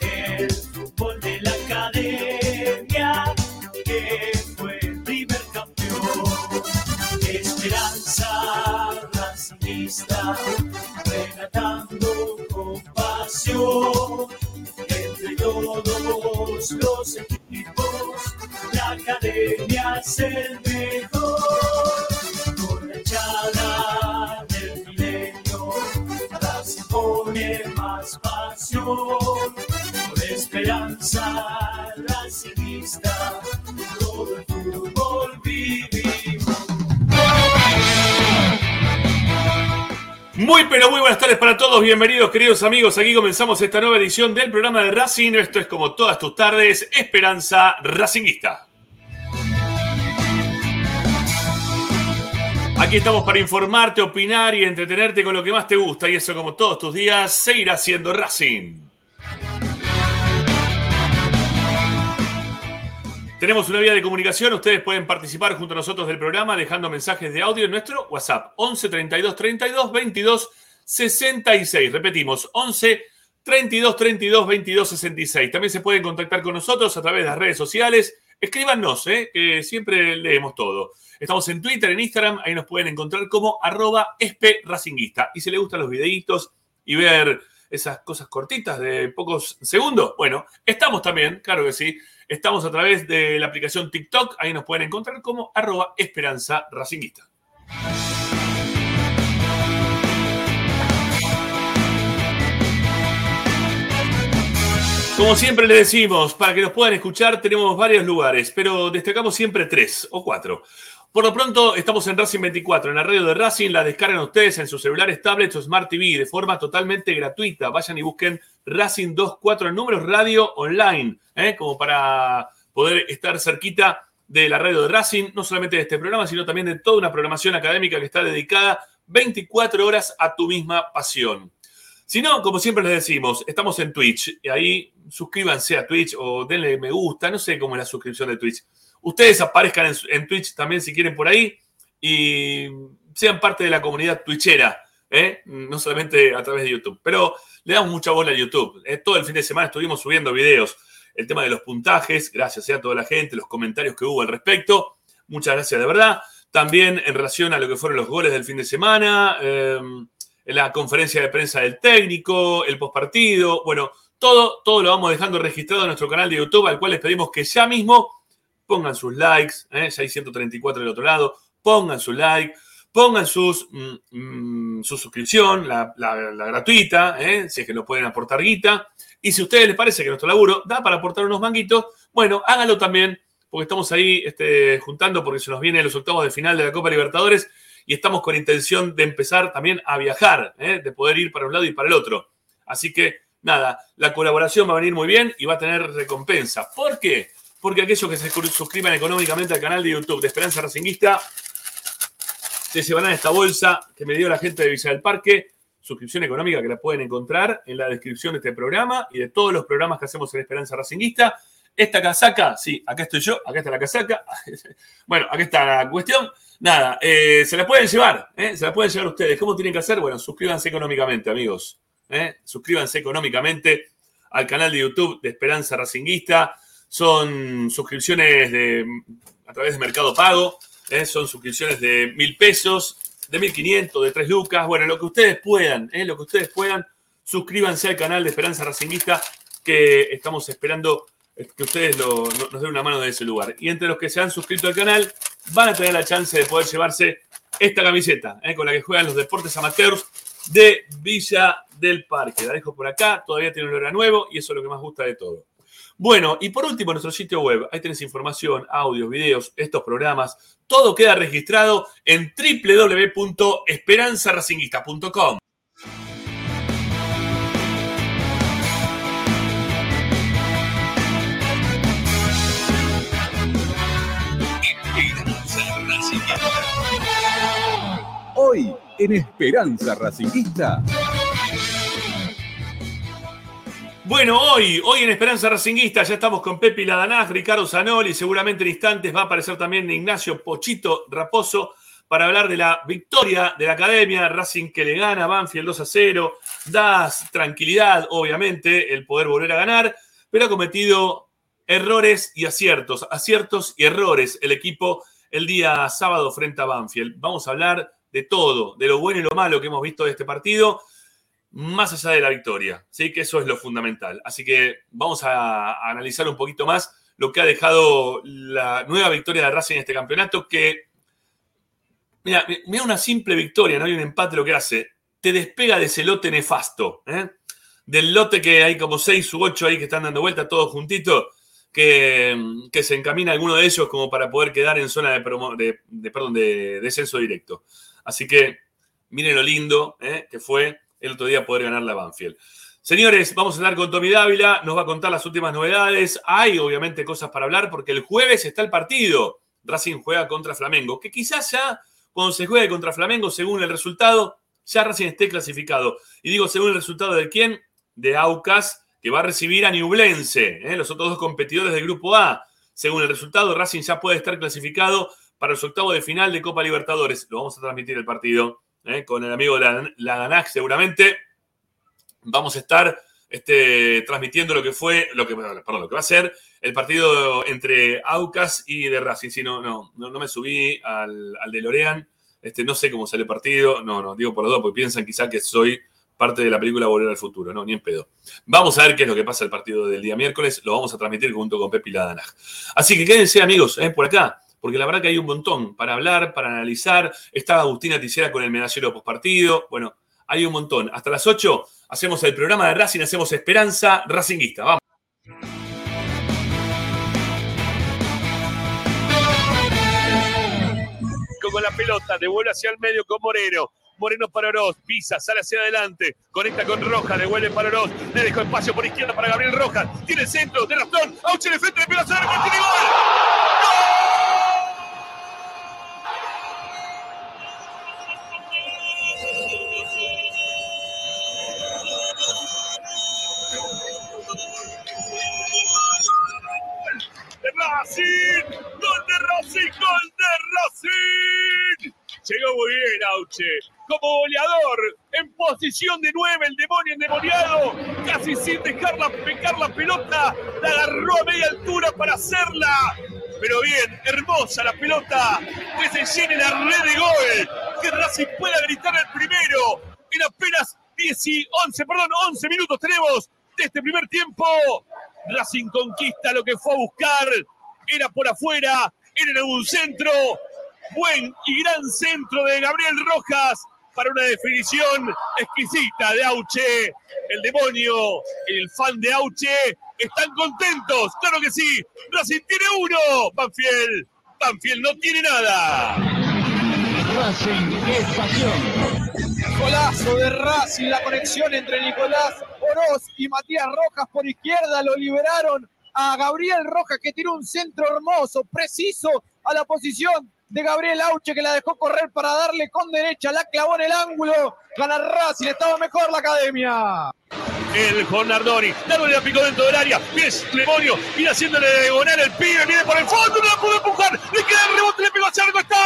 el fútbol de la academia que fue el primer campeón. Esperanza racista, relatando con pasión entre todos los equipos. La academia es el por esperanza racingista, todo el fútbol vivimos. Muy pero muy buenas tardes para todos, bienvenidos queridos amigos, aquí comenzamos esta nueva edición del programa de Racing, esto es como todas tus tardes, Esperanza Racinguista. Aquí estamos para informarte, opinar y entretenerte con lo que más te gusta y eso como todos tus días, seguirá siendo Racing. Tenemos una vía de comunicación, ustedes pueden participar junto a nosotros del programa dejando mensajes de audio en nuestro WhatsApp 11 32 32 22 66. Repetimos, 11 32 32 22 66. También se pueden contactar con nosotros a través de las redes sociales. Escríbanos, ¿eh? que siempre leemos todo. Estamos en Twitter, en Instagram, ahí nos pueden encontrar como arroba espracinguista. Y si les gustan los videitos y ver esas cosas cortitas de pocos segundos, bueno, estamos también, claro que sí, estamos a través de la aplicación TikTok, ahí nos pueden encontrar como arroba esperanza racinguista. Como siempre le decimos, para que nos puedan escuchar tenemos varios lugares, pero destacamos siempre tres o cuatro. Por lo pronto, estamos en Racing 24, en la radio de Racing. La descargan ustedes en sus celulares, tablets o Smart TV de forma totalmente gratuita. Vayan y busquen Racing 24 en números radio online, ¿eh? como para poder estar cerquita de la radio de Racing, no solamente de este programa, sino también de toda una programación académica que está dedicada 24 horas a tu misma pasión. Si no, como siempre les decimos, estamos en Twitch. Y ahí suscríbanse a Twitch o denle me gusta. No sé cómo es la suscripción de Twitch. Ustedes aparezcan en, Twitch también si quieren por ahí y sean parte de la comunidad twitchera, ¿eh? no solamente a través de YouTube. Pero le damos mucha bola a YouTube. ¿eh? Todo el fin de semana estuvimos subiendo videos. El tema de los puntajes, gracias a toda la gente, los comentarios que hubo al respecto. Muchas gracias de verdad. También en relación a lo que fueron los goles del fin de semana, eh, la conferencia de prensa del técnico, el postpartido. Bueno, todo, todo lo vamos dejando registrado en nuestro canal de YouTube, al cual les pedimos que ya mismo pongan sus likes, ¿eh? ya hay 134 del otro lado, pongan su like, pongan sus, mm, mm, su suscripción, la, gratuita, ¿eh? si es que nos pueden aportar guita. Y si a ustedes les parece que nuestro laburo da para aportar unos manguitos, bueno, háganlo también, porque estamos ahí este, juntando, porque se nos vienen los octavos de final de la Copa Libertadores y estamos con intención de empezar también a viajar, ¿eh? de poder ir para un lado y para el otro. Así que, nada, la colaboración va a venir muy bien y va a tener recompensa. ¿Por qué? Porque aquellos que se suscriban económicamente al canal de YouTube de Esperanza Racinguista se llevarán esta bolsa que me dio la gente de Villa del Parque, suscripción económica que la pueden encontrar en la descripción de este programa y de todos los programas que hacemos en Esperanza Racinguista. Esta casaca, sí, acá estoy yo, acá está la casaca. Bueno, acá está la cuestión. Nada, eh, se la pueden llevar, ¿eh? se la pueden llevar ustedes. ¿Cómo tienen que hacer? Bueno, suscríbanse económicamente, amigos. ¿Eh? Suscríbanse económicamente al canal de YouTube de Esperanza Racinguista. Son suscripciones a través de Mercado Pago. ¿eh? Son suscripciones de mil pesos, de mil quinientos, de tres lucas. Bueno, lo que ustedes puedan, ¿eh? lo que ustedes puedan. Suscríbanse al canal de Esperanza Racinguista que estamos esperando que ustedes nos den una mano de ese lugar. Y entre los que se han suscrito al canal, van a tener la chance de poder llevarse esta camiseta, con la que juegan los deportes amateurs de Villa del Parque. La dejo por acá, todavía tiene un olor a nuevo y eso es lo que más gusta de todo. Bueno, y por último, nuestro sitio web. Ahí tenés información, audios, videos, estos programas. Todo queda registrado en www.esperanzaracinguista.com. Hoy en Esperanza Racinguista. Bueno, hoy, hoy en Esperanza Racinguista ya estamos con Pepe Ladanaz, Ricardo Zanoli, seguramente en instantes va a aparecer también Ignacio Pochito Raposo para hablar de la victoria de la academia, Racing que le gana, Banfield 2 a 0, da tranquilidad, obviamente, el poder volver a ganar, pero ha cometido errores y aciertos, aciertos y errores el equipo el día sábado frente a Banfield. Vamos a hablar de todo, de lo bueno y lo malo que hemos visto de este partido más allá de la victoria, ¿sí? que eso es lo fundamental. Así que vamos a, analizar un poquito más lo que ha dejado la nueva victoria de Racing en este campeonato, que, mira, mira una simple victoria, no hay un empate lo que hace, te despega de ese lote nefasto. ¿eh? del lote que hay como seis u ocho ahí que están dando vuelta, todos juntitos, que, que se encamina alguno de ellos como para poder quedar en zona de, de- perdón, de descenso directo. Así que miren lo lindo eh, que fue el otro día poder ganar la Banfield. Señores, vamos a hablar con Tommy Dávila, nos va a contar las últimas novedades. Hay obviamente cosas para hablar porque el jueves está el partido. Racing juega contra Flamengo, que quizás ya cuando se juegue contra Flamengo, según el resultado, ya Racing esté clasificado. Y digo, según el resultado de quién? De Aucas, que va a recibir a Ñublense, ¿eh? los otros dos competidores del Grupo A. Según el resultado, Racing ya puede estar clasificado para los octavos de final de Copa Libertadores. Lo vamos a transmitir el partido ¿eh? con el amigo La- Laganac seguramente. Vamos a estar este, transmitiendo lo que fue, lo que, perdón, lo que va a ser el partido entre Aucas y de Racing. Sí, no, no, no, me subí al, al de Lorean. Este, no sé cómo sale el partido. No, no, digo por dos, porque piensan quizá que soy parte de la película Volver al Futuro. No, ni en pedo. Vamos a ver qué es lo que pasa el partido del día miércoles. Lo vamos a transmitir junto con Pepi Ladanaj. Así que quédense, amigos, ¿eh? por acá. Porque la verdad que hay un montón para hablar, para analizar. Está Agustina Ticera con el medallero postpartido. Bueno, hay un montón. Hasta las 8 hacemos el programa de Racing, hacemos Esperanza Racinguista. Vamos. con la pelota, devuelve hacia el medio con Moreno. Moreno para Oroz, pisa, sale hacia adelante, conecta con Rojas, devuelve para Oroz, le dejó espacio por izquierda para Gabriel Rojas, tiene centro, de Rastón, Auche de frente, arco, tiene gol. Racing, gol de Racing, gol de Racing. Llegó muy bien Auche, como goleador, en posición de nueve, el demonio endemoniado, casi sin dejarla pecar la pelota, la agarró a media altura para hacerla. Pero bien, hermosa la pelota, que se llene la red de gol, que Racing pueda gritar el primero. En apenas 10 y 11, perdón, 11 minutos tenemos de este primer tiempo. Racing conquista lo que fue a buscar. Era por afuera, era en algún centro. Buen y gran centro de Gabriel Rojas para una definición exquisita de Auche. El demonio, el fan de Auche, están contentos. Claro que sí. Racing tiene uno. Banfield. Banfield no tiene nada. Racing es pasión. Golazo de Racing, la conexión entre Nicolás Oroz y Matías Rojas por izquierda, lo liberaron a Gabriel Rojas que tiró un centro hermoso, preciso a la posición de Gabriel Auche que la dejó correr para darle con derecha, la clavó en el ángulo, gana Racing, estaba mejor la academia. El Jornardoni, dándole la picó dentro del área, viene Lemonio, viene haciéndole diagonal el pibe, viene por el fondo, no la pudo empujar, le queda el rebote, le pegó a Charco, está.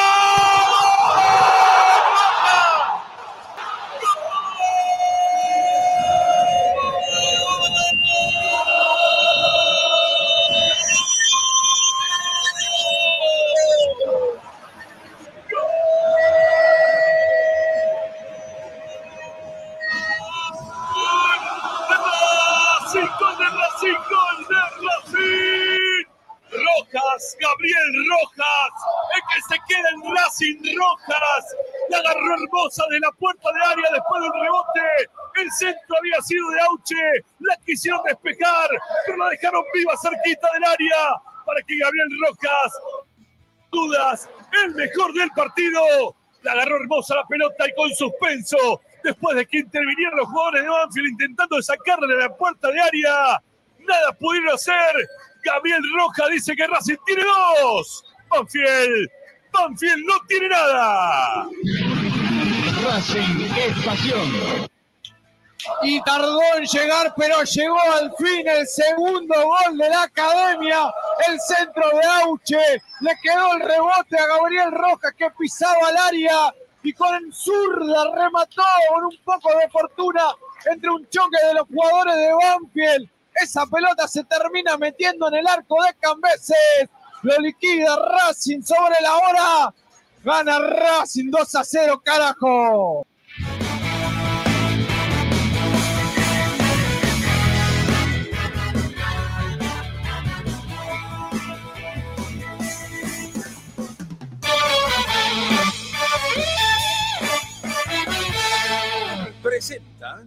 Gabriel Rojas, el que se queda en Racing Rojas, la agarró hermosa de la puerta de área después del rebote, el centro había sido de Auche, la quisieron despejar, pero la dejaron viva cerquita del área para que Gabriel Rojas, dudas, el mejor del partido, la agarró hermosa la pelota y con suspenso, después de que intervinieron los jugadores de Banfield intentando sacarle de la puerta de área, nada pudieron hacer. Gabriel Rojas dice que Racing tiene dos. Banfield, Banfield no tiene nada. Racing es pasión. Y tardó en llegar, pero llegó al fin el segundo gol de la academia. El centro de Auche. Le quedó el rebote a Gabriel Rojas que pisaba el área y con zurda remató con un poco de fortuna entre un choque de los jugadores de Banfield. Esa pelota se termina metiendo en el arco de Cambeses. Lo liquida Racing sobre la hora. Gana Racing 2 a 0, carajo. Presenta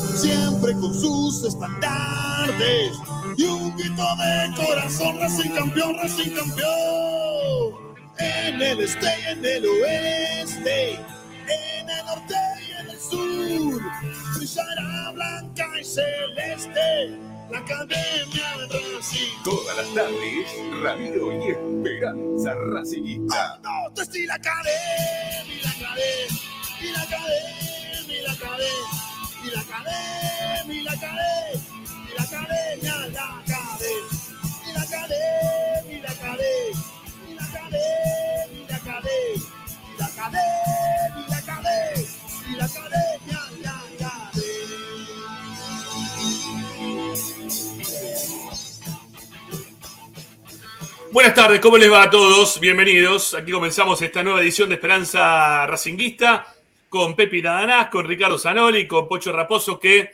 siempre con sus estandartes y un grito de corazón, Racing campeón, Racing campeón. En el este y en el oeste, en el norte y en el sur, brillará blanca y celeste la academia de Racing. Todas las tardes, Ramiro y Esperanza Racinguista. No, te estoy la academia, la academia, la academia, la academia, y la academia, y la academia, y la academia, la academia, y la academia, y la academia, y la academia, y la academia, y la academia, y la academia, y la academia, la Buenas tardes, ¿cómo les va a todos? Bienvenidos. Aquí comenzamos esta nueva edición de Esperanza Racinguista con Pepi Nadanás, con Ricardo Zanoli, con Pocho Raposo, que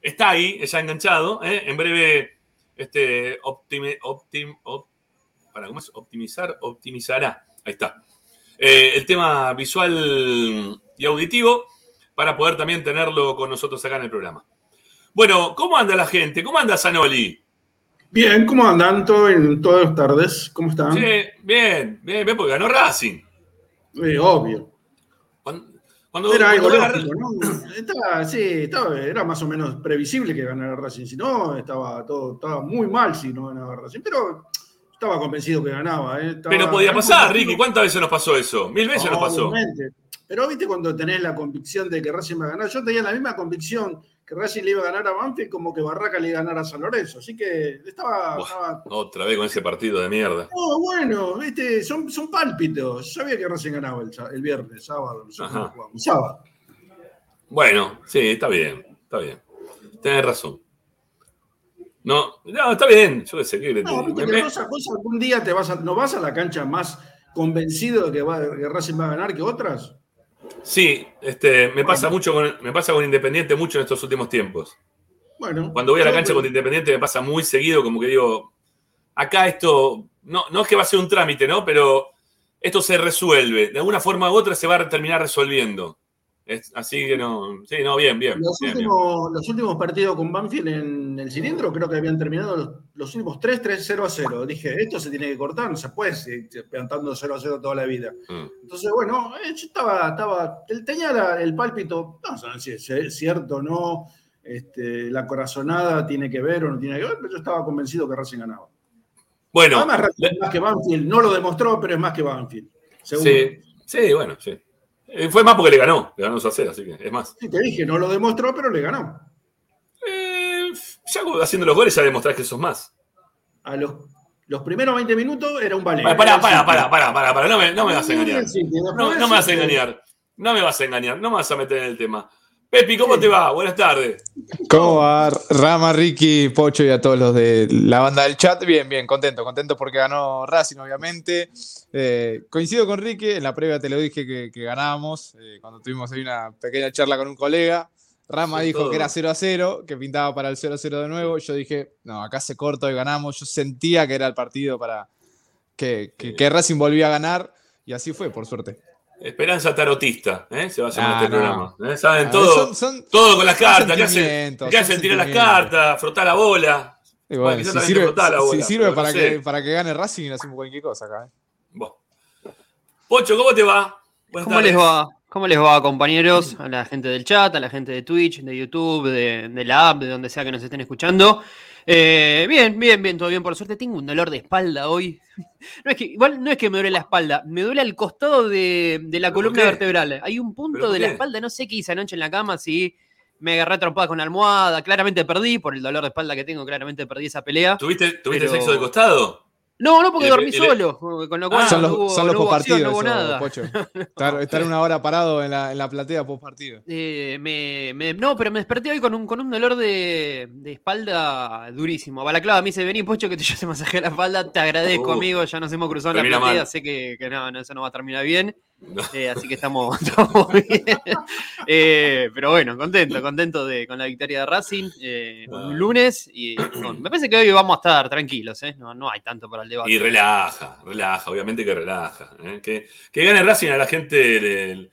está ahí, está enganchado. ¿eh? En breve, este, optimi- optim- op- para, ¿cómo es? optimizar, optimizará. Ahí está. Eh, el tema visual y auditivo para poder también tenerlo con nosotros acá en el programa. Bueno, ¿cómo anda la gente? ¿Cómo anda Zanoli? Bien, ¿cómo andan? Todo en todas las tardes. ¿Cómo están? Sí, bien, bien, bien, porque ganó Racing. Eh, obvio. Cuando, Era algo lógico, ¿no? Estaba, sí, estaba- era más o menos previsible que ganara Racing. Si no, estaba todo, estaba muy mal si no ganaba Racing. Pero estaba convencido que ganaba. ¿eh? Estaba- Pero podía pasar, Ricky. ¿Cuántas veces nos pasó eso? Mil veces nos pasó. Obviamente. Pero viste cuando tenés la convicción de que Racing va a ganar. Yo tenía la misma convicción que Racing le iba a ganar a Banfield como que Barraca le iba a ganar a San Lorenzo. Así que estaba, Otra vez con ese partido de mierda. No, bueno, viste, son, son pálpitos. Yo sabía que Racing ganaba el, el viernes, sábado, jugamos. Sábado. Bueno, sí, está bien, está bien. Tenés razón. No, no, está bien. Yo sé, ¿qué querés? No, Me- que vos algún día te vas a, no vas a la cancha más convencido de que, va- que Racing va a ganar que otras. Sí, este, me pasa mucho con, me pasa con Independiente mucho en estos últimos tiempos. Bueno. Cuando voy a la cancha con Independiente me pasa muy seguido, como que digo, acá esto, no, no es que va a ser un trámite, ¿no? Pero esto se resuelve. De alguna forma u otra se va a terminar resolviendo. Es- así que no, sí, no, bien, bien. Los bien, bien. últimos, los últimos partidos con Banfield en el cilindro creo que habían terminado los, los últimos 3, 3, 0 a 0. Dije, esto se tiene que cortar, no se puede seguir plantando 0 a 0 toda la vida. Mm. Entonces, bueno, eh, yo estaba, estaba, tenía la- el pálpito, no sé si es es cierto o no, este, la corazonada tiene que ver o no tiene que ver, pero yo estaba convencido que Racing ganaba. Bueno, Además, Racing es más que Banfield, no lo demostró, pero es más que Banfield. Seguro. sí, sí, bueno, sí. Eh, Fue más porque le ganó, le ganó 2 a 0, así que es más. Sí, te dije, no lo demostró, pero le ganó. Eh, ya haciendo los goles ya demostrás que sos más. A los, los primeros 20 minutos era un ballet. Pará, pará, pará, pará, pará, pará, no me, no me vas a engañar. No, no me vas a engañar. No me vas a engañar. No me vas a meter en el tema. Pepi, ¿cómo te va? Buenas tardes. ¿Cómo va Rama, Ricky, Pocho y a todos los de la banda del chat? Bien, bien, contento, contento porque ganó Racing, obviamente. Eh, coincido con Ricky, en la previa te lo dije que, que ganábamos, eh, cuando tuvimos ahí una pequeña charla con un colega. Rama Sí, dijo todo. que era 0 a 0, que pintaba para el 0 a 0 de nuevo. Yo dije, no, acá se corta y ganamos. Yo sentía que era el partido para que, que- que Racing volvía a ganar y así fue, por suerte. Esperanza tarotista, ¿eh? Se va a hacer Ah, este no. programa. ¿eh? Saben A todo, son- son- todo con las cartas. ¿Qué hacen? ¿Qué hacen? Tirar las cartas, frotar la bola. Y Bueno, bueno, quizás si sirve, la si sirve para, no sé. que, para que gane Racing, hacemos cualquier cosa acá. ¿eh? Bueno. Pocho, ¿cómo te va? Buenas ¿Cómo tardes. les va? ¿Cómo les va, compañeros? A la gente del chat, a la gente de Twitch, de YouTube, de, de la app, de donde sea que nos estén escuchando. Eh, bien, bien, bien, todo bien. Por suerte tengo un dolor de espalda hoy. No es que, igual no es que me duele la espalda, me duele al costado de, de la ¿Pero por columna qué? vertebral. Hay un punto de la espalda, no sé qué hice anoche en la cama, si me agarré trompada con la almohada, claramente perdí, por el dolor de espalda que tengo, claramente perdí esa pelea. ¿Tuviste, tuviste Pero- sexo de costado? No, no, porque El- dormí el- solo. Con lo cual son los, hubo, son los no hubo acción, postpartidos, no eso. Pocho. Estar, estar una hora parado en la, en la platea post partido. Eh, me, me- no, pero me desperté hoy con un, con un dolor de, de espalda durísimo. Balaclava me dice, vení, Pocho, que te, yo te masajé la espalda. Te agradezco, Uh, amigo. Ya nos hemos cruzado en la termina platea. mal. Sé que, que no, no, eso no va a terminar bien. Eh, así que estamos, estamos bien. Eh, pero bueno, contento, contento de, con la victoria de Racing. eh, un lunes. Y me parece que hoy vamos a estar tranquilos. ¿eh? No, no hay tanto para el debate. Y relaja, relaja, obviamente que relaja. Que, que gane Racing a la gente le, le-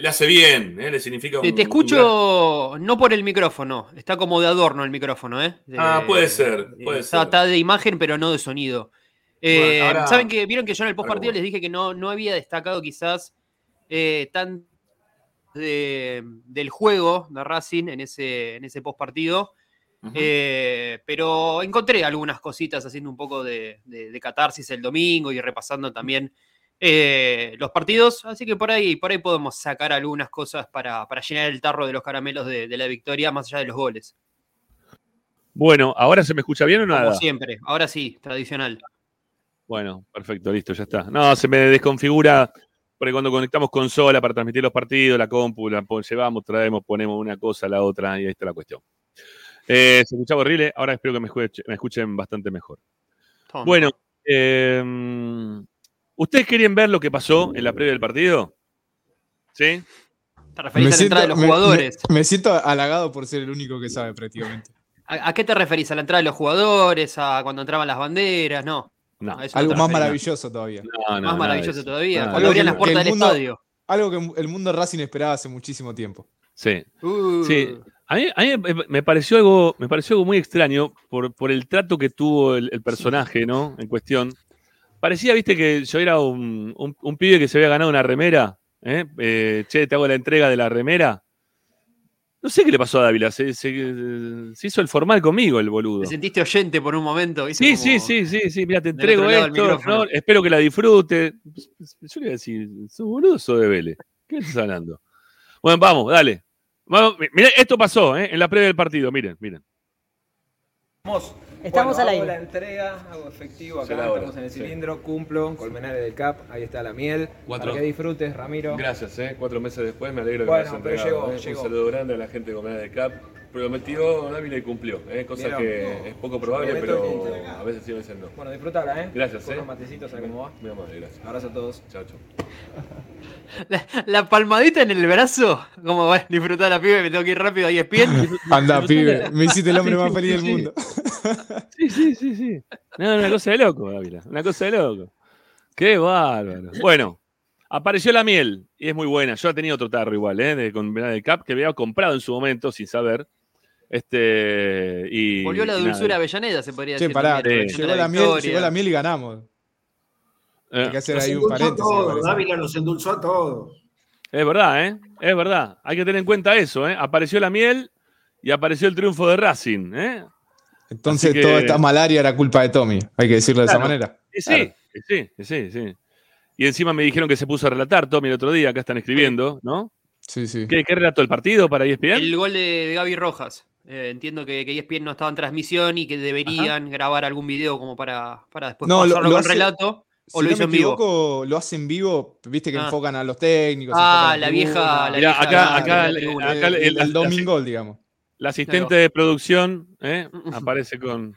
le hace bien, ¿eh? le significa un. Te, un escucho no por el micrófono, está como de adorno el micrófono, ¿eh? De- Ah, puede ser, puede está, ser. está de imagen, pero no de sonido. Eh, Bueno, ahora- Saben que vieron que yo en el post partido les dije que no, no había destacado quizás eh, tan de- del juego de Racing en ese, en ese post partido. Eh, pero encontré algunas cositas haciendo un poco de, de- de catarsis el domingo y repasando también eh, los partidos, así que por ahí, por ahí podemos sacar algunas cosas para, para llenar el tarro de los caramelos de, de la victoria, más allá de los goles. Bueno, ¿ahora se me escucha bien o Como nada? siempre, ahora sí, tradicional. Bueno, perfecto, listo, ya está. No, se me desconfigura porque cuando conectamos consola para transmitir los partidos, la compu, la pon- llevamos, traemos, ponemos una cosa a la otra y ahí está la cuestión. Eh, se escuchaba horrible, ahora espero que me, escuche- me escuchen bastante mejor. Bueno, eh, ¿ustedes querían ver lo que pasó en la previa del partido? ¿Sí? ¿Te referís a la entrada de los me- jugadores? Me, me siento halagado por ser el único que sabe prácticamente. ¿A, a qué te referís? ¿A la entrada de los jugadores? ¿A cuando entraban las banderas? No. No. Algo más maravilloso todavía. No, no, Más maravilloso todavía. Cuando Algo abrían que- las puertas del el mundo- estadio. Algo que el mundo Racing esperaba hace muchísimo tiempo. Sí. Uh, Sí, a mí, a mí me- pareció algo, me pareció algo muy extraño por, por el trato que tuvo el, el personaje, ¿no? En cuestión. Parecía, viste, que yo era un, un- un pibe que se había ganado una remera. ¿eh? Eh, che, te hago la entrega de la remera. No sé qué le pasó a Dávila. Se, se- se hizo el formal conmigo, el boludo. ¿Te sentiste oyente por un momento? Sí, Como- sí, sí, sí, sí. Mira, te entrego esto. Espero que la disfrute. Yo le iba a decir, ¿sos boludo o sos de Vélez? ¿Qué estás hablando? Bueno, vamos, dale. Vamos, mi- mirá, esto pasó ¿eh? en la previa del partido. Miren, miren. Estamos al hago aire. la entrega, hago efectivo acá, hora, estamos en el sí. cilindro, cumplo, colmenares del CAP, ahí está la miel, Cuatro. para que disfrutes, Ramiro. Gracias, ¿eh? Cuatro meses después me alegro que Bueno, me hayas pero entregado, llegó, ¿eh? llegó. Un saludo grande a la gente de Comunidad de CAP. Prometió Dávila y cumplió, ¿eh? cosa ¿Vieron? que es poco probable, pero a veces sí, a veces no. Bueno, disfrutala, ¿eh? Gracias, Con ¿eh? unos matecitos, ¿sabes cómo va? Muy amable, gracias. Abrazo a todos. Chao, chao. La, la palmadita en el brazo, como bueno, disfrutar la pibe, me tengo que ir rápido ahí espien. Anda, pibe, me hiciste el hombre más sí, feliz del mundo. Sí, sí, sí, sí. No, una cosa de loco, Dávila. Una cosa de loco. Qué bárbaro. Bueno, apareció la miel y es muy buena. Yo tenía otro tarro igual, ¿eh? De, con de Cap que había comprado en su momento sin saber. Este, y, Volvió la dulzura. Avellaneda, se podría decir. pará, también, sí. llegó la, miel, llegó la miel y ganamos. Eh, Hay que hacer Nos ahí un paréntesis. parece. Dávila nos endulzó a todos. Es verdad, ¿eh? Es verdad. Hay que tener en cuenta eso, ¿eh? Apareció la miel y apareció el triunfo de Racing, ¿eh? Entonces que- toda esta malaria era culpa de Tommy, hay que decirlo de esa Claro. manera. Y sí, y sí, sí, sí. Y encima me dijeron que se puso a relatar, Tommy, el otro día, acá están escribiendo, ¿no? Sí, sí. ¿Qué, qué relató el partido para ESPN? El gol de, de Gaby Rojas. Eh, entiendo que, que ESPN no estaba en transmisión y que deberían grabar algún video como para, para después No, lo- pasarlo lo con hace- relato. Si ¿O lo no hizo me en vivo? lo hacen vivo, viste que Ah. enfocan a los técnicos. Ah, la vieja- la Mirá, vieja- acá, el, tribuna. acá el- el, el- el la- Domingol, digamos. la asistente de producción ¿eh? aparece con,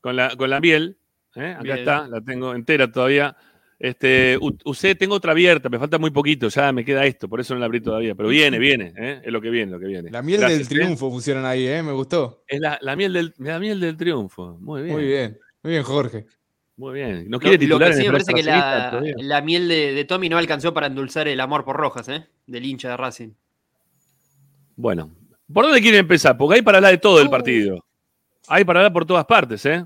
con, la, con la miel. ¿eh? Acá Bien. está, la tengo entera todavía. Este, usé, tengo otra abierta, me falta muy poquito, ya me queda esto, por eso no la abrí todavía. Pero viene, viene, ¿eh? es lo que viene, lo que viene. La miel Gracias, del ¿eh? triunfo pusieron ahí, ¿eh? Me gustó. Es la, la miel del, la miel del triunfo. Muy bien. Muy bien. Muy bien, Jorge. Muy bien. ¿No Lo, quiere lo titular que sí me parece que la, la miel de, de Tommy no alcanzó para endulzar el amor por Rojas, ¿eh? Del hincha de Racing. Bueno, ¿por dónde quiere empezar? Porque hay para hablar de todo Uh. el partido. Hay para hablar por todas partes, ¿eh?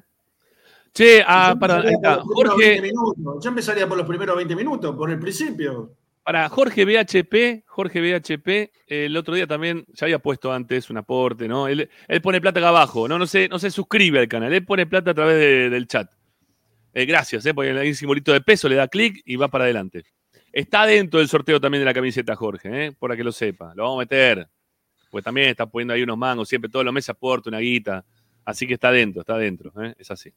Che, ah, para, ahí empezaría está. por los primeros Jorge, 20 minutos. Yo empezaría por los primeros 20 minutos, por el principio. para Jorge BHP, Jorge BHP, el otro día también, ya había puesto antes un aporte, ¿no? Él, él pone plata acá abajo, ¿no? No se, no se suscribe al canal, él pone plata a través de- del chat. Eh, gracias, ¿eh? Porque hay un simbolito de peso, le da clic y va para adelante. Está dentro del sorteo también de la camiseta, Jorge, ¿eh? Para que lo sepa. Lo vamos a meter. Pues también está poniendo ahí unos mangos, siempre todos los meses aporta una guita. Así que está dentro, está dentro, ¿eh? Es así.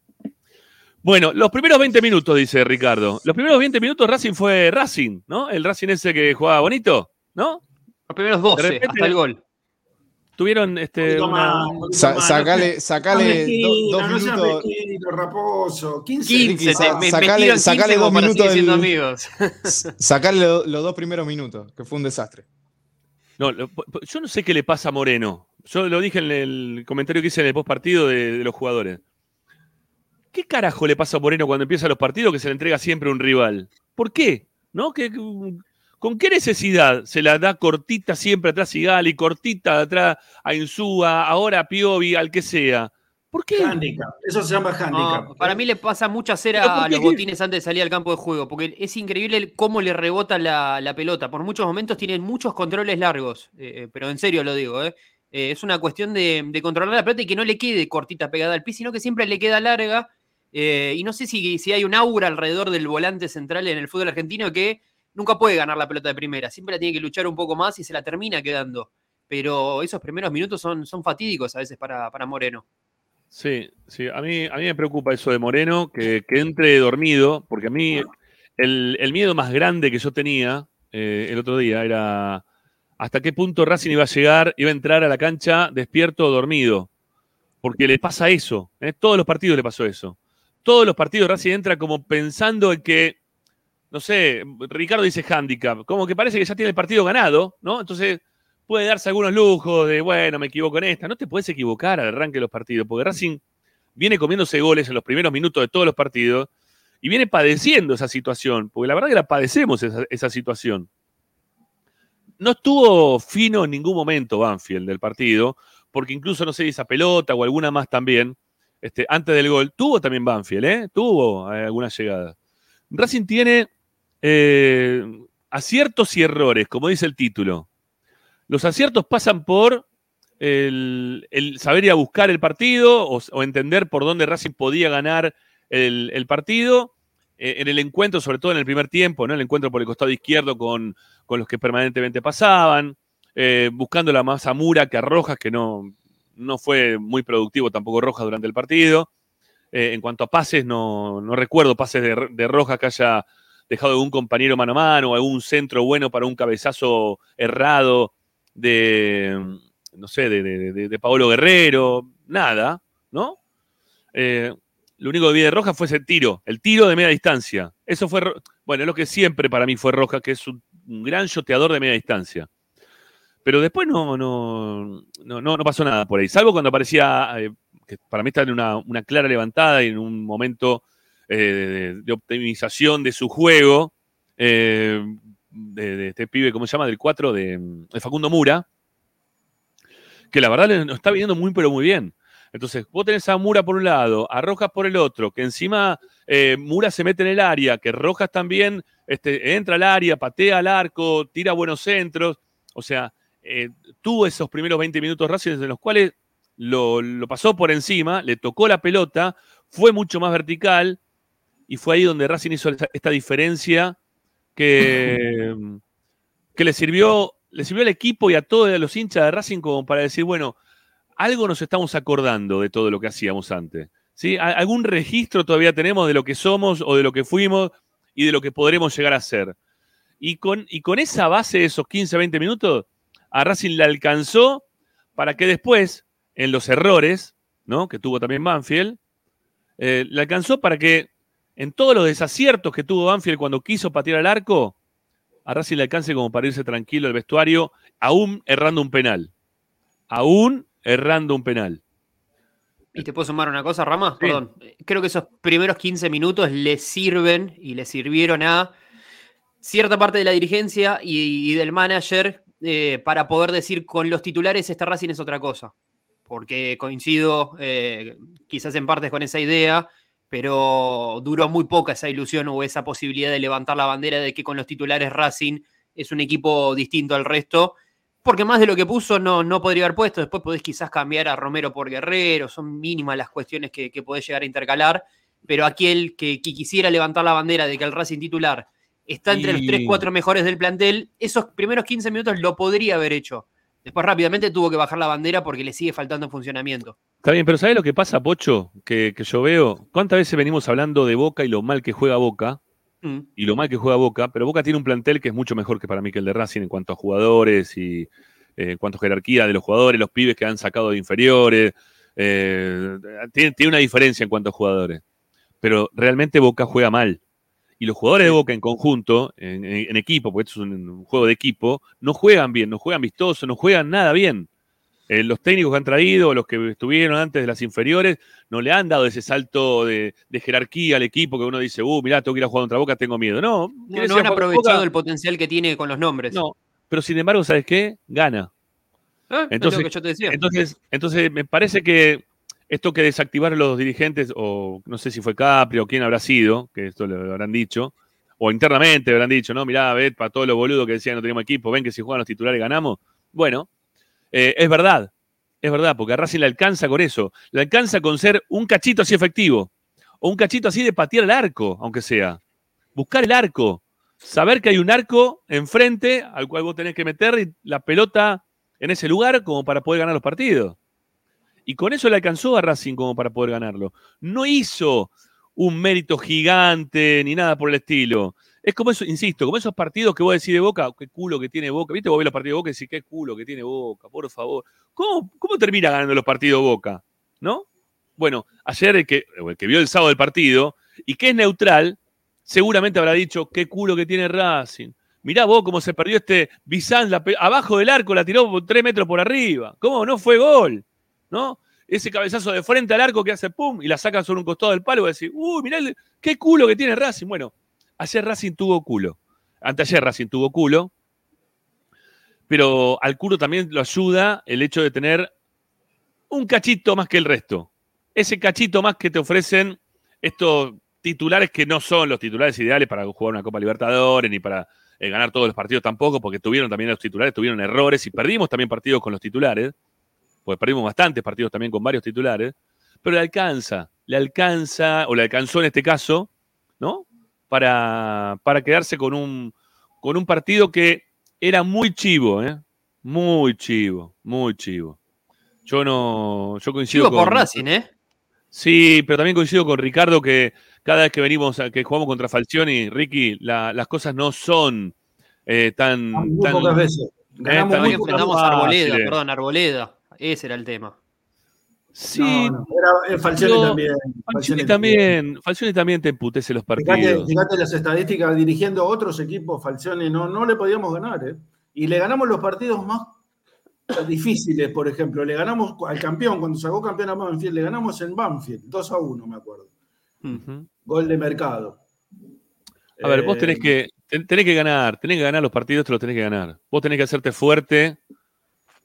Bueno, los primeros 20 minutos, dice Ricardo. Los primeros 20 minutos Racing fue Racing, ¿no? El Racing ese que jugaba bonito, ¿no? Los primeros 12, De repente- hasta el gol. Tuvieron este, una- Sa- sacale no sacale do- mezquino, dos no minutos. mezquino, raposo. 15, 15, Ricky, sa- me, sacale- me tiran 15 sacale dos minutos del- amigos. Sacale lo- los dos primeros minutos, que fue un desastre. No, lo- yo no sé qué le pasa a Moreno. Yo lo dije en el comentario que hice en el post partido de, de los jugadores. ¿Qué carajo le pasa a Moreno cuando empieza los partidos que se le entrega siempre a un rival? ¿Por qué? ¿No? ¿Qué- ¿Con qué necesidad se la da cortita siempre atrás a Gali, cortita atrás a Insúa, ahora a Piovi, al que sea? ¿Por qué? Handicap. Eso se llama handicap. No, para mí le pasa mucha ¿Pero cera a los botines antes de salir al campo de juego, porque es increíble cómo le rebota la, la pelota. Por muchos momentos tienen muchos controles largos, eh, eh, pero en serio lo digo. eh. Eh, es una cuestión de, de controlar la pelota y que no le quede cortita pegada al pie, sino que siempre le queda larga. Eh, y no sé si, si hay un aura alrededor del volante central en el fútbol argentino que nunca puede ganar la pelota de primera, siempre la tiene que luchar un poco más y se la termina quedando. Pero esos primeros minutos son, son fatídicos a veces para, para Moreno. Sí, sí, a mí, a mí me preocupa eso de Moreno, que, entre dormido, porque a mí el, el miedo más grande que yo tenía eh, el otro día era hasta qué punto Racing iba a llegar, iba a entrar a la cancha despierto o dormido, porque le pasa eso, ¿eh? todos los partidos le pasó eso. Todos los partidos Racing entra como pensando en que, no sé, Ricardo dice handicap, como que parece que ya tiene el partido ganado, ¿no? Entonces puede darse algunos lujos de, bueno, me equivoco en esta. No te puedes equivocar al arranque de los partidos, porque Racing viene comiéndose goles en los primeros minutos de todos los partidos y viene padeciendo esa situación, porque la verdad que la padecemos esa, esa situación. No estuvo fino en ningún momento Banfield del partido, porque incluso, no sé, esa pelota o alguna más también, este, antes del gol, tuvo también Banfield, ¿eh? Tuvo eh, alguna llegada. Racing tiene eh, aciertos y errores, como dice el título. Los aciertos pasan por el, saber ir a buscar el partido o, entender por dónde Racing podía ganar el, partido. Eh, en el encuentro, sobre todo en el primer tiempo, ¿no? el encuentro por el costado izquierdo con, los que permanentemente pasaban, buscando la más a Mura que a Rojas, que no, no fue muy productivo tampoco Rojas durante el partido. Eh, en cuanto a pases, no, no recuerdo pases de, de Rojas que haya dejado algún compañero mano a mano, algún centro bueno para un cabezazo errado de, no sé, de, de, de, Paolo Guerrero, nada, ¿no? Eh, lo único que vi de Roja fue ese tiro, el tiro de media distancia. Eso fue, bueno, lo que siempre para mí fue Roja, que es un, un gran shoteador de media distancia. Pero después no, no, no, no, pasó nada por ahí, salvo cuando aparecía, eh, que para mí está en una, una clara levantada y en un momento eh, de, optimización de su juego, eh, de, este pibe, ¿cómo se llama? Del 4, de, de Facundo Mura, que la verdad nos está viniendo muy, pero muy bien. Entonces, vos tenés a Mura por un lado, a Rojas por el otro, que encima Mura se mete en el área, que Rojas también este, entra al área, patea al arco, tira buenos centros. O sea, eh, tuvo esos primeros 20 minutos Racing en los cuales lo, lo pasó por encima, le tocó la pelota, fue mucho más vertical y fue ahí donde Racing hizo esta, diferencia que, que le sirvió, le sirvió al equipo y a todos los hinchas de Racing como para decir, bueno, algo nos estamos acordando de todo lo que hacíamos antes. ¿sí? Algún registro todavía tenemos de lo que somos o de lo que fuimos y de lo que podremos llegar a ser. Y con, y con esa base de esos 15, 20 minutos, a Racing le alcanzó para que después, en los errores, ¿no? que tuvo también Banfield, eh, le alcanzó para que en todos los desaciertos que tuvo Banfield cuando quiso patear al arco, a Racing le alcance como para irse tranquilo al vestuario, aún errando un penal. Aún errando un penal. ¿Y te puedo sumar una cosa, Rama? Perdón. Creo que esos primeros 15 minutos le sirven y le sirvieron a cierta parte de la dirigencia y, y del manager eh, para poder decir con los titulares este Racing es otra cosa. Porque coincido eh, quizás en partes con esa idea, pero duró muy poca esa ilusión o esa posibilidad de levantar la bandera de que con los titulares Racing es un equipo distinto al resto. Porque más de lo que puso no, no podría haber puesto. Después podés quizás cambiar a Romero por Guerrero. Son mínimas las cuestiones que, que podés llegar a intercalar. Pero aquel que, que quisiera levantar la bandera de que el Racing titular está entre los Y- 3, 4 mejores del plantel, esos primeros 15 minutos lo podría haber hecho. Después rápidamente tuvo que bajar la bandera porque le sigue faltando funcionamiento. Está bien, pero ¿sabes lo que pasa, Pocho? Que, que yo veo. ¿Cuántas veces venimos hablando de Boca y lo mal que juega Boca? Mm. Y lo mal que juega Boca, pero Boca tiene un plantel que es mucho mejor que para mí que el de Racing en cuanto a jugadores y eh, en cuanto a jerarquía de los jugadores, los pibes que han sacado de inferiores. eh, tiene, tiene una diferencia en cuanto a jugadores. Pero realmente Boca juega mal. Y los jugadores de Boca en conjunto, en, en- en equipo, porque esto es un, un juego de equipo, no juegan bien, no juegan vistoso, no juegan nada bien. Eh, los técnicos que han traído, los que estuvieron antes de las inferiores, no le han dado ese salto de, de jerarquía al equipo que uno dice, uh, mirá, tengo que ir a jugar contra Boca, tengo miedo. No, No, ¿quieres no ir a han aprovechado el potencial que tiene con los nombres. No, pero sin embargo, ¿sabes qué? Gana. Ah, es Entonces, lo que yo te decía. entonces, entonces, me parece que esto que desactivaron los dirigentes, o no sé si fue Capri o quién habrá sido, que esto lo habrán dicho, o internamente habrán dicho, no, mirá, ven, para todos los boludos que decían no teníamos equipo, ven que si juegan los titulares ganamos. Bueno, eh, es verdad, es verdad, porque a Racing le alcanza con eso, le alcanza con ser un cachito así efectivo, o un cachito así de patear el arco, aunque sea. Buscar el arco, saber que hay un arco enfrente al cual vos tenés que meter la pelota en ese lugar como para poder ganar los partidos. Y con eso le alcanzó a Racing como para poder ganarlo. No hizo un mérito gigante ni nada por el estilo. Es como eso, insisto, como esos partidos que vos decís de Boca, qué culo que tiene Boca. ¿Viste? Vos ves los partidos de Boca y decís, qué culo que tiene Boca, por favor. ¿Cómo, cómo termina ganando los partidos Boca? ¿No? Bueno, ayer el que, que vio el sábado del partido y que es neutral, seguramente habrá dicho, qué culo que tiene Racing. Mirá vos cómo se perdió este Bizán, abajo del arco la tiró tres metros por arriba. ¿Cómo no fue gol? ¿No? Ese cabezazo de frente al arco que hace pum y la saca sobre un costado del palo y decir, uy, mirá qué culo que tiene Racing. Bueno, ayer Racing tuvo culo. Anteayer Racing tuvo culo. Pero al culo también lo ayuda el hecho de tener un cachito más que el resto. Ese cachito más que te ofrecen estos titulares que no son los titulares ideales para jugar una Copa Libertadores ni para eh, ganar todos los partidos tampoco, porque tuvieron también los titulares, tuvieron errores y perdimos también partidos con los titulares, porque perdimos bastantes partidos también con varios titulares, pero le alcanza, le alcanza, o le alcanzó en este caso, ¿no? Para, para quedarse con un, con un partido que era muy chivo, ¿eh? Muy chivo, muy chivo. Yo no, yo coincido Chivo con por Racing, ¿eh? Sí, pero también coincido con Ricardo que cada vez que venimos, que jugamos contra Falcioni, Ricky, la- las cosas no son eh, tan, Muy tan- pocas veces. eh, Ganamos tan muy pocas a Arboleda, perdón, Arboleda. Ese era el tema. Sí, No, no, era, eh, Falcioni también. Falcioni también, Falcioni también te emputece los partidos. fíjate las estadísticas dirigiendo a otros equipos, Falcioni no, no le podíamos ganar, ¿eh? Y le ganamos los partidos más difíciles, por ejemplo. Le ganamos al campeón, cuando sacó campeón a Banfield, le ganamos en Banfield, 2 a 1, me acuerdo. Gol de mercado. A ver, vos Eh, tenés que, ten- tenés que ganar, tenés que ganar los partidos, te los tenés que ganar. Vos tenés que hacerte fuerte,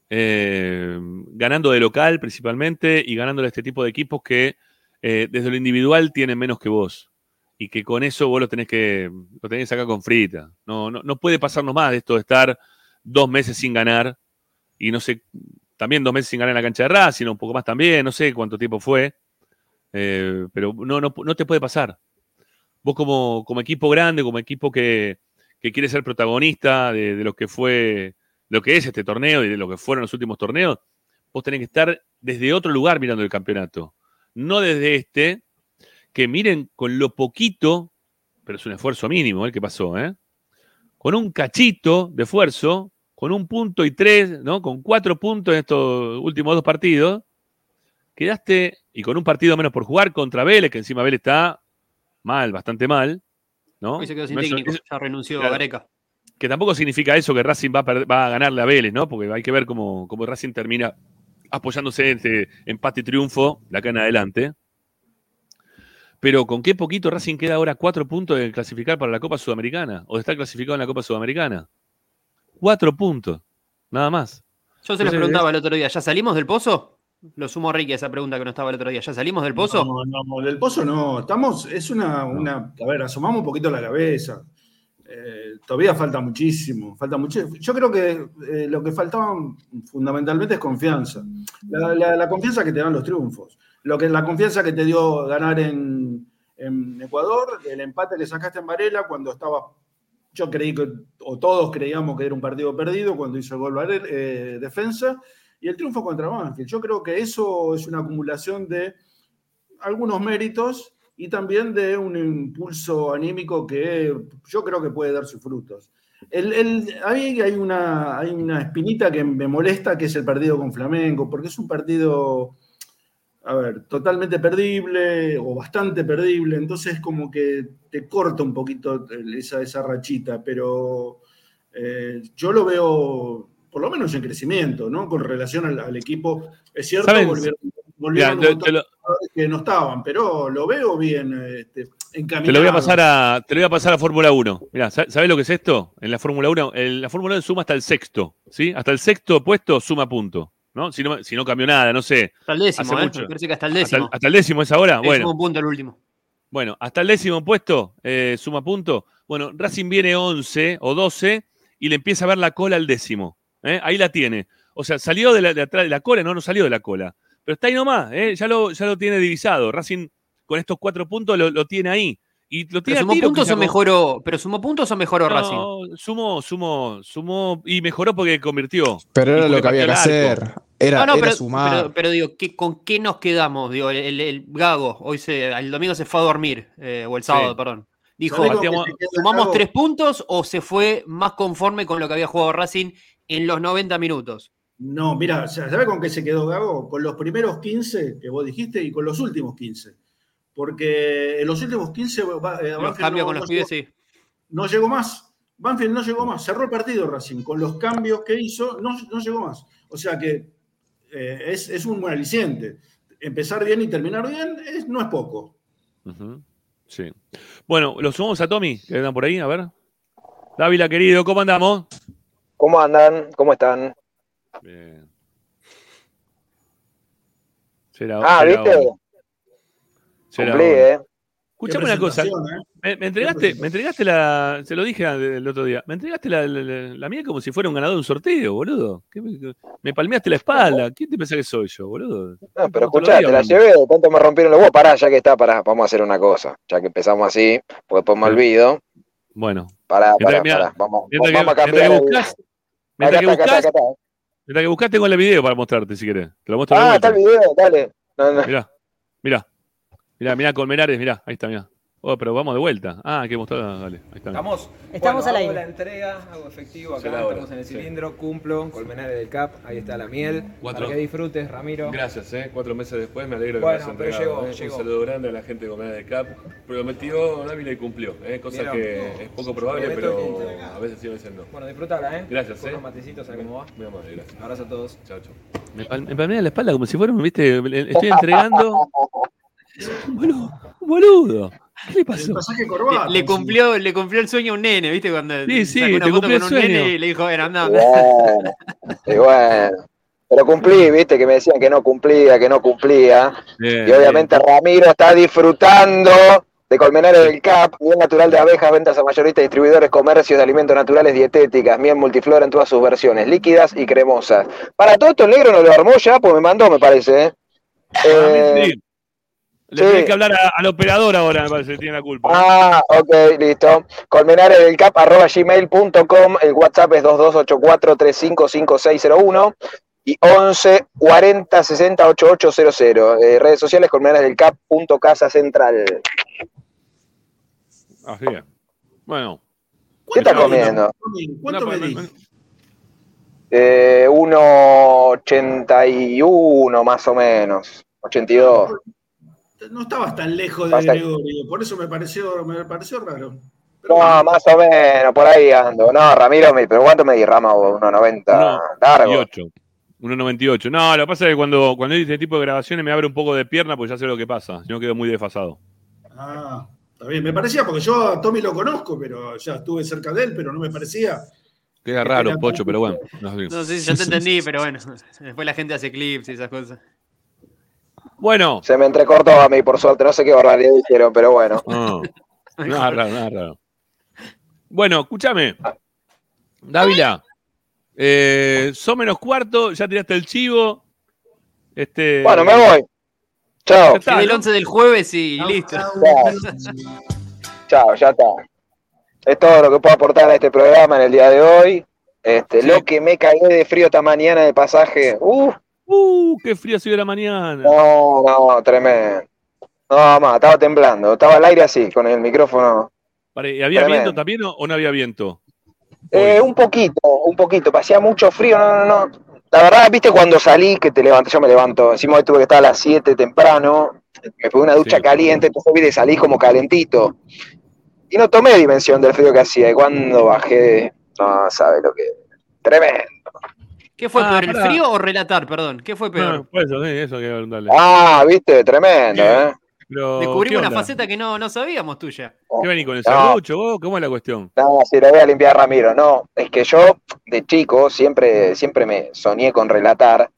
eh, ganando de local principalmente y ganándole a este tipo de equipos que eh, desde lo individual tienen menos que vos. Y que con eso vos lo tenés que, lo tenés que sacar con frita. No, no, no puede pasarnos más de esto de estar dos meses sin ganar y no sé, también dos meses sin ganar en la cancha de Racing, un poco más también, no sé cuánto tiempo fue, eh, pero no, no, no te puede pasar vos como, como equipo grande, como equipo que, que quiere ser protagonista de, de lo que fue, lo que es este torneo y de lo que fueron los últimos torneos, vos tenés que estar desde otro lugar mirando el campeonato. No desde este, que miren con lo poquito, pero es un esfuerzo mínimo el que pasó, ¿eh? Con un cachito de esfuerzo, con un punto y tres, ¿no? Con cuatro puntos en estos últimos dos partidos, quedaste, y con un partido menos por jugar contra Vélez, que encima Vélez está mal, bastante mal, ¿no? Hoy se quedó sin No técnico, es- ya renunció claro. Gareca. Que tampoco significa eso que Racing va a, va a ganarle a Vélez, ¿no? Porque hay que ver cómo, cómo Racing termina apoyándose en este empate y triunfo de acá en adelante. Pero con qué poquito Racing queda ahora cuatro puntos de clasificar para la Copa Sudamericana o de estar clasificado en la Copa Sudamericana. Cuatro puntos, nada más. Yo se les preguntaba el otro día, ¿ya salimos del pozo? Lo sumo a Ricky a esa pregunta que no estaba el otro día. ¿Ya salimos del pozo? No, no, del pozo no. Estamos, es una, una. A ver, asomamos un poquito la cabeza. Eh, todavía falta muchísimo. Falta mucho. Yo creo que eh, lo que faltaba fundamentalmente es confianza. La, confianza que te dan los triunfos. Lo que, la confianza que te dio ganar en, en Ecuador, el empate que sacaste en Varela cuando estaba yo creí que, o todos creíamos que era un partido perdido cuando hizo el gol Varela, eh, defensa, y el triunfo contra Banfield. Yo creo que eso es una acumulación de algunos méritos y también de un impulso anímico que yo creo que puede dar sus frutos. El, el- ahí hay una, hay una espinita que me molesta, que es el partido con Flamengo, porque es un partido, a ver, totalmente perdible o bastante perdible, entonces como que te corta un poquito esa, esa rachita, pero eh, yo lo veo por lo menos en crecimiento, ¿no? Con relación al, al equipo. Es cierto, volvieron, volvieron Mira, un te- lo- que no estaban, pero lo veo bien este, encaminado. Te lo voy a pasar a, te lo voy a pasar a Fórmula 1. Mira, ¿sabes lo que es esto? En la Fórmula 1, el- la Fórmula 1 suma hasta el sexto, ¿sí? Hasta el sexto puesto suma punto, ¿no? Si no, si no cambió nada, no sé. Hasta el décimo, hace ¿eh? mucho. Parece que hasta el décimo. el, hasta el décimo es ahora. Es Bueno, un punto el último. bueno, hasta el décimo puesto eh, suma punto. Bueno, Racing viene 11 o 12 y le empieza a ver la cola al décimo. ¿eh? Ahí la tiene. O sea, salió de, la, de atrás de la cola, no, no salió de la cola. Pero está ahí nomás, ¿eh? ya, lo, ya lo tiene divisado. Racing con estos cuatro puntos lo, lo tiene ahí. Y lo ¿Pero tiene a sumó tiro puntos o mejoró? ¿Pero sumó puntos o mejoró Racing? No, sumó, sumó, sumó y mejoró porque convirtió. Pero era lo que había que hacer. Era, no, no, era pero, sumar. pero, pero digo, ¿qué- ¿con qué nos quedamos? Digo, el, el- el Gago, hoy se, el domingo se fue a dormir, eh, o el sábado, Sí. perdón. Dijo, ¿Sabés con qué Pateamos- se queda ¿sumamos tres puntos o se fue más conforme con lo que había jugado Racing en los 90 minutos? No, mira, ¿sabes con qué se quedó Gago? Con los primeros 15 que vos dijiste y con los últimos 15. Porque en los últimos 15 va- eh, Los cambios no- con no los pibes, llegó- sí. no llegó más. Banfield no llegó más. Cerró el partido Racing. Con los cambios que hizo, no, no llegó más. O sea que eh, es, es un buen aliciente. Empezar bien y terminar bien es- no es poco. Sí. Bueno, lo sumamos a Tommy, que andan por ahí, a ver. Dávila, querido, ¿cómo andamos? ¿Cómo andan? ¿Cómo están? Bien. Será, Ah, será ¿viste? hoy. Será Cumplí, hoy. ¿eh? Escuchame una cosa. ¿eh? Me, me entregaste, me entregaste la. Se lo dije el otro día. Me entregaste la, la- la- la mía como si fuera un ganador de un sorteo, boludo. ¿Qué me, me palmeaste la espalda. ¿Quién te pensás que soy yo, boludo? No, pero escuchá, te la llevé, tanto me rompieron los huevos. Pará, ya que está, pará, vamos a hacer una cosa. Ya que empezamos así, pues después me olvido. Bueno, Pará, Mientras- pará, pará. Vamos, mientras que, vamos a mientras que cambiar. el- buscas, mientras que acá está, acá está. Mientras que buscas tengo el video para mostrarte si querés. Te lo muestro Ah, está el video, dale. No, no. Mirá, mirá. Mirá, mirá, Colmenares, mirá, ahí está, mirá. Oh, pero vamos de vuelta. Ah, que mostrar, dale, ahí está. ¿Estamos? Estamos Bueno, al hago aire. la entrega, hago efectivo acá, estamos en el sí. cilindro, cumplo, colmenares del CAP, ahí está la miel. Cuatro. Para que disfrutes, Ramiro. Gracias, ¿eh? Cuatro meses después me alegro que Bueno, me hayas pero entregado, llegó, ¿eh? llegó. Un saludo grande a la gente de Comunidad de CAP. Prometió Dávila y cumplió, ¿eh? cosa Vieron. que es poco probable, pero que- a veces sí, a veces no. Bueno, disfrutala, ¿eh? Gracias, Con ¿eh? unos matecitos, ¿sabes cómo va? Muy amable, gracias. Abrazo a todos. Chao, chao. Me, pal- me palmea la espalda como si fuera, viste, estoy entregando. Un boludo, un boludo. ¿Qué le El pasó? corbata. Le, le cumplió, le cumplió el sueño a un nene, ¿viste? Cuando Sí, sí, sacó una foto cumplió con el un sueño. nene y le dijo, bueno, anda, bueno, y bueno. Pero cumplí, viste, que me decían que no cumplía, que no cumplía. Bien, Y obviamente Ramiro está disfrutando de Colmenares del CAP, miel natural de abejas, ventas a mayoristas, distribuidores, comercios de alimentos naturales, dietéticas, miel multiflora en todas sus versiones, líquidas y cremosas. Para todo esto el negro no lo armó ya, pues me mandó, me parece. ¿eh? Mí Eh, sí. Le sí. tenés que hablar a- al operador ahora, me parece que tiene la culpa. Ah, ok, listo. Colmenares del CAP, arroba gmail.com, el WhatsApp es 2284355601 y 11 40 60 8800. Eh, redes sociales colmenares del CAP, punto casa central. Así es. Bueno. ¿Qué estás Una- comiendo? ¿Cuánto una- medís? Eh, 1,81 más o menos. 82. No estabas tan lejos de. Gregorio, por eso me pareció, me pareció raro. No, más o menos, por ahí ando. No, Ramiro, pero ¿cuánto me di Rama? vos? 1,90 largo. 1.98. 1.98. No, lo que pasa es que cuando, cuando este tipo de grabaciones me abre un poco de pierna, pues ya sé lo que pasa. Si no quedo muy desfasado. Ah, está bien. Me parecía, porque yo a Tommy lo conozco, pero ya estuve cerca de él, pero no me parecía. Queda raro, Pocho, pero bueno. No si ya te entendí, pero bueno. Después la gente hace clips y esas cosas. Bueno. Se me entrecortó a mí, por suerte. No sé qué barbaridad dijeron, pero bueno. No, raro, nada raro. Bueno, escúchame. Dávila, eh, son menos cuarto, ya tiraste el chivo. Este, Bueno, me voy. Chao. Ya está, el ¿no? 11 del jueves y listo. Chao, ya está. Es todo lo que puedo aportar a este programa en el día de hoy. Este, Lo que me cagué de frío esta mañana de pasaje. Uh, Uh, qué frío ha sido la mañana. no, no, tremendo. No, mamá, estaba temblando. Estaba al aire así, con el micrófono. ¿y ¿Había Tremendo. viento también o no había viento? Eh, un poquito, un poquito. Hacía mucho frío, no, no, no. La verdad, viste cuando salí, que te levanté, yo me levanto. Encima hoy tuve que estar a las 7 temprano. Me fue una ducha Sí. caliente, entonces viste, salí como calentito. Y no tomé dimensión del frío que hacía. Y cuando bajé, no sabe lo que. Tremendo. ¿Qué fue Ah, peor, el frío o relatar? Perdón, ¿qué fue peor? No, pues eso, sí, eso que preguntarle. Ah, viste, tremendo, ¿eh? Pero, Descubrimos ¿qué una faceta que no, no sabíamos tuya. ¿Qué venís con el No. serrucho vos? ¿Cómo es la cuestión? No, si lo voy a limpiar Ramiro. No, es que yo de chico siempre, siempre me soñé con relatar,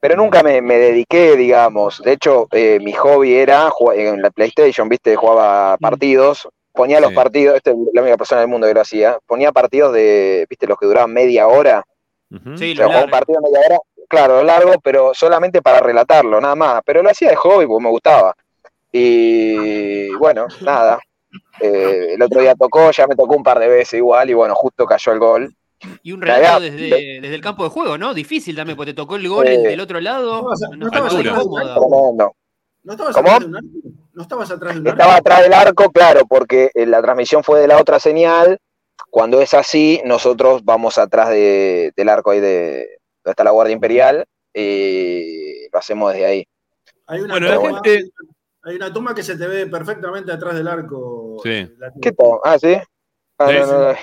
pero nunca me, me dediqué, digamos. De hecho, eh, mi hobby era jugar en la PlayStation, ¿viste? Jugaba partidos, ponía los Sí. partidos, esta es la única persona del mundo que lo hacía, ponía partidos de, ¿viste? Los que duraban media hora. Ujú. Sí, O sea, lo un largo. partido de media hora, claro, largo, pero solamente para relatarlo, nada más. Pero lo hacía de hobby porque me gustaba. Y bueno, nada. Eh, el otro día tocó, ya me tocó un par de veces igual, y bueno, justo cayó el gol. Y un relato desde, desde el campo de juego, ¿no? Difícil también, porque te tocó el gol el del otro lado. No, estabas atrás de un arco. ¿No estabas atrás de un arco? ¿No estabas atrás de un arco? Estaba atrás del arco, claro, porque eh, la transmisión fue de la otra señal. Cuando es así, nosotros vamos atrás de- del arco ahí de donde está la Guardia Imperial y lo hacemos desde ahí. Hay una, Bueno, la toma, gente. hay una toma que se te ve perfectamente atrás del arco. Sí. eh, ¿Qué Ah, sí. Ah, Sí, no, sí. no, no.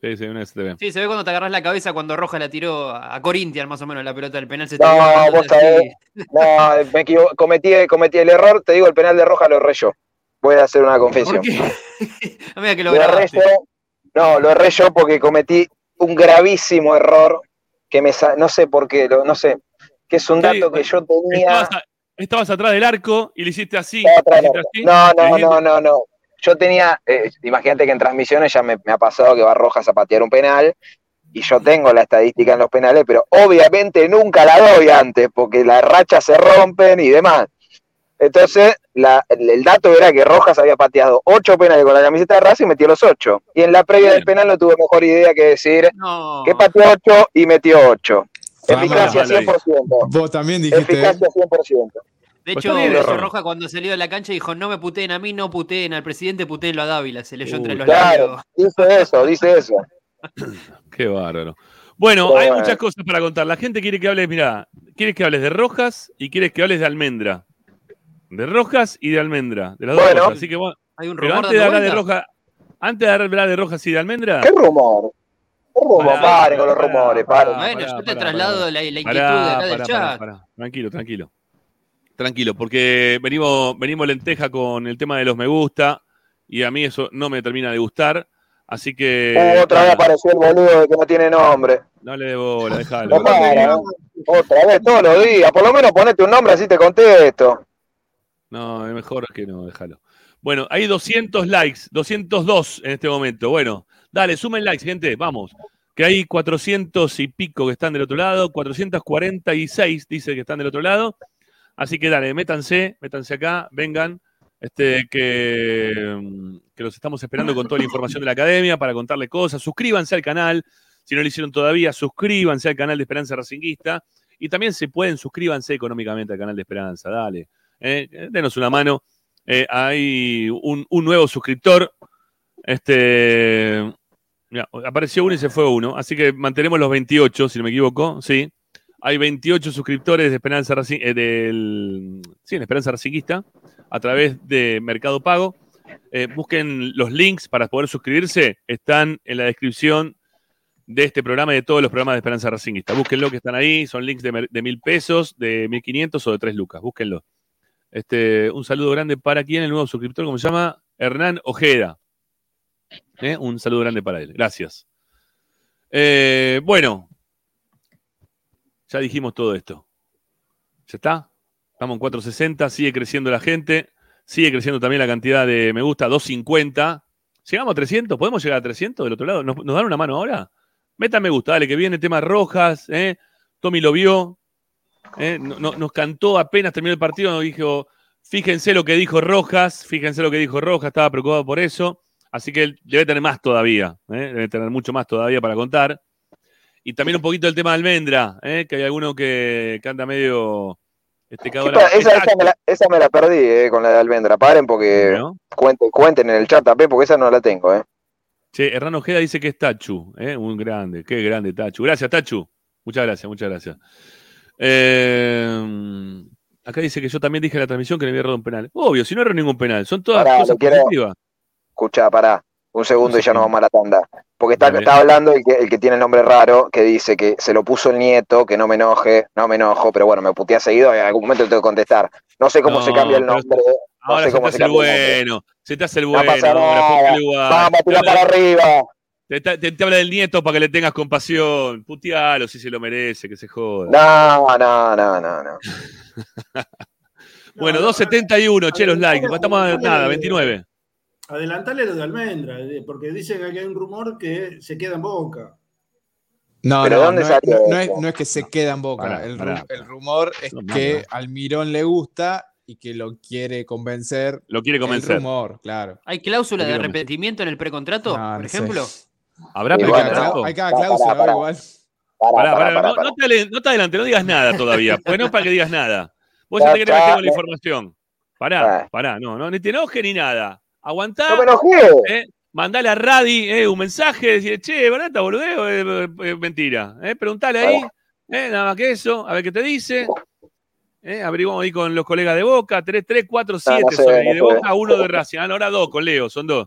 Sí, sí, una STV. Sí, se ve cuando te agarras la cabeza cuando Rojas la tiró a Corinthians, más o menos, la pelota del penal. Se te No, ve vos sabés. No, me equivo- cometí, cometí el error, te digo, el penal de Roja lo erré yo. Voy a hacer una confesión. ¿Por qué? A medida que lo Lo erré yo, no, lo erré yo porque cometí un gravísimo error que me no sé por qué, lo- no sé, que es un Sí, dato que yo tenía. Estabas, a- estabas atrás del arco y le hiciste así. Le hiciste No, no, no, no, no. Yo tenía, eh, imagínate que en transmisiones ya me, me ha pasado que va Rojas a patear un penal y yo tengo la estadística en los penales, pero obviamente nunca la doy antes porque las rachas se rompen y demás. Entonces, la- el, dato era que Rojas había pateado ocho penales con la camiseta de Racing y metió los ocho. Y en la previa del penal no tuve mejor idea que decir No. que pateó ocho y metió ocho. Fama, Eficacia malo ahí. 100%. Vos también dijiste. Eficacia 100%. De Pues hecho, está bien, Bello error. Roja cuando salió de la cancha dijo, no me puteen a mí, no puteen al presidente, puteen a Dávila. Se leyó entre los Claro, labios. dice eso, dice eso. Qué bárbaro. Bueno, Pero hay bueno. muchas cosas para contar. La gente quiere que hables, mira, quieres que hables de Rojas y quieres que hables de Almendra. De Rojas y de Almendra. De las dos Bueno. cosas. Así que bueno, Hay un pero rumor antes de hablar de. Rojas, antes de hablar de Rojas y de Almendra. ¿Qué rumor? ¿Qué rumor? Pará, paren con los pará, rumores, paren. Bueno, yo te traslado la, la inquietud de acá del chat. Tranquilo, tranquilo. Tranquilo, porque venimos, venimos lenteja con el tema de los me gusta y a mí eso no me termina de gustar. Así que. Uh, otra vez apareció el boludo de que no tiene nombre. No le dé bola, déjalo. No para, ¿no? Otra vez, todos los días. Por lo menos ponete un nombre así te contesto. No, mejor que no, déjalo. Bueno, hay 200 likes, 202 en este momento. Bueno, dale, sumen likes, gente, vamos. Que hay 400 y pico que están del otro lado, 446 dice que están del otro lado. Así que dale, métanse, métanse acá, vengan, este, que, que los estamos esperando con toda la información de la academia para contarle cosas. Suscríbanse al canal, si no lo hicieron todavía, suscríbanse al canal de Esperanza Racinguista. Y también se pueden, suscríbanse económicamente al canal de Esperanza, dale. Eh, denos una mano. Eh, hay un, nuevo suscriptor. Este. apareció uno y se fue uno. Así que mantenemos los 28, si no me equivoco. Sí. Hay 28 suscriptores de Esperanza Racing- eh, del. Sí, en Esperanza. A través de Mercado Pago. Eh, busquen los links para poder suscribirse. Están en la descripción de este programa y de todos los programas de Esperanza Racinguista. Búsquenlo que están ahí. Son links de, de mil pesos, de 1500 o de 3 lucas. Búsquenlo. Este, un saludo grande para quien, el nuevo suscriptor, como se llama, Hernán Ojeda. ¿Eh? Un saludo grande para él. Gracias. Eh, bueno, ya dijimos todo esto. ¿Ya está? Estamos en 460, sigue creciendo la gente, sigue creciendo también la cantidad de me gusta, 250. ¿Llegamos a 300? ¿Podemos llegar a 300 del otro lado? ¿Nos, dan una mano ahora? Metan me gusta, dale, que viene tema rojas, ¿eh? Tommy lo vio, ¿eh? No- no- nos cantó apenas terminó el partido, nos dijo, fíjense lo que dijo Rojas, fíjense lo que dijo Rojas, estaba preocupado por eso. Así que él debe tener más todavía, ¿eh? debe tener mucho más todavía para contar. Y también un poquito el tema de almendra, ¿eh? que hay alguno que, anda medio. Este, que ¿Qué ahora- pa- esa, esa me la, esa me la perdí eh, con la de Almendra. Paren porque cuenten, cuenten en el chat también porque esa no la tengo. Eh. Che, Hernán Ojeda dice que es Tachu, ¿eh? un grande, qué grande Tachu. Gracias, Tachu. Muchas gracias, muchas gracias. Eh, acá dice que yo también dije en la transmisión que le había errado un penal. Obvio, si no erro ningún penal, son todas Pará, cosas quiero- positivas. Escucha, pará. Un segundo y ya nos vamos a la tanda. Porque está, hablando el que, el que tiene el nombre raro, que dice que se lo puso el nieto, que no me enoje, no me enojo, pero bueno, me putea seguido y en algún momento tengo que contestar. No sé cómo No, se cambia el nombre. No Ahora sé se te hace se el bueno, se te hace el No bueno, pasa ahora, nada. Vamos, tira para arriba. Te, te- te- te habla del nieto para que le tengas compasión. Putealo si se lo merece, que se joda. No, no, no, no, no. bueno, 271, che, los likes. Estamos a nada, 29. Adelantale lo de Almendra, eh, porque dicen que hay un rumor que se queda en boca. No, ¿Pero no, dónde no, salió es, no es- no que se queda en boca. Pará, el, ru- pará. el rumor es No, que no. al Mirón le gusta y que lo quiere convencer. Lo quiere El convencer. rumor, claro. ¿Hay cláusula de arrepentimiento en el precontrato, No, por no sé. ¿Habrá Y Hay bueno, cada, cláusula, pará. igual. Pará, Pará, no, no te no te adelante, no digas nada todavía. Pues no es para que digas nada. Vos ya Ya te querés meter con la información. Pará, Ah. pará, no, no, ni te enojes ni nada. Aguantá, No me enojé. eh, mandale a Radi eh, un mensaje, decir, che, barata, boludeo, eh, eh, eh, mentira. Eh, preguntale ahí, eh, nada más que eso, a ver qué te dice. Eh, averiguamos ahí con los colegas de Boca, 3, 3, 4, 7 no sé, son ahí no de. Boca, uno de Racing. Ah, no, ahora dos con Leo, son dos.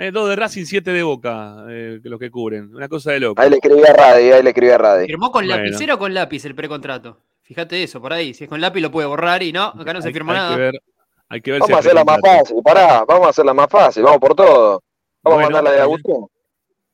Eh, dos de Racing, siete de Boca, eh, los que cubren. Una cosa de loco. Ahí le escribí a Radi, ahí le escribí a Radi. ¿Firmó con Bueno. lapicero o con lápiz el precontrato? Fíjate eso, por ahí. Si es con lápiz lo puede borrar y no, acá no se Hay- firma hay nada. Que ver, hay que ver Vamos si a hacerla más fácil. Pará, vamos a hacerla más fácil. Vamos por todo. Vamos Bueno, a mandar la de. Agustín.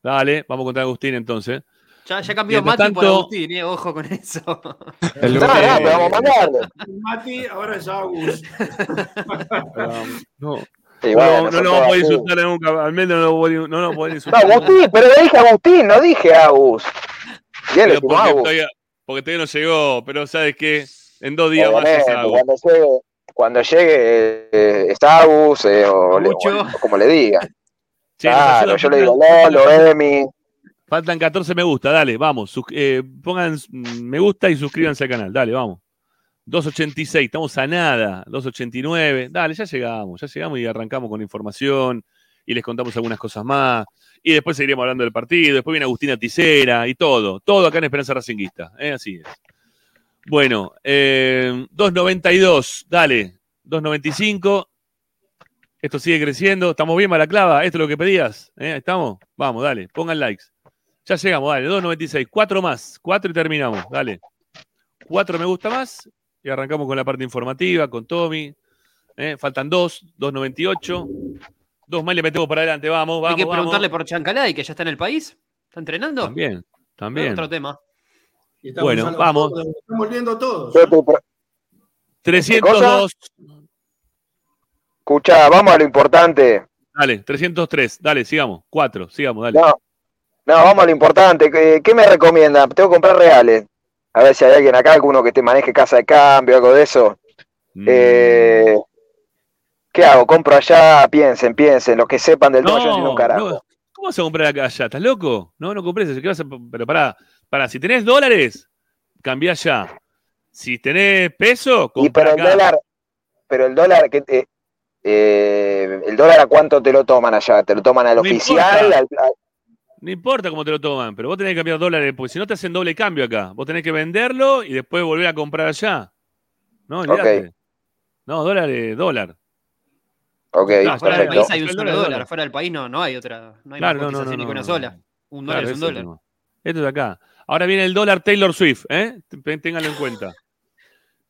Dale, vamos contra Agustín entonces. Ya, ya cambió Mati por Agustín, eh, ojo con eso. El No, lunes- no, pero vamos a mandarle. Mati, ahora es Agus. No, Sí, no, bueno, no lo vamos a insultar nunca. Al menos no lo voy, no lo voy a No, insultar. Agustín, pero le dije Agustín, no dije Agus. Porque, Agus. todavía, porque todavía no llegó, pero sabes que en dos días más Obviamente, es algo. cuando llegue, cuando llegue eh, está Agus eh, o, le- o como le diga. Che, nos Claro, yo le digo Lolo, Emi. Faltan 14 me gusta, dale, vamos. eh, pongan mm, me gusta y suscríbanse al canal, dale, vamos. 286, estamos a nada. 289, dale, ya llegamos, ya llegamos y arrancamos con información y les contamos algunas cosas más. Y después seguiremos hablando del partido. Después viene Agustina Ticera y todo. Todo acá en Esperanza Racinguista. ¿eh? Así es. Bueno, eh, 292, dale. 295. Esto sigue creciendo. ¿Estamos bien, Malaclava? ¿Esto es lo que pedías? ¿Eh? ¿Ahí ¿Estamos? Vamos, dale. Pongan likes. Ya llegamos, dale. 296. Cuatro más. Cuatro y terminamos. Dale. Cuatro me gusta más. Y arrancamos con la parte informativa, con Tommy. ¿eh? Faltan dos. 298. Dos más le metemos para adelante. Vamos, vamos. Hay que vamos. preguntarle por Chancalay, que ya está en el país. ¿Está entrenando? También, también. Otro tema. Y estamos Bueno, vamos. Están volviendo todos. Pepe, pero- 302. Escuchá, vamos a lo importante. Dale, 303. Dale, sigamos. Cuatro, sigamos, dale. No, no, vamos a lo importante. ¿Qué, qué me recomienda? Tengo que comprar reales. A ver si hay alguien acá, alguno que te maneje casa de cambio, algo de eso. Mm. Eh, ¿Qué hago? Compro allá, piensen, piensen, los que sepan del no entiendo un carajo. no. ¿Cómo vas a comprar acá allá? ¿Estás loco? No, no compres eso. ¿Qué vas a- Pero pará, pará, si tenés dólares, cambiá allá. Si tenés peso, Y compra pero el dólar, pero el dólar, que eh, eh, el dólar a cuánto te lo toman allá? ¿Te lo toman al No oficial? al- No importa cómo te lo toman, pero vos tenés que cambiar dólares, porque si no te hacen doble cambio acá. Vos tenés que venderlo y después volver a comprar allá. No, olvídate. No, dólar es dólar. Ok, No, Fuera del país hay un solo dólar dólar. Fuera del país no, no hay otra. No hay Claro, más no, no, que una no, sola. Un Claro, dólar es un dólar. Esto es acá. Ahora viene el dólar Taylor Swift, ¿eh? Ténganlo en cuenta.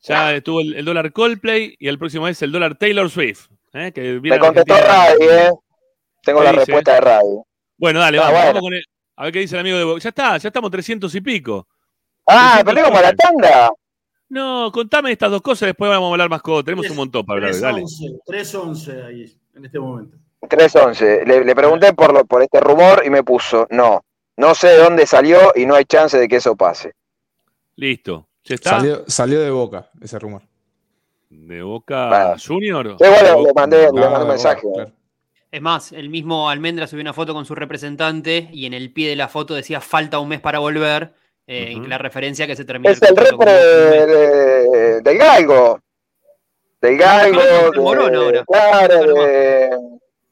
Ya estuvo el, el dólar Coldplay y el próximo es el dólar Taylor Swift. ¿eh? Que viene Me contestó Argentina. Radi, ¿eh? Tengo ¿Qué la dice? respuesta de Radi. Bueno, dale, Ah, vamos, bueno. vamos con el- A ver qué dice el amigo de Bo- Ya está, ya estamos 300 y pico. Ah, 300 perdimos la dólares. tanda. No, contame estas dos cosas, después vamos a hablar más cosas. Tenemos un montón para hablar, dale. 3-11, 3-11 ahí, en este momento. 3-11. Le, le pregunté por, lo- por este rumor y me puso, no, no sé de dónde salió y no hay chance de que eso pase. Listo. ¿Ya está? Salió, salió de boca ese rumor. ¿De Boca Bueno. Junior? Igual ¿De le Boca? mandé, le Ah, mandé un Boca, mensaje. claro. Es más, el mismo Almendra subió una foto con su representante y en el pie de la foto decía falta un mes para volver, eh, en la referencia que se termina Es el repre de- del Galgo. Del Galgo, de, de,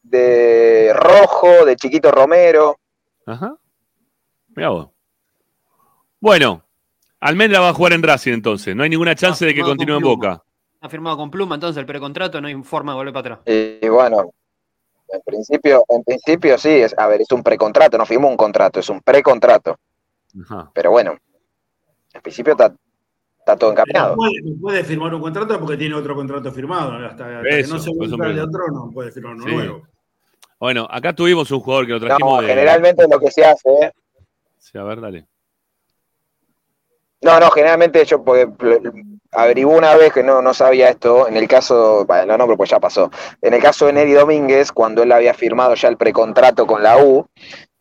de Rojo, de Chiquito Romero. Ajá. Mirá vos. Bueno, Almendra va a jugar en Racing entonces. No hay ninguna chance de que continúe en. Boca. Ha firmado con Pluma, entonces el precontrato no hay forma de volver para atrás. Y, bueno, en principio, en principio sí, es, a ver, es un precontrato, no firmó un contrato, es un precontrato. Ajá. Pero bueno, en principio está, está todo encaminado. Puede, puede firmar un contrato porque tiene otro contrato firmado. Hasta, hasta que Eso, no se vuelva el otro, no puede firmar uno Sí. nuevo. Bueno, acá tuvimos un jugador que lo trajimos No, de. generalmente lo que se hace, ¿eh? Sí, a ver, dale. No, no, generalmente yo porque averigué una vez que no, no sabía esto, en el caso, bueno, no nombro pues ya pasó, en el caso de Neri Domínguez, cuando él había firmado ya el precontrato con la U,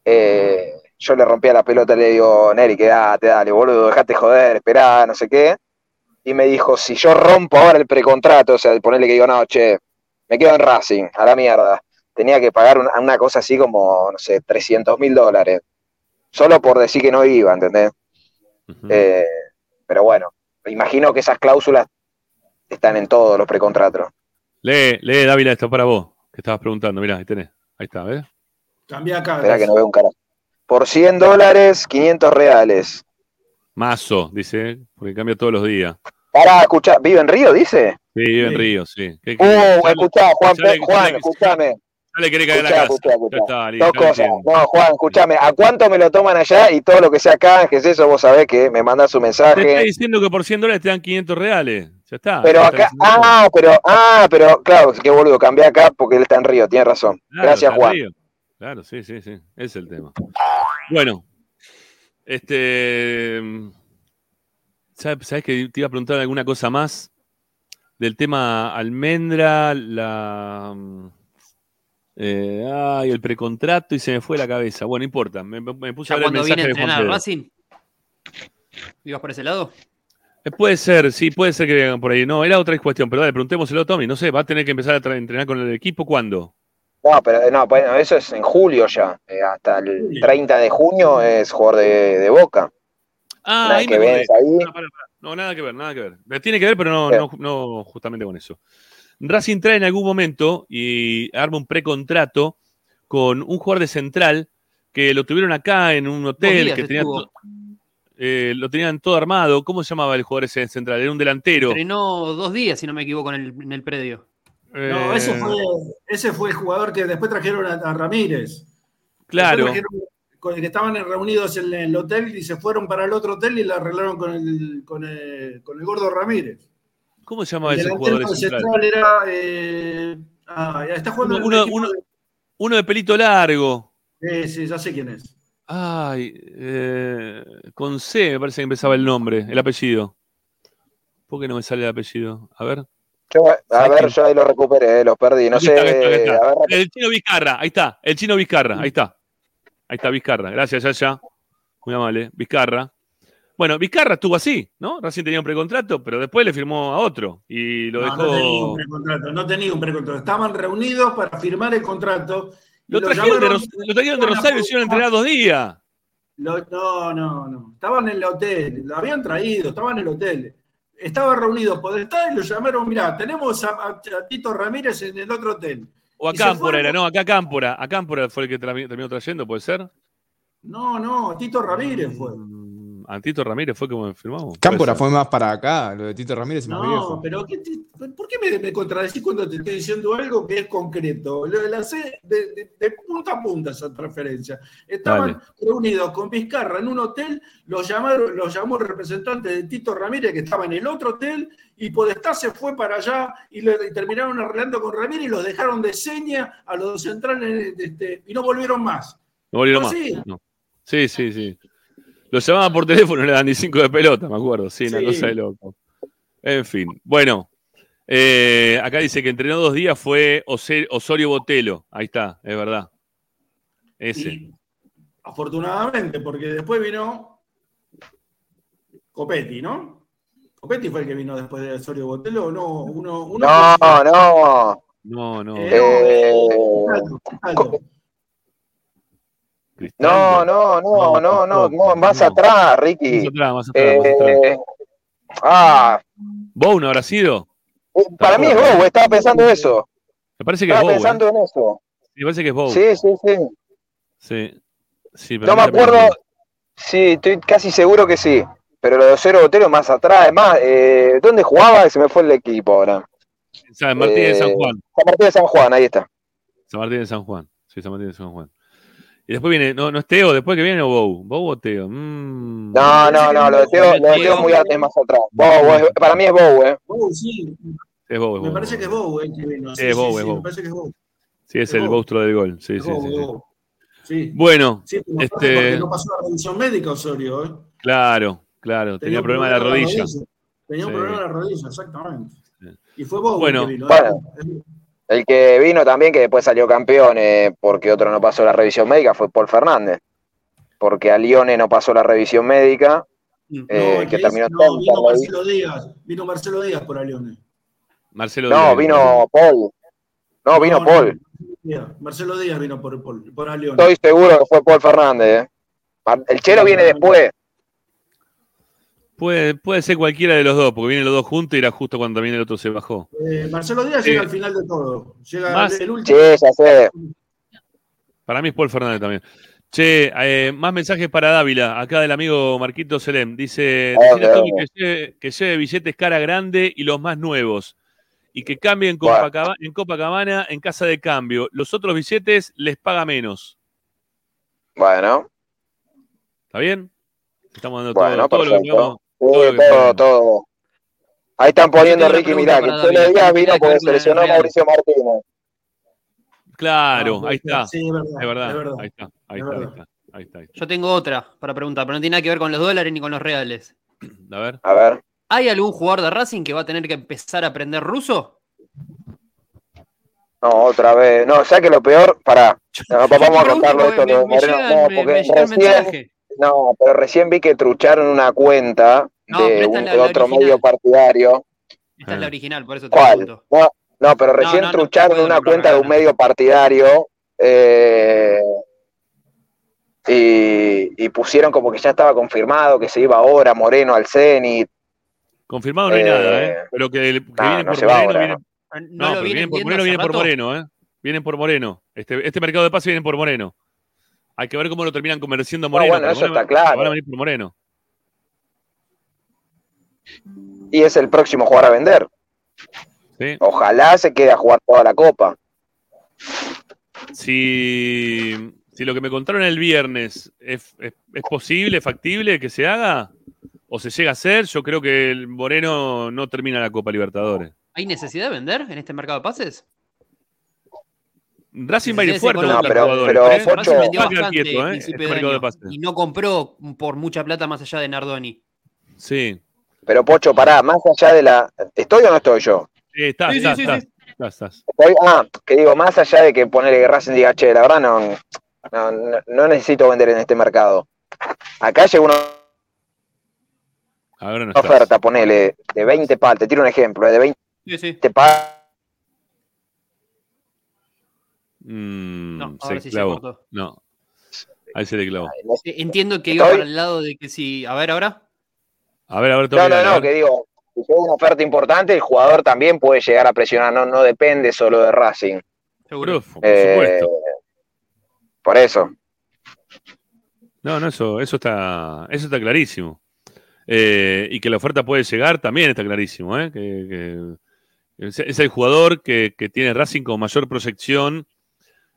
eh, yo le rompía la pelota y le digo, Neri, quédate, dale, boludo, dejate joder, esperá, no sé qué, y me dijo, si yo rompo ahora el precontrato, o sea, ponerle que digo, no, che, me quedo en Racing, a la mierda, tenía que pagar una, una cosa así como, no sé, 300 mil dólares, solo por decir que no iba, ¿entendés? Eh, pero bueno, imagino que esas cláusulas están en todos los precontratos. Lee, lee, Dávila, esto para vos, que estabas preguntando. Mirá, ahí tenés. Ahí está, ¿ves? Cambia acá. Espera que no veo un carajo. Por 100 dólares, 500 reales. Mazo, dice, porque cambia todos los días. Para, escuchar, ¿vive en Río, dice? Sí, vive en Río, sí. ¿Qué- qué- Uh, escuchá, Juan, Juan, escuchame. Ya le querés caer a la Escuchá, casa. escuchá, escuchá. Está, Dos cosas. No, Juan, escúchame. ¿A cuánto me lo toman allá? Y todo lo que sea acá, que es eso, vos sabés que me mandás un Te está mensaje. diciendo que por 100 dólares te dan 500 reales. Ya está. Pero acá, ah, pero, ah, pero, claro, qué boludo, cambié acá porque él está en Río, tiene razón. Claro, Gracias, Juan. Río. Claro, sí, sí, sí. Es el tema. Bueno, este. ¿Sabes sabés que te iba a preguntar alguna cosa más? Del tema almendra, la. Eh, ay, el precontrato y se me fue la cabeza. Bueno, no importa. Me, me puse a ver el cuando mensaje viene a de entrenar Pedro. Racing, ¿ibas por ese lado? Eh, Puede ser, sí, puede ser que vengan por ahí. No, era otra cuestión, pero dale, preguntémoselo a Tommy. No sé, ¿va a tener que empezar a entrenar con el equipo cuándo? No, pero no, bueno, eso es en julio ya. Eh, hasta el 30 de junio es jugador de, de Boca. Ah, ahí me que ves ahí, No, pará, pará. No, nada que ver, nada que ver. Me Tiene que ver, pero no, Sí. no, no justamente con eso. Racing trae en algún momento y arma un precontrato con un jugador de central que lo tuvieron acá en un hotel, que tenía eh, lo tenían todo armado. ¿Cómo se llamaba el jugador ese de central? Era un delantero. Entrenó dos días, si no me equivoco, en el, en el predio. No, Eh, ese fue, ese fue el jugador que después trajeron a, a Ramírez. Claro. Trajeron- con el que estaban reunidos en el hotel y se fueron para el otro hotel y la arreglaron con el, con el, con el gordo Ramírez. ¿Cómo se llamaba El ese jugador central? central era. eh, ah, está jugando Uno, uno- de- uno de pelito largo. Sí, sí, ya sé quién es. Ay, eh, con C me parece que empezaba el nombre, el apellido. ¿Por qué no me sale el apellido? A ver. yo, a ver, yo ahí lo recuperé, los perdí. No sé, está, está, aquí está. a ver, El chino Vizcarra, ahí está, el chino Vizcarra, ahí está. Ahí está Vizcarra, gracias, Yaya. Muy amable, Vizcarra. Bueno, Vizcarra estuvo así, ¿no? Recién tenía un precontrato, pero después le firmó a otro y lo No, dejó. no tenía un precontrato, no tenía un precontrato. Estaban reunidos para firmar el contrato. lo, trajeron de, Ros- lo trajeron de Rosario y hicieron entrenar dos días. Lo- no, no, no. Estaban en el hotel, lo habían traído, estaban en el hotel. Estaba reunido Podestá y lo llamaron, mirá, tenemos a, a- a Tito Ramírez en el otro hotel. O a Cámpora era, no, acá Cámpora. A Cámpora fue el que terminó trayendo, ¿puede ser? No, no, Tito Ramírez fue. A Tito Ramírez fue como firmamos. Cámpora fue más para acá, lo de Tito Ramírez es más No, viejo. pero ¿qué te- ¿por qué me, me contradecís cuando te estoy diciendo algo que es concreto? Lo la sé de, de- de punta a punta esa transferencia. Estaban Dale. reunidos con Vizcarra en un hotel, los, llamaron, los llamó el representante de Tito Ramírez que estaba en el otro hotel y Podestá se fue para allá y, le- y terminaron arreglando con Ramírez y los dejaron de seña a los centrales este, y no volvieron más. No volvieron ¿Ah, más. sí? No. Sí, sí, sí. Lo llamaban por teléfono y le daban 15 de pelota, me acuerdo. Sí, una Sí. cosa de loco. En fin. Bueno, eh, acá dice que entrenó dos días fue Osorio Botelo. Ahí está, es verdad. Ese. Y, afortunadamente, porque después vino Copetti, ¿no? Copetti fue el que vino después de Osorio Botelo, ¿o no? Uno, uno no, no. No, no. Eh, no, no, no, no, no, no, más atrás, Ricky. Más atrás, más atrás, más atrás. Eh, ah, ¿Bow no habrá sido? para mí es Bow, estaba pensando eso. Me parece que es Estaba pensando ¿eh? en eso. Me parece que es Bow. Sí, sí, sí. Sí. Sí, pero No me acuerdo. Sí, estoy casi seguro que sí. Pero lo de Cero Botero más atrás. Además, eh, ¿dónde jugaba? Se me fue el equipo ahora. San Martín de San Juan. San Martín de San Juan, ahí está. San Martín de San Juan. Sí, San Martín de San Juan. Y después viene, no, no es Teo, después que viene o Bow. Bow o Teo. Mm. No, no, no, lo de Teo, lo de Teo muy es más atrás. Bow, es- para mí es Bow, ¿eh? Bow, sí. Es Bow, es Me Bow. parece que es Bow, eh, que vino. Sí, es Bow, es Me Bow. parece que es Bow. Sí, es es el Bow. monstruo del gol. Sí, Es sí, Bow, sí, es. Bow. Bueno, Sí, pero este, no pasó la revisión médica Osorio, ¿eh? claro, claro, tenía un problema de la rodilla. Tenía un problema en la rodilla, exactamente. Y fue Bow Bueno. que vino. Bueno. El que vino también, que después salió campeón, eh, porque otro no pasó la revisión médica, fue Paul Fernández. Porque a Lione no pasó la revisión médica, No, eh, que terminó no, vino Marcelo Díaz. Vino Marcelo Díaz por Alione. Marcelo No, Díaz. vino Paul. No, vino no, Paul. Marcelo Díaz vino por, por, por Alione. Estoy seguro que fue Paul Fernández. eh. El Chelo viene después. Puede, puede ser cualquiera de los dos, porque vienen los dos juntos y era justo cuando también el otro se bajó. Eh, Marcelo Díaz Sí. llega al final de todo. Llega Más- el Sí, último. ya sé. Para mí es Paul Fernández también. Che, eh, más mensajes para Dávila, acá del amigo Marquito Selem. Dice, decirle a dale. que lleve, que lleve billetes cara grande y los más nuevos. Y que cambien. Copacabana- en Copacabana en casa de cambio. Los otros billetes les paga menos. Bueno, ¿Está bien? Estamos dando bueno, todo, todo lo que perfecto. Todo todo, todo. Ahí están poniendo Ricky, mirá, que para el Chelo Díaz vino porque ver con se lesionó el Real. Mauricio Martínez. Claro, Ah, ahí está. Sí, es verdad. Es verdad, es verdad. ahí está, ahí Es está, ahí está, ahí está, ahí Yo tengo otra para preguntar, pero no tiene nada que ver con los dólares ni con los reales. A ver. A ver. ¿Hay algún jugador de Racing que va a tener que empezar a aprender ruso? No, otra vez. No, ya que lo peor, pará. No, vamos a contarlo esto. me- me llegan- No, porque me recién, no, pero recién vi que trucharon una cuenta No, de, esta un- es la- de la otro original. medio partidario. Esta es la original, por eso te ¿Cuál? pregunto. No, no, pero recién no, no, trucharon una cuenta de un medio partidario eh, y, y pusieron como que ya estaba confirmado que se iba ahora Moreno al Zenit. Confirmado no hay Eh, nada, ¿eh? Pero que, que no, vienen por Moreno, ahora, vienen, ¿No, pero vienen por Moreno, vienen por? Moreno, ¿eh? Vienen por Moreno. Este, este mercado de pase viene por Moreno. Hay que ver cómo lo terminan convenciendo a No, Moreno. bueno, eso está claro. Van a venir por Moreno. Y es el próximo jugador a vender. ¿sí? Ojalá se quede a jugar toda la copa. Si, si lo que me contaron el viernes es, es- es posible, factible que se haga o se llega a hacer, yo creo que el Moreno no termina la Copa Libertadores. ¿Hay necesidad de vender en este mercado de pases? Racing va a ir fuerte No, pero- ¿eh? Pocho- vendió bastante quieto, ¿eh? Este mercado de pases. y no compró por mucha plata más allá de Nardoni. Sí. Pero Pocho, pará, más allá de la. ¿Estoy o no estoy yo? Sí, estás, Sí, sí, estás, sí, estás, sí. estás, estás. Estoy- ah, que digo, más allá de que ponerle que Racing diga, che, la verdad no, no, no- necesito vender en este mercado. Acá llega una Ahora no estás. oferta, ponele, de 20 pal, te tiro un ejemplo, de 20 Sí, sí. pal. Mm, No, se ahora sí se clavó. No. Ahí se le clavó. Eh, Entiendo que iba Estoy- para el lado de que si. A ver, ahora. A ver, a ver, No, no, no, que digo, si llega una oferta importante, el jugador también puede llegar a presionar, no, no depende solo de Racing. Seguro. Por, por Eh, supuesto. por eso. No, no, eso, eso está, eso está clarísimo. Eh, y que la oferta puede llegar también está clarísimo, ¿eh? Que, que es, es el jugador que, que tiene Racing con mayor proyección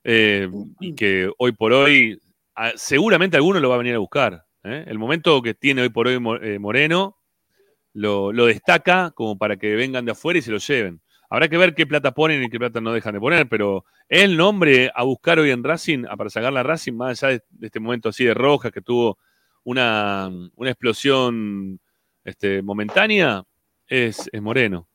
eh, y que hoy por hoy a- seguramente alguno lo va a venir a buscar. ¿Eh? El momento que tiene hoy por hoy eh, Moreno lo, lo destaca como para que vengan de afuera y se lo lleven. Habrá que ver qué plata ponen y qué plata no dejan de poner, pero el nombre a buscar hoy en Racing, a- para sacar la Racing, más allá de, este momento así de Rojas, que tuvo una, una explosión este, momentánea, es, es Moreno.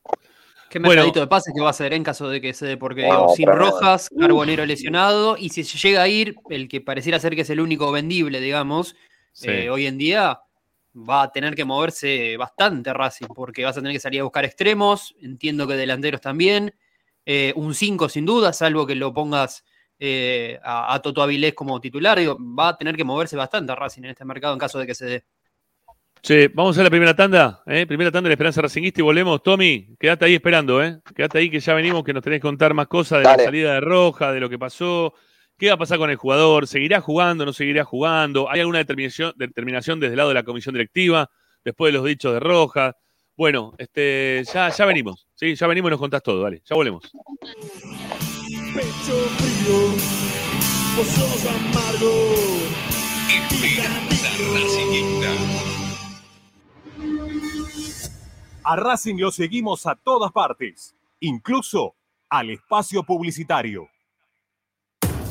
¿Qué Bueno. mercadito de pases que va a hacer en caso de que se dé? Porque No, digo, sin pero- Rojas, Carbonero lesionado, y si se llega a ir, el que pareciera ser que es el único vendible, digamos, Sí. eh, hoy en día va a tener que moverse bastante Racing, porque vas a tener que salir a buscar extremos, entiendo que delanteros también. eh, un 5 sin duda, salvo que lo pongas eh, a, a Toto Avilés como titular. Digo, va a tener que moverse bastante Racing en este mercado en caso de que se dé. Che, vamos a la primera tanda, ¿eh? Primera tanda de la Esperanza Racingista y volvemos. Tommy, quédate ahí esperando, ¿eh? Quédate ahí que ya venimos, que nos tenés que contar más cosas de Dale. la salida de Roja, de lo que pasó. ¿Qué va a pasar con el jugador? ¿Seguirá jugando? ¿No seguirá jugando? ¿Hay alguna determinación, determinación desde el lado de la comisión directiva después de los dichos de Roja? Bueno, este, ya, ya venimos, ¿sí? Ya venimos y nos contás todo, dale, ya volvemos. Pecho frío, vos sos amargo. A Racing lo seguimos a todas partes, incluso al espacio publicitario.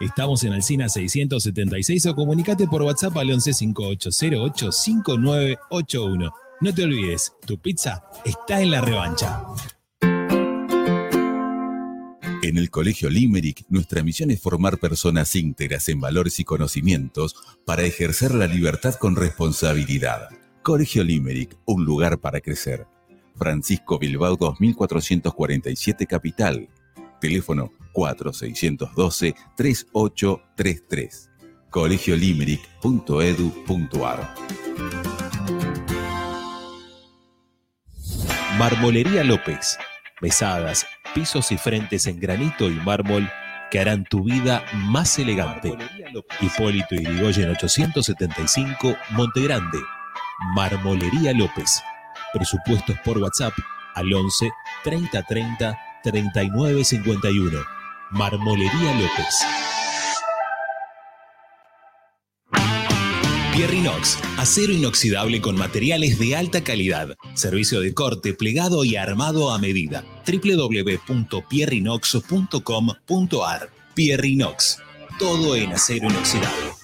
Estamos en Alcina 676 o comunicate por WhatsApp al 11 5808 5981. No te olvides, tu pizza está en la revancha. En el Colegio Limerick, nuestra misión es formar personas íntegras en valores y conocimientos para ejercer la libertad con responsabilidad. Colegio Limerick, un lugar para crecer. Francisco Bilbao 2447 Capital. Teléfono 4612-3833. colegiolimerick.edu.ar Marmolería López. Mesadas, pisos y frentes en granito y mármol que harán tu vida más elegante. Hipólito Yrigoyen 875, Montegrande. Marmolería López. Presupuestos por WhatsApp al 11 30 30 39 51. Marmolería López. Pierrinox, acero inoxidable con materiales de alta calidad. Servicio de corte, plegado y armado a medida. www.pierrinox.com.ar Pierrinox, todo en acero inoxidable.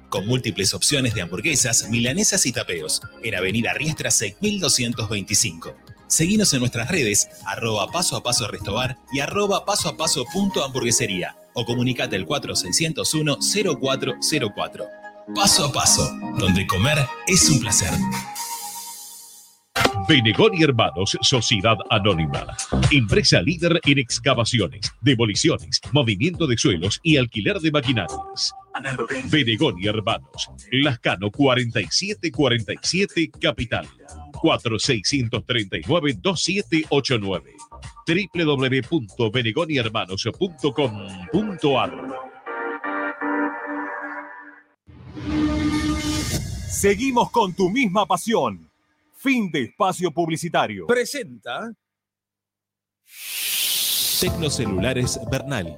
con múltiples opciones de hamburguesas, milanesas y tapeos, en Avenida Riestra 6225. Seguinos en nuestras redes, arroba paso a paso restobar y arroba paso a paso punto hamburguesería o comunicate al 4601 0404. Paso a paso, donde comer es un placer. Benegón y Hermanos, Sociedad Anónima. Empresa líder en excavaciones, demoliciones, movimiento de suelos y alquiler de maquinarias. Benegón y Hermanos, Lascano 4747 Capital. 4639-2789. www.benegonyhermanos.com.ar Seguimos con tu misma pasión. Fin de espacio publicitario. Presenta Tecnocelulares Bernal.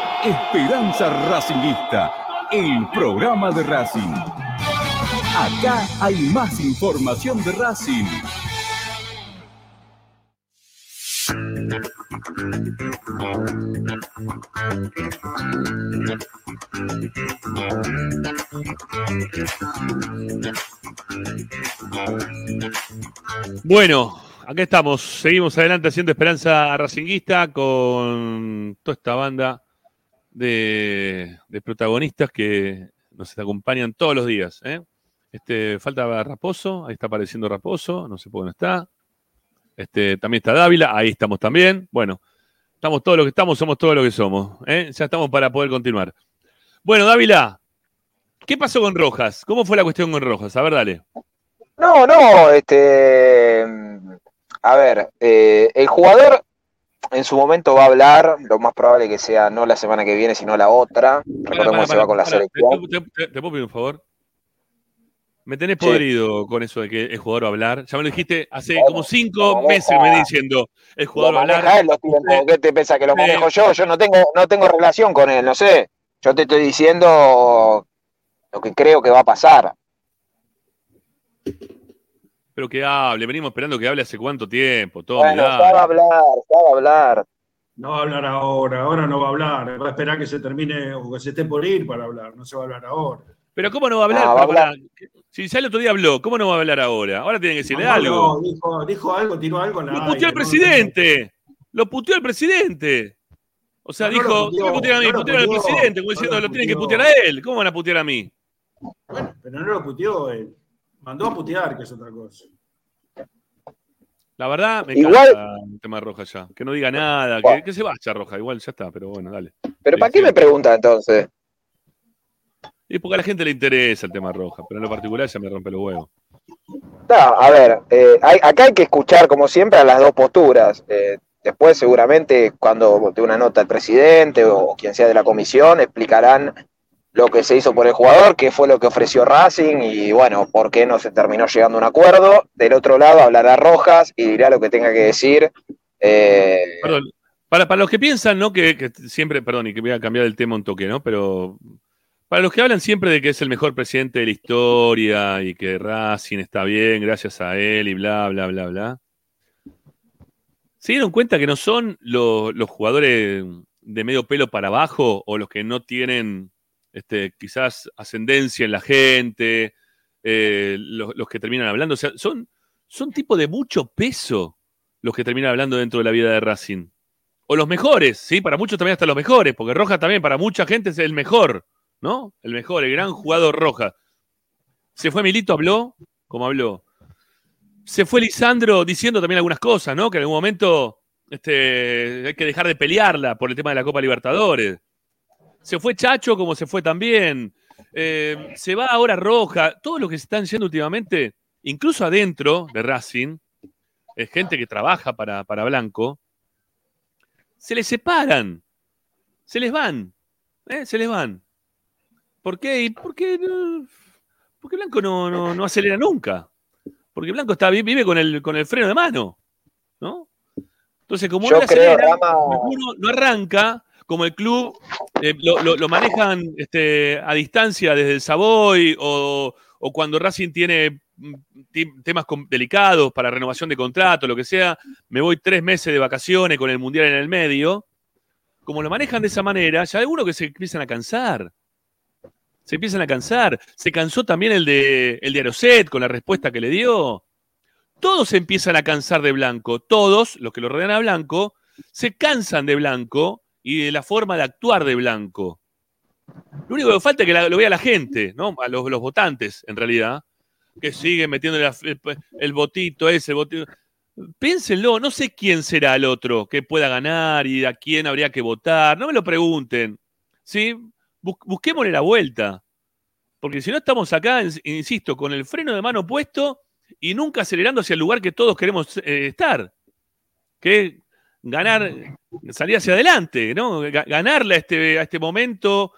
Esperanza Racingista, el programa de Racing. Acá hay más información de Racing. Bueno, acá estamos. Seguimos adelante haciendo Esperanza Racinguista con toda esta banda de, protagonistas que nos acompañan todos los días. ¿eh? Este, falta Raposo, ahí está apareciendo Raposo, no sé por dónde está. Este, también está Dávila, ahí estamos también. Bueno, estamos todos lo que estamos, somos todo lo que somos. ¿eh? Ya estamos para poder continuar. Bueno, Dávila, ¿qué pasó con Rojas? ¿Cómo fue la cuestión con Rojas? A ver, dale. No, no, este. A ver, eh, el jugador en su momento va a hablar, lo más probable que sea no la semana que viene, sino la otra. Recordemos que se va con la selección. ¿Te, te- te puedo pedir un favor? Me tenés Sí. podrido con eso de que el jugador va a hablar. Ya me lo dijiste hace como cinco meses me diciendo, el jugador va a hablar. los tiempos. ¿Qué te piensas que lo manejo yo? Yo no tengo, no tengo relación con él, no sé. Yo te estoy diciendo lo que creo que va a pasar. Pero que hable, venimos esperando que hable hace cuánto tiempo, todo. Bueno, ya va a hablar, ya va a hablar. No va a hablar ahora, ahora no va a hablar. Va a esperar que se termine o que se esté por ir para hablar. No se va a hablar ahora. Pero ¿cómo no va a hablar? Ah, va a Pero hablar. pará, Si ya el otro día habló, ¿cómo no va a hablar ahora? Ahora tiene que decirle No, algo. no, dijo, dijo algo, tiró algo. en la Lo aire, puteó el no, presidente. Lo puteó el presidente. O sea, No, no lo dijo, puteó, ¿qué me putean a mí? Putearon al presidente, como no diciendo, lo lo tienen que putear a él. ¿Cómo van a putear a mí? Pero no lo puteó él. Mandó a putear, que es otra cosa. La verdad, me Igual- encanta el tema de Roja ya. Que no diga nada, que, que se vaya Roja. Igual ya está, pero bueno, dale. ¿Pero para qué me pregunta entonces? Y porque a la gente le interesa el tema Roja, pero en lo particular ya me rompe los huevos. No, a ver, eh, hay- acá hay que escuchar, como siempre, a las dos posturas. Eh, después, seguramente, cuando de una nota el presidente o quien sea de la comisión, explicarán lo que se hizo por el jugador, qué fue lo que ofreció Racing y, bueno, por qué no se terminó llegando a un acuerdo. Del otro lado, hablará Rojas y dirá lo que tenga que decir. Eh, para, para los que piensan, ¿no? Que, que siempre, perdón, y que voy a cambiar el tema un toque, ¿no? Pero para los que hablan siempre de que es el mejor presidente de la historia y que Racing está bien gracias a él y bla, bla, bla, bla. ¿Se dieron cuenta que no son los, los jugadores de medio pelo para abajo o los que no tienen este, quizás ascendencia en la gente, eh, los, los que terminan hablando? O sea, son, son tipos de mucho peso los que terminan hablando dentro de la vida de Racing. O los mejores, ¿sí? Para muchos también hasta los mejores, porque Roja también para mucha gente es el mejor, ¿no? El mejor, el gran jugador Roja. Se fue Milito, habló, como habló. Se fue Lisandro diciendo también algunas cosas, ¿no? Que en algún momento este, hay que dejar de pelearla por el tema de la Copa Libertadores. Se fue Chacho, como se fue también. Eh, se va ahora Roja. Todo lo que se están yendo últimamente, incluso adentro de Racing, es gente que trabaja para, para Blanco, se les separan, se les van, ¿eh? se les van. ¿Por qué? ¿Y por qué no? Porque Blanco no, no, no acelera nunca. Porque Blanco está, vive con el, con el freno de mano, ¿no? Entonces, como Yo no creo, acelera, Rama- no arranca, como el club eh, lo, manejan este, a distancia desde el Savoy o, cuando Racing tiene mm, temas delicados para renovación de contrato, lo que sea, me voy tres meses de vacaciones con el Mundial en el medio. Como lo manejan de esa manera, ya hay algunos que se empiezan a cansar. Se empiezan a cansar. Se cansó también el de, el de Aroset con la respuesta que le dio. Todos se empiezan a cansar de Blanco. Todos, los que lo rodean a Blanco, se cansan de Blanco y de la forma de actuar de Blanco. Lo único que falta es que lo vea la gente, ¿no? A los, los votantes, en realidad, que siguen metiendo el, votito ese, el votito. Piénsenlo, no sé quién será el otro que pueda ganar y a quién habría que votar. No me lo pregunten. ¿Sí? Bus- busquémosle la vuelta. Porque si no estamos acá, ins- insisto, con el freno de mano puesto y nunca acelerando hacia el lugar que todos queremos eh, estar. que ganar, salir hacia adelante, ¿no? Ga- Ganarle a este, a este momento